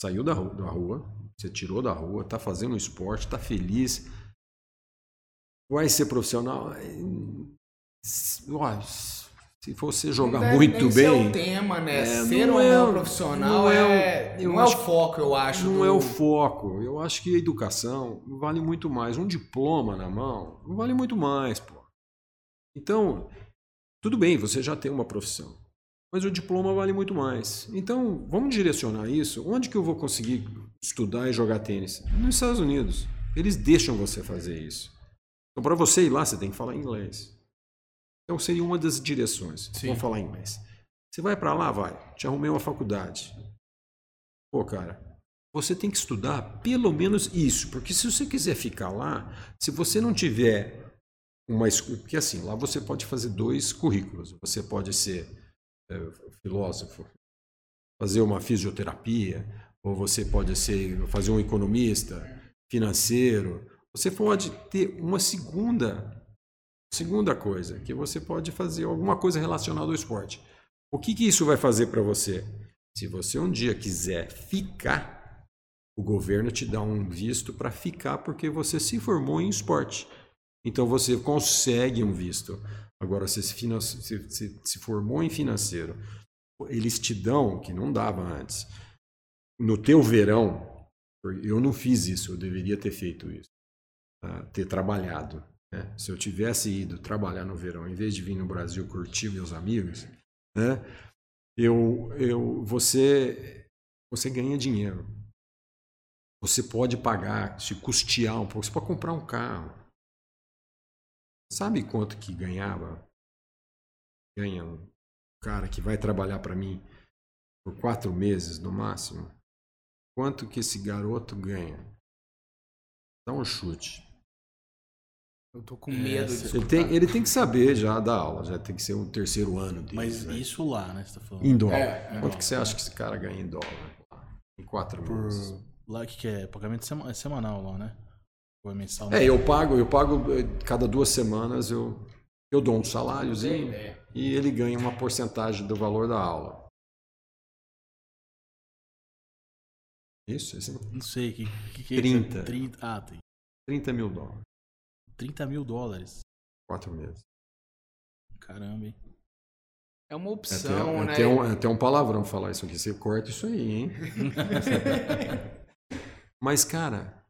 Saiu da da rua, você tirou da rua, está fazendo esporte, está feliz, vai ser profissional. Se você jogar deve muito nem bem. Ser o tema, né? É, ser não ou é- não profissional não é o- é, não é o foco, eu acho. Não do- é o foco. Eu acho que a educação vale muito mais. Um diploma na mão vale muito mais, pô. Então, tudo bem, você já tem uma profissão. Mas o diploma vale muito mais. Então, vamos direcionar isso. Onde que eu vou conseguir estudar e jogar tênis? Nos Estados Unidos. Eles deixam você fazer isso. Então, para você ir lá, você tem que falar inglês. Então, seria uma das direções. Sim. Vamos falar inglês. Você vai para lá, vai. Te arrumei uma faculdade. Pô, cara, você tem que estudar pelo menos isso, porque se você quiser ficar lá, se você não tiver uma esco- porque assim, lá você pode fazer dois currículos. Você pode ser é, filósofo, fazer uma fisioterapia, ou você pode ser fazer um economista, financeiro. Você pode ter uma segunda segunda coisa, que você pode fazer alguma coisa relacionada ao esporte. O que, que isso vai fazer para você? Se você um dia quiser ficar, o governo te dá um visto para ficar porque você se formou em esporte. Então você consegue um visto. Agora, se, se- se- se formou em financeiro, eles te dão, que não dava antes, no teu verão, eu não fiz isso, eu deveria ter feito isso, ter trabalhado. né? Se eu tivesse ido trabalhar no verão, em vez de vir no Brasil curtir meus amigos, né? eu, eu, você, você ganha dinheiro. Você pode pagar, se custear um pouco, você pode comprar um carro. Sabe quanto que ganhava? Ganha um cara que vai trabalhar para mim por quatro meses no máximo. Quanto que esse garoto ganha? Dá um chute. Eu tô com medo de Ele tem, ele tem que saber já da aula, já tem que ser o terceiro ano dele. Mas né? isso lá, né? Você tá falando. Em dólar. É, é. Quanto que você acha que esse cara ganha em dólar? Em quatro meses. Por. Lá que, que é? Pagamento sema- é semanal lá, né? Ou é mensal? É, eu pago, eu pago eh, cada duas semanas eu, eu dou um saláriozinho É. e ele ganha uma porcentagem do valor da aula. Isso, esse Não sei. Que, que, que 30. É 30. Ah, tem 30 mil dólares, 30 mil dólares. quatro meses. Caramba, hein? É uma É opção, até, né? até um, é até um palavrão falar isso aqui. Você corta isso aí, hein? [LAUGHS] Mas, cara,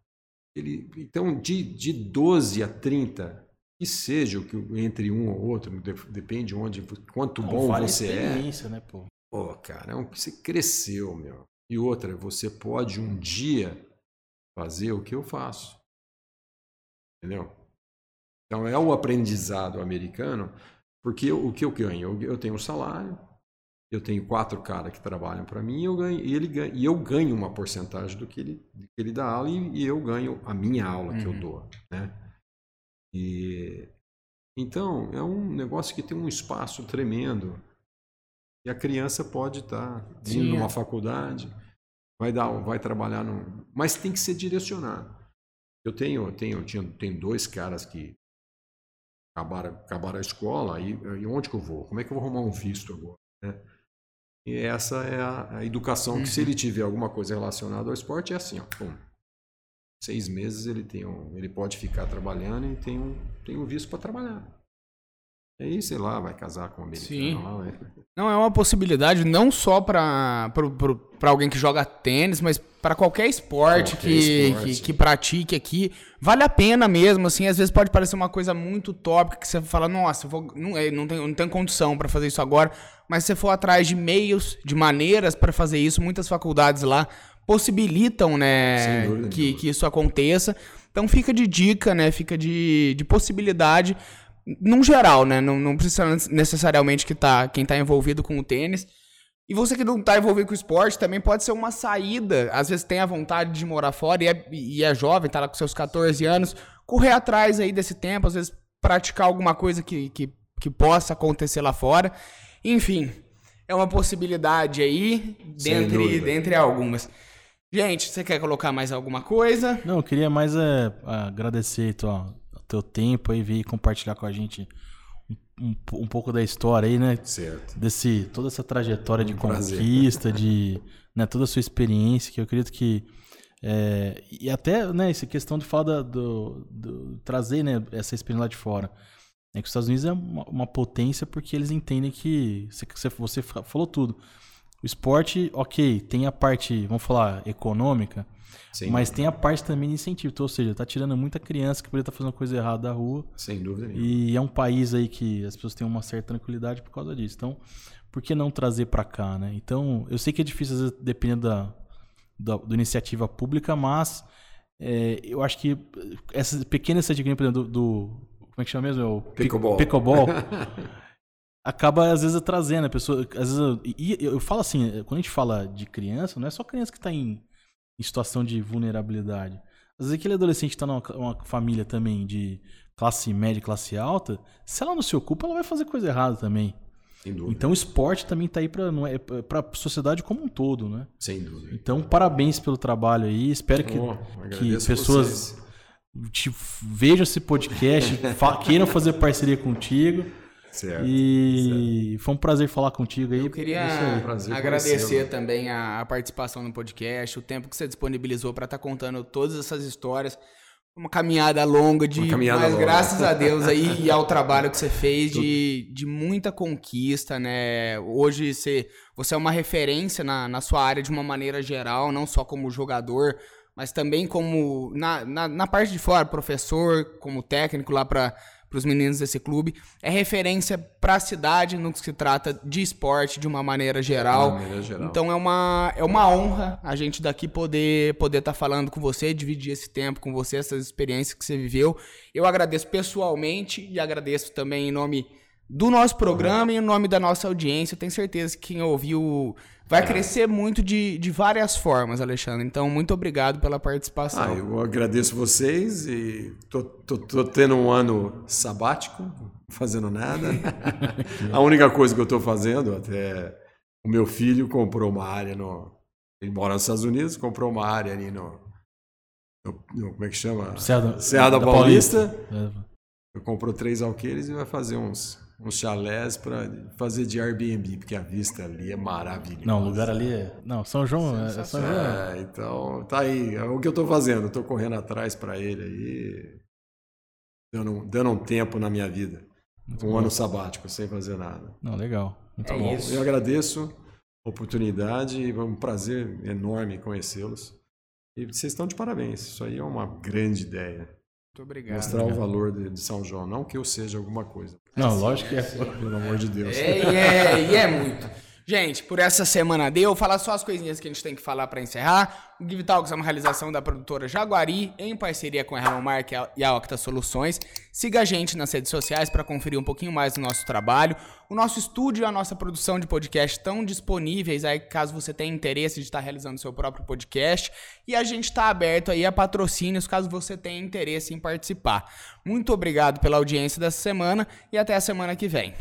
ele, então de, de 12 a 30, que seja o que entre um ou outro, de- depende onde, quanto Não, bom vale a você é. experiência, né, pô? Pô, cara, é um- você cresceu, meu. E outra, você pode um dia fazer o que eu faço. Entendeu? Então é o aprendizado americano, porque eu- o que eu ganho? Eu, eu tenho um salário, eu tenho quatro caras que trabalham para mim, e eu ganho, e ele ganha, e eu ganho uma porcentagem do que ele, do que ele dá aula e, e eu ganho a minha aula que eu Uhum. dou, né? E então é um negócio que tem um espaço tremendo. E a criança pode estar indo Sim, numa é. faculdade, vai dar, vai trabalhar no, mas tem que ser direcionado. Eu tenho, tenho, tinha, tenho dois caras que acabaram, acabaram a escola e, e onde que eu vou? Como é que eu vou arrumar um visto agora? né? E essa é a, a educação que se Uhum. ele tiver alguma coisa relacionada ao esporte é assim, ó, pum. Seis meses ele tem um, ele pode ficar trabalhando e tem um, tem um visto para trabalhar. E aí, sei lá, vai casar com um americano lá, Não, é uma possibilidade não só pra alguém que joga tênis, mas pra qualquer esporte, Qualquer que, esporte. Que, que pratique aqui. Vale a pena mesmo, assim, às vezes pode parecer uma coisa muito tópica, que você fala, nossa, eu vou, não, é, não, tenho, não tenho condição pra fazer isso agora, mas se você for atrás de meios, de maneiras pra fazer isso, muitas faculdades lá possibilitam, né, que, que isso aconteça. Então fica de dica, né? Fica de, de possibilidade, num geral, né? Não, não precisa necessariamente que tá, quem tá envolvido com o tênis. E você que não tá envolvido com o esporte, também pode ser uma saída. Às vezes tem a vontade de morar fora e é, e é jovem, tá lá com seus 14 anos. Correr atrás aí desse tempo, às vezes praticar alguma coisa que, que, que possa acontecer lá fora. Enfim, é uma possibilidade aí, dentre, dentre algumas. Gente, você quer colocar mais alguma coisa? Não, eu queria mais é, agradecer ó, o teu tempo aí, vir compartilhar com a gente um, um, pouco da história aí, né? Certo. Desse, toda essa trajetória um de conquista, de [LAUGHS] né, toda a sua experiência, que eu acredito que. É, e até né, essa questão de falar do, do, trazer né, essa experiência lá de fora. É que os Estados Unidos é uma, uma potência porque eles entendem que. Você, você falou tudo. O esporte, ok, tem a parte, vamos falar, econômica, Sim. mas tem a parte também de incentivo. Ou seja, tá tirando muita criança que poderia estar tá fazendo coisa errada da rua. Sem dúvida nenhuma. E é um país aí que as pessoas têm uma certa tranquilidade por causa disso. Então, por que não trazer para cá, né? Então, eu sei que é difícil, às vezes, dependendo da, da, da iniciativa pública, mas é, eu acho que essa pequena iniciativa, por exemplo, do, do como é que chama mesmo? É o pickleball. Pickleball. [LAUGHS] acaba, às vezes, trazendo a pessoa. Às vezes, eu, e eu falo assim, quando a gente fala de criança, não é só criança que está em, em, situação de vulnerabilidade. Às vezes aquele adolescente está numa família também de classe média, classe alta, se ela não se ocupa, ela vai fazer coisa errada também. Então o esporte também está aí para é, para a sociedade como um todo, né? Sem dúvida. Então parabéns pelo trabalho aí. Espero que, oh, que pessoas te vejam esse podcast, queiram fazer parceria contigo. Certo, e certo. foi um prazer falar contigo aí. Eu queria um agradecer também a, a, participação no podcast, o tempo que você disponibilizou para estar tá contando todas essas histórias. Uma caminhada longa de. Caminhada mas longa. graças a Deus aí e ao trabalho que você fez de, de muita conquista, né? Hoje você, você é uma referência na, na sua área de uma maneira geral, não só como jogador, mas também como na, na, na parte de fora, professor, como técnico lá para os meninos desse clube. É referência para a cidade no que se trata de esporte de uma maneira geral. De maneira geral. Então é uma, é uma honra a gente daqui poder poder estar tá falando com você, dividir esse tempo com você, essas experiências que você viveu. Eu agradeço pessoalmente e agradeço também em nome do nosso programa e em nome da nossa audiência. Eu tenho certeza que quem ouviu vai é. crescer muito de, de várias formas, Alexandre. Então, muito obrigado pela participação. Ah, eu agradeço vocês e tô, tô, tô tendo um ano sabático, fazendo nada. [LAUGHS] A única coisa que eu estou fazendo, até o meu filho comprou uma área no. Ele mora nos Estados Unidos, comprou uma área ali no. no, no como é que chama? Serra, Serra da, da Paulista. Paulista. É. Comprou três alqueires e vai fazer uns uns chalés para fazer de Airbnb, porque a vista ali é maravilhosa. Não, o lugar ali é. Não, São João. É, São João. É, então tá aí. É o que eu estou fazendo. Estou correndo atrás para ele aí, dando, dando um tempo na minha vida. Muito um bom. ano sabático, sem fazer nada. Não, legal. Muito é bom. Isso. Eu agradeço a oportunidade e é um prazer enorme conhecê-los. E vocês estão de parabéns. Isso aí é uma grande ideia. Muito obrigado. Mostrar obrigado. o valor de, de, São João. Não que eu seja alguma coisa. Não, lógico que é. Pelo amor de Deus. É, e é, e é muito. Gente, por essa semana deu. Falar só as coisinhas que a gente tem que falar para encerrar. O Give Talks é uma realização da produtora Jaguari, em parceria com a Hello Mark e a Octa Soluções. Siga a gente nas redes sociais para conferir um pouquinho mais do nosso trabalho. O nosso estúdio e a nossa produção de podcast estão disponíveis aí caso você tenha interesse de estar realizando seu próprio podcast. E a gente está aberto aí a patrocínios caso você tenha interesse em participar. Muito obrigado pela audiência dessa semana e até a semana que vem.